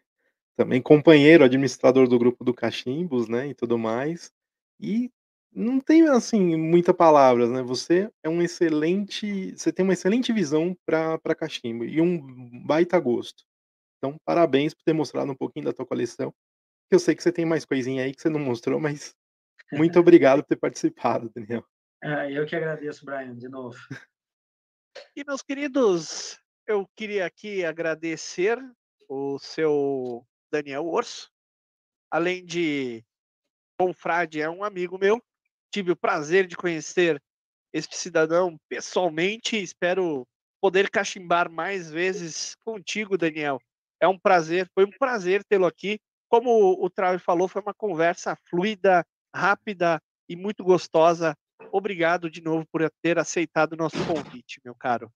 Também companheiro, administrador do grupo do Cachimbos, né? E tudo mais. E não tem, assim, muitas palavras, né? Você é um excelente. Você tem uma excelente visão para cachimbo e um baita gosto. Então, parabéns por ter mostrado um pouquinho da tua coleção. Eu sei que você tem mais coisinha aí que você não mostrou, mas muito obrigado por ter participado, Daniel. É, eu que agradeço, Brian, de novo. E, meus queridos, eu queria aqui agradecer o seu Daniel Orso. Além de confrade, é um amigo meu. Tive o prazer de conhecer este cidadão pessoalmente. Espero poder cachimbar mais vezes contigo, Daniel. É um prazer, foi um prazer tê-lo aqui. Como o Trave falou, foi uma conversa fluida, rápida e muito gostosa obrigado de novo por ter aceitado o nosso convite, meu caro.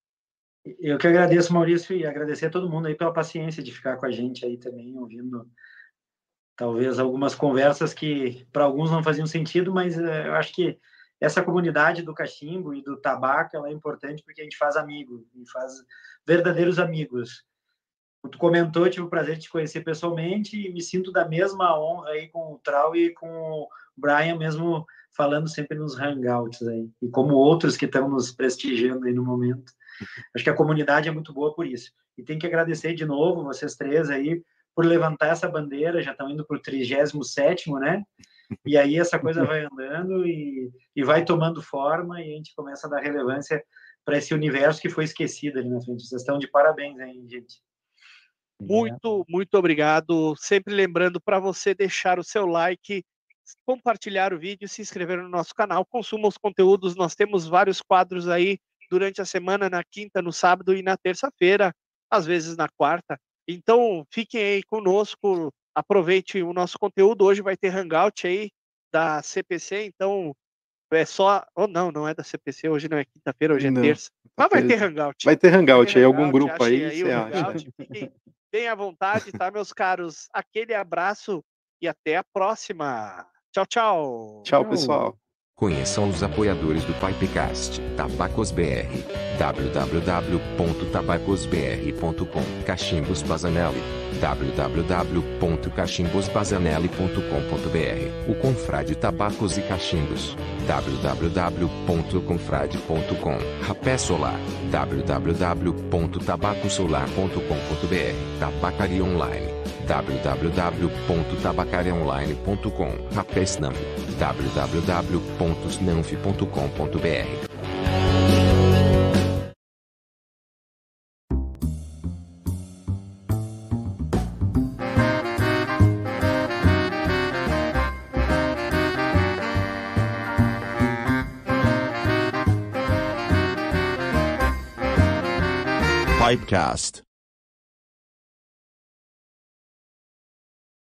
Eu que agradeço, Maurício, e agradecer a todo mundo aí pela paciência de ficar com a gente aí também, ouvindo talvez algumas conversas que para alguns não faziam sentido, mas eh, eu acho que essa comunidade do cachimbo e do tabaco ela é importante porque a gente faz amigos, e faz verdadeiros amigos. Tu comentou, tive o prazer de te conhecer pessoalmente e me sinto da mesma honra aí com o Trau e com o Brian, mesmo falando sempre nos hangouts aí, e como outros que estão nos prestigiando aí no momento. Acho que a comunidade é muito boa por isso. E tem que agradecer de novo vocês três aí por levantar essa bandeira, já estão indo para o 37 né? e aí essa coisa vai andando e, e vai tomando forma e a gente começa a dar relevância para esse universo que foi esquecido ali na frente. Vocês estão de parabéns hein, gente. Muito, muito obrigado. Sempre lembrando para você deixar o seu like, compartilhar o vídeo, se inscrever no nosso canal, consuma os conteúdos. Nós temos vários quadros aí durante a semana, na quinta, no sábado e na terça-feira, às vezes na quarta. Então, fiquem aí conosco, aproveite o nosso conteúdo. Hoje vai ter hangout aí da CPC, então é só. Ou oh, não, não é da CPC, hoje não é quinta-feira, hoje é não, terça. Mas vai ter hangout. Vai ter hangout aí, algum grupo aí, aí você acha? Fiquem bem à vontade, tá, meus caros? Aquele abraço e até a próxima. Tchau, tchau. Tchau, pessoal. Conheçam os apoiadores do Pipecast, Tabacos BR, www.tabacosbr.com, Cachimbos Bazanelli, www.cachimbosbazanelli.com.br, o Confrade Tabacos e Cachimbos, www.confrade.com, Rapé Solar, www.tabacosolar.com.br, Tabacaria Online www.tabacariaonline.com, Rapesnam, www.snanf.com.br. Pipecast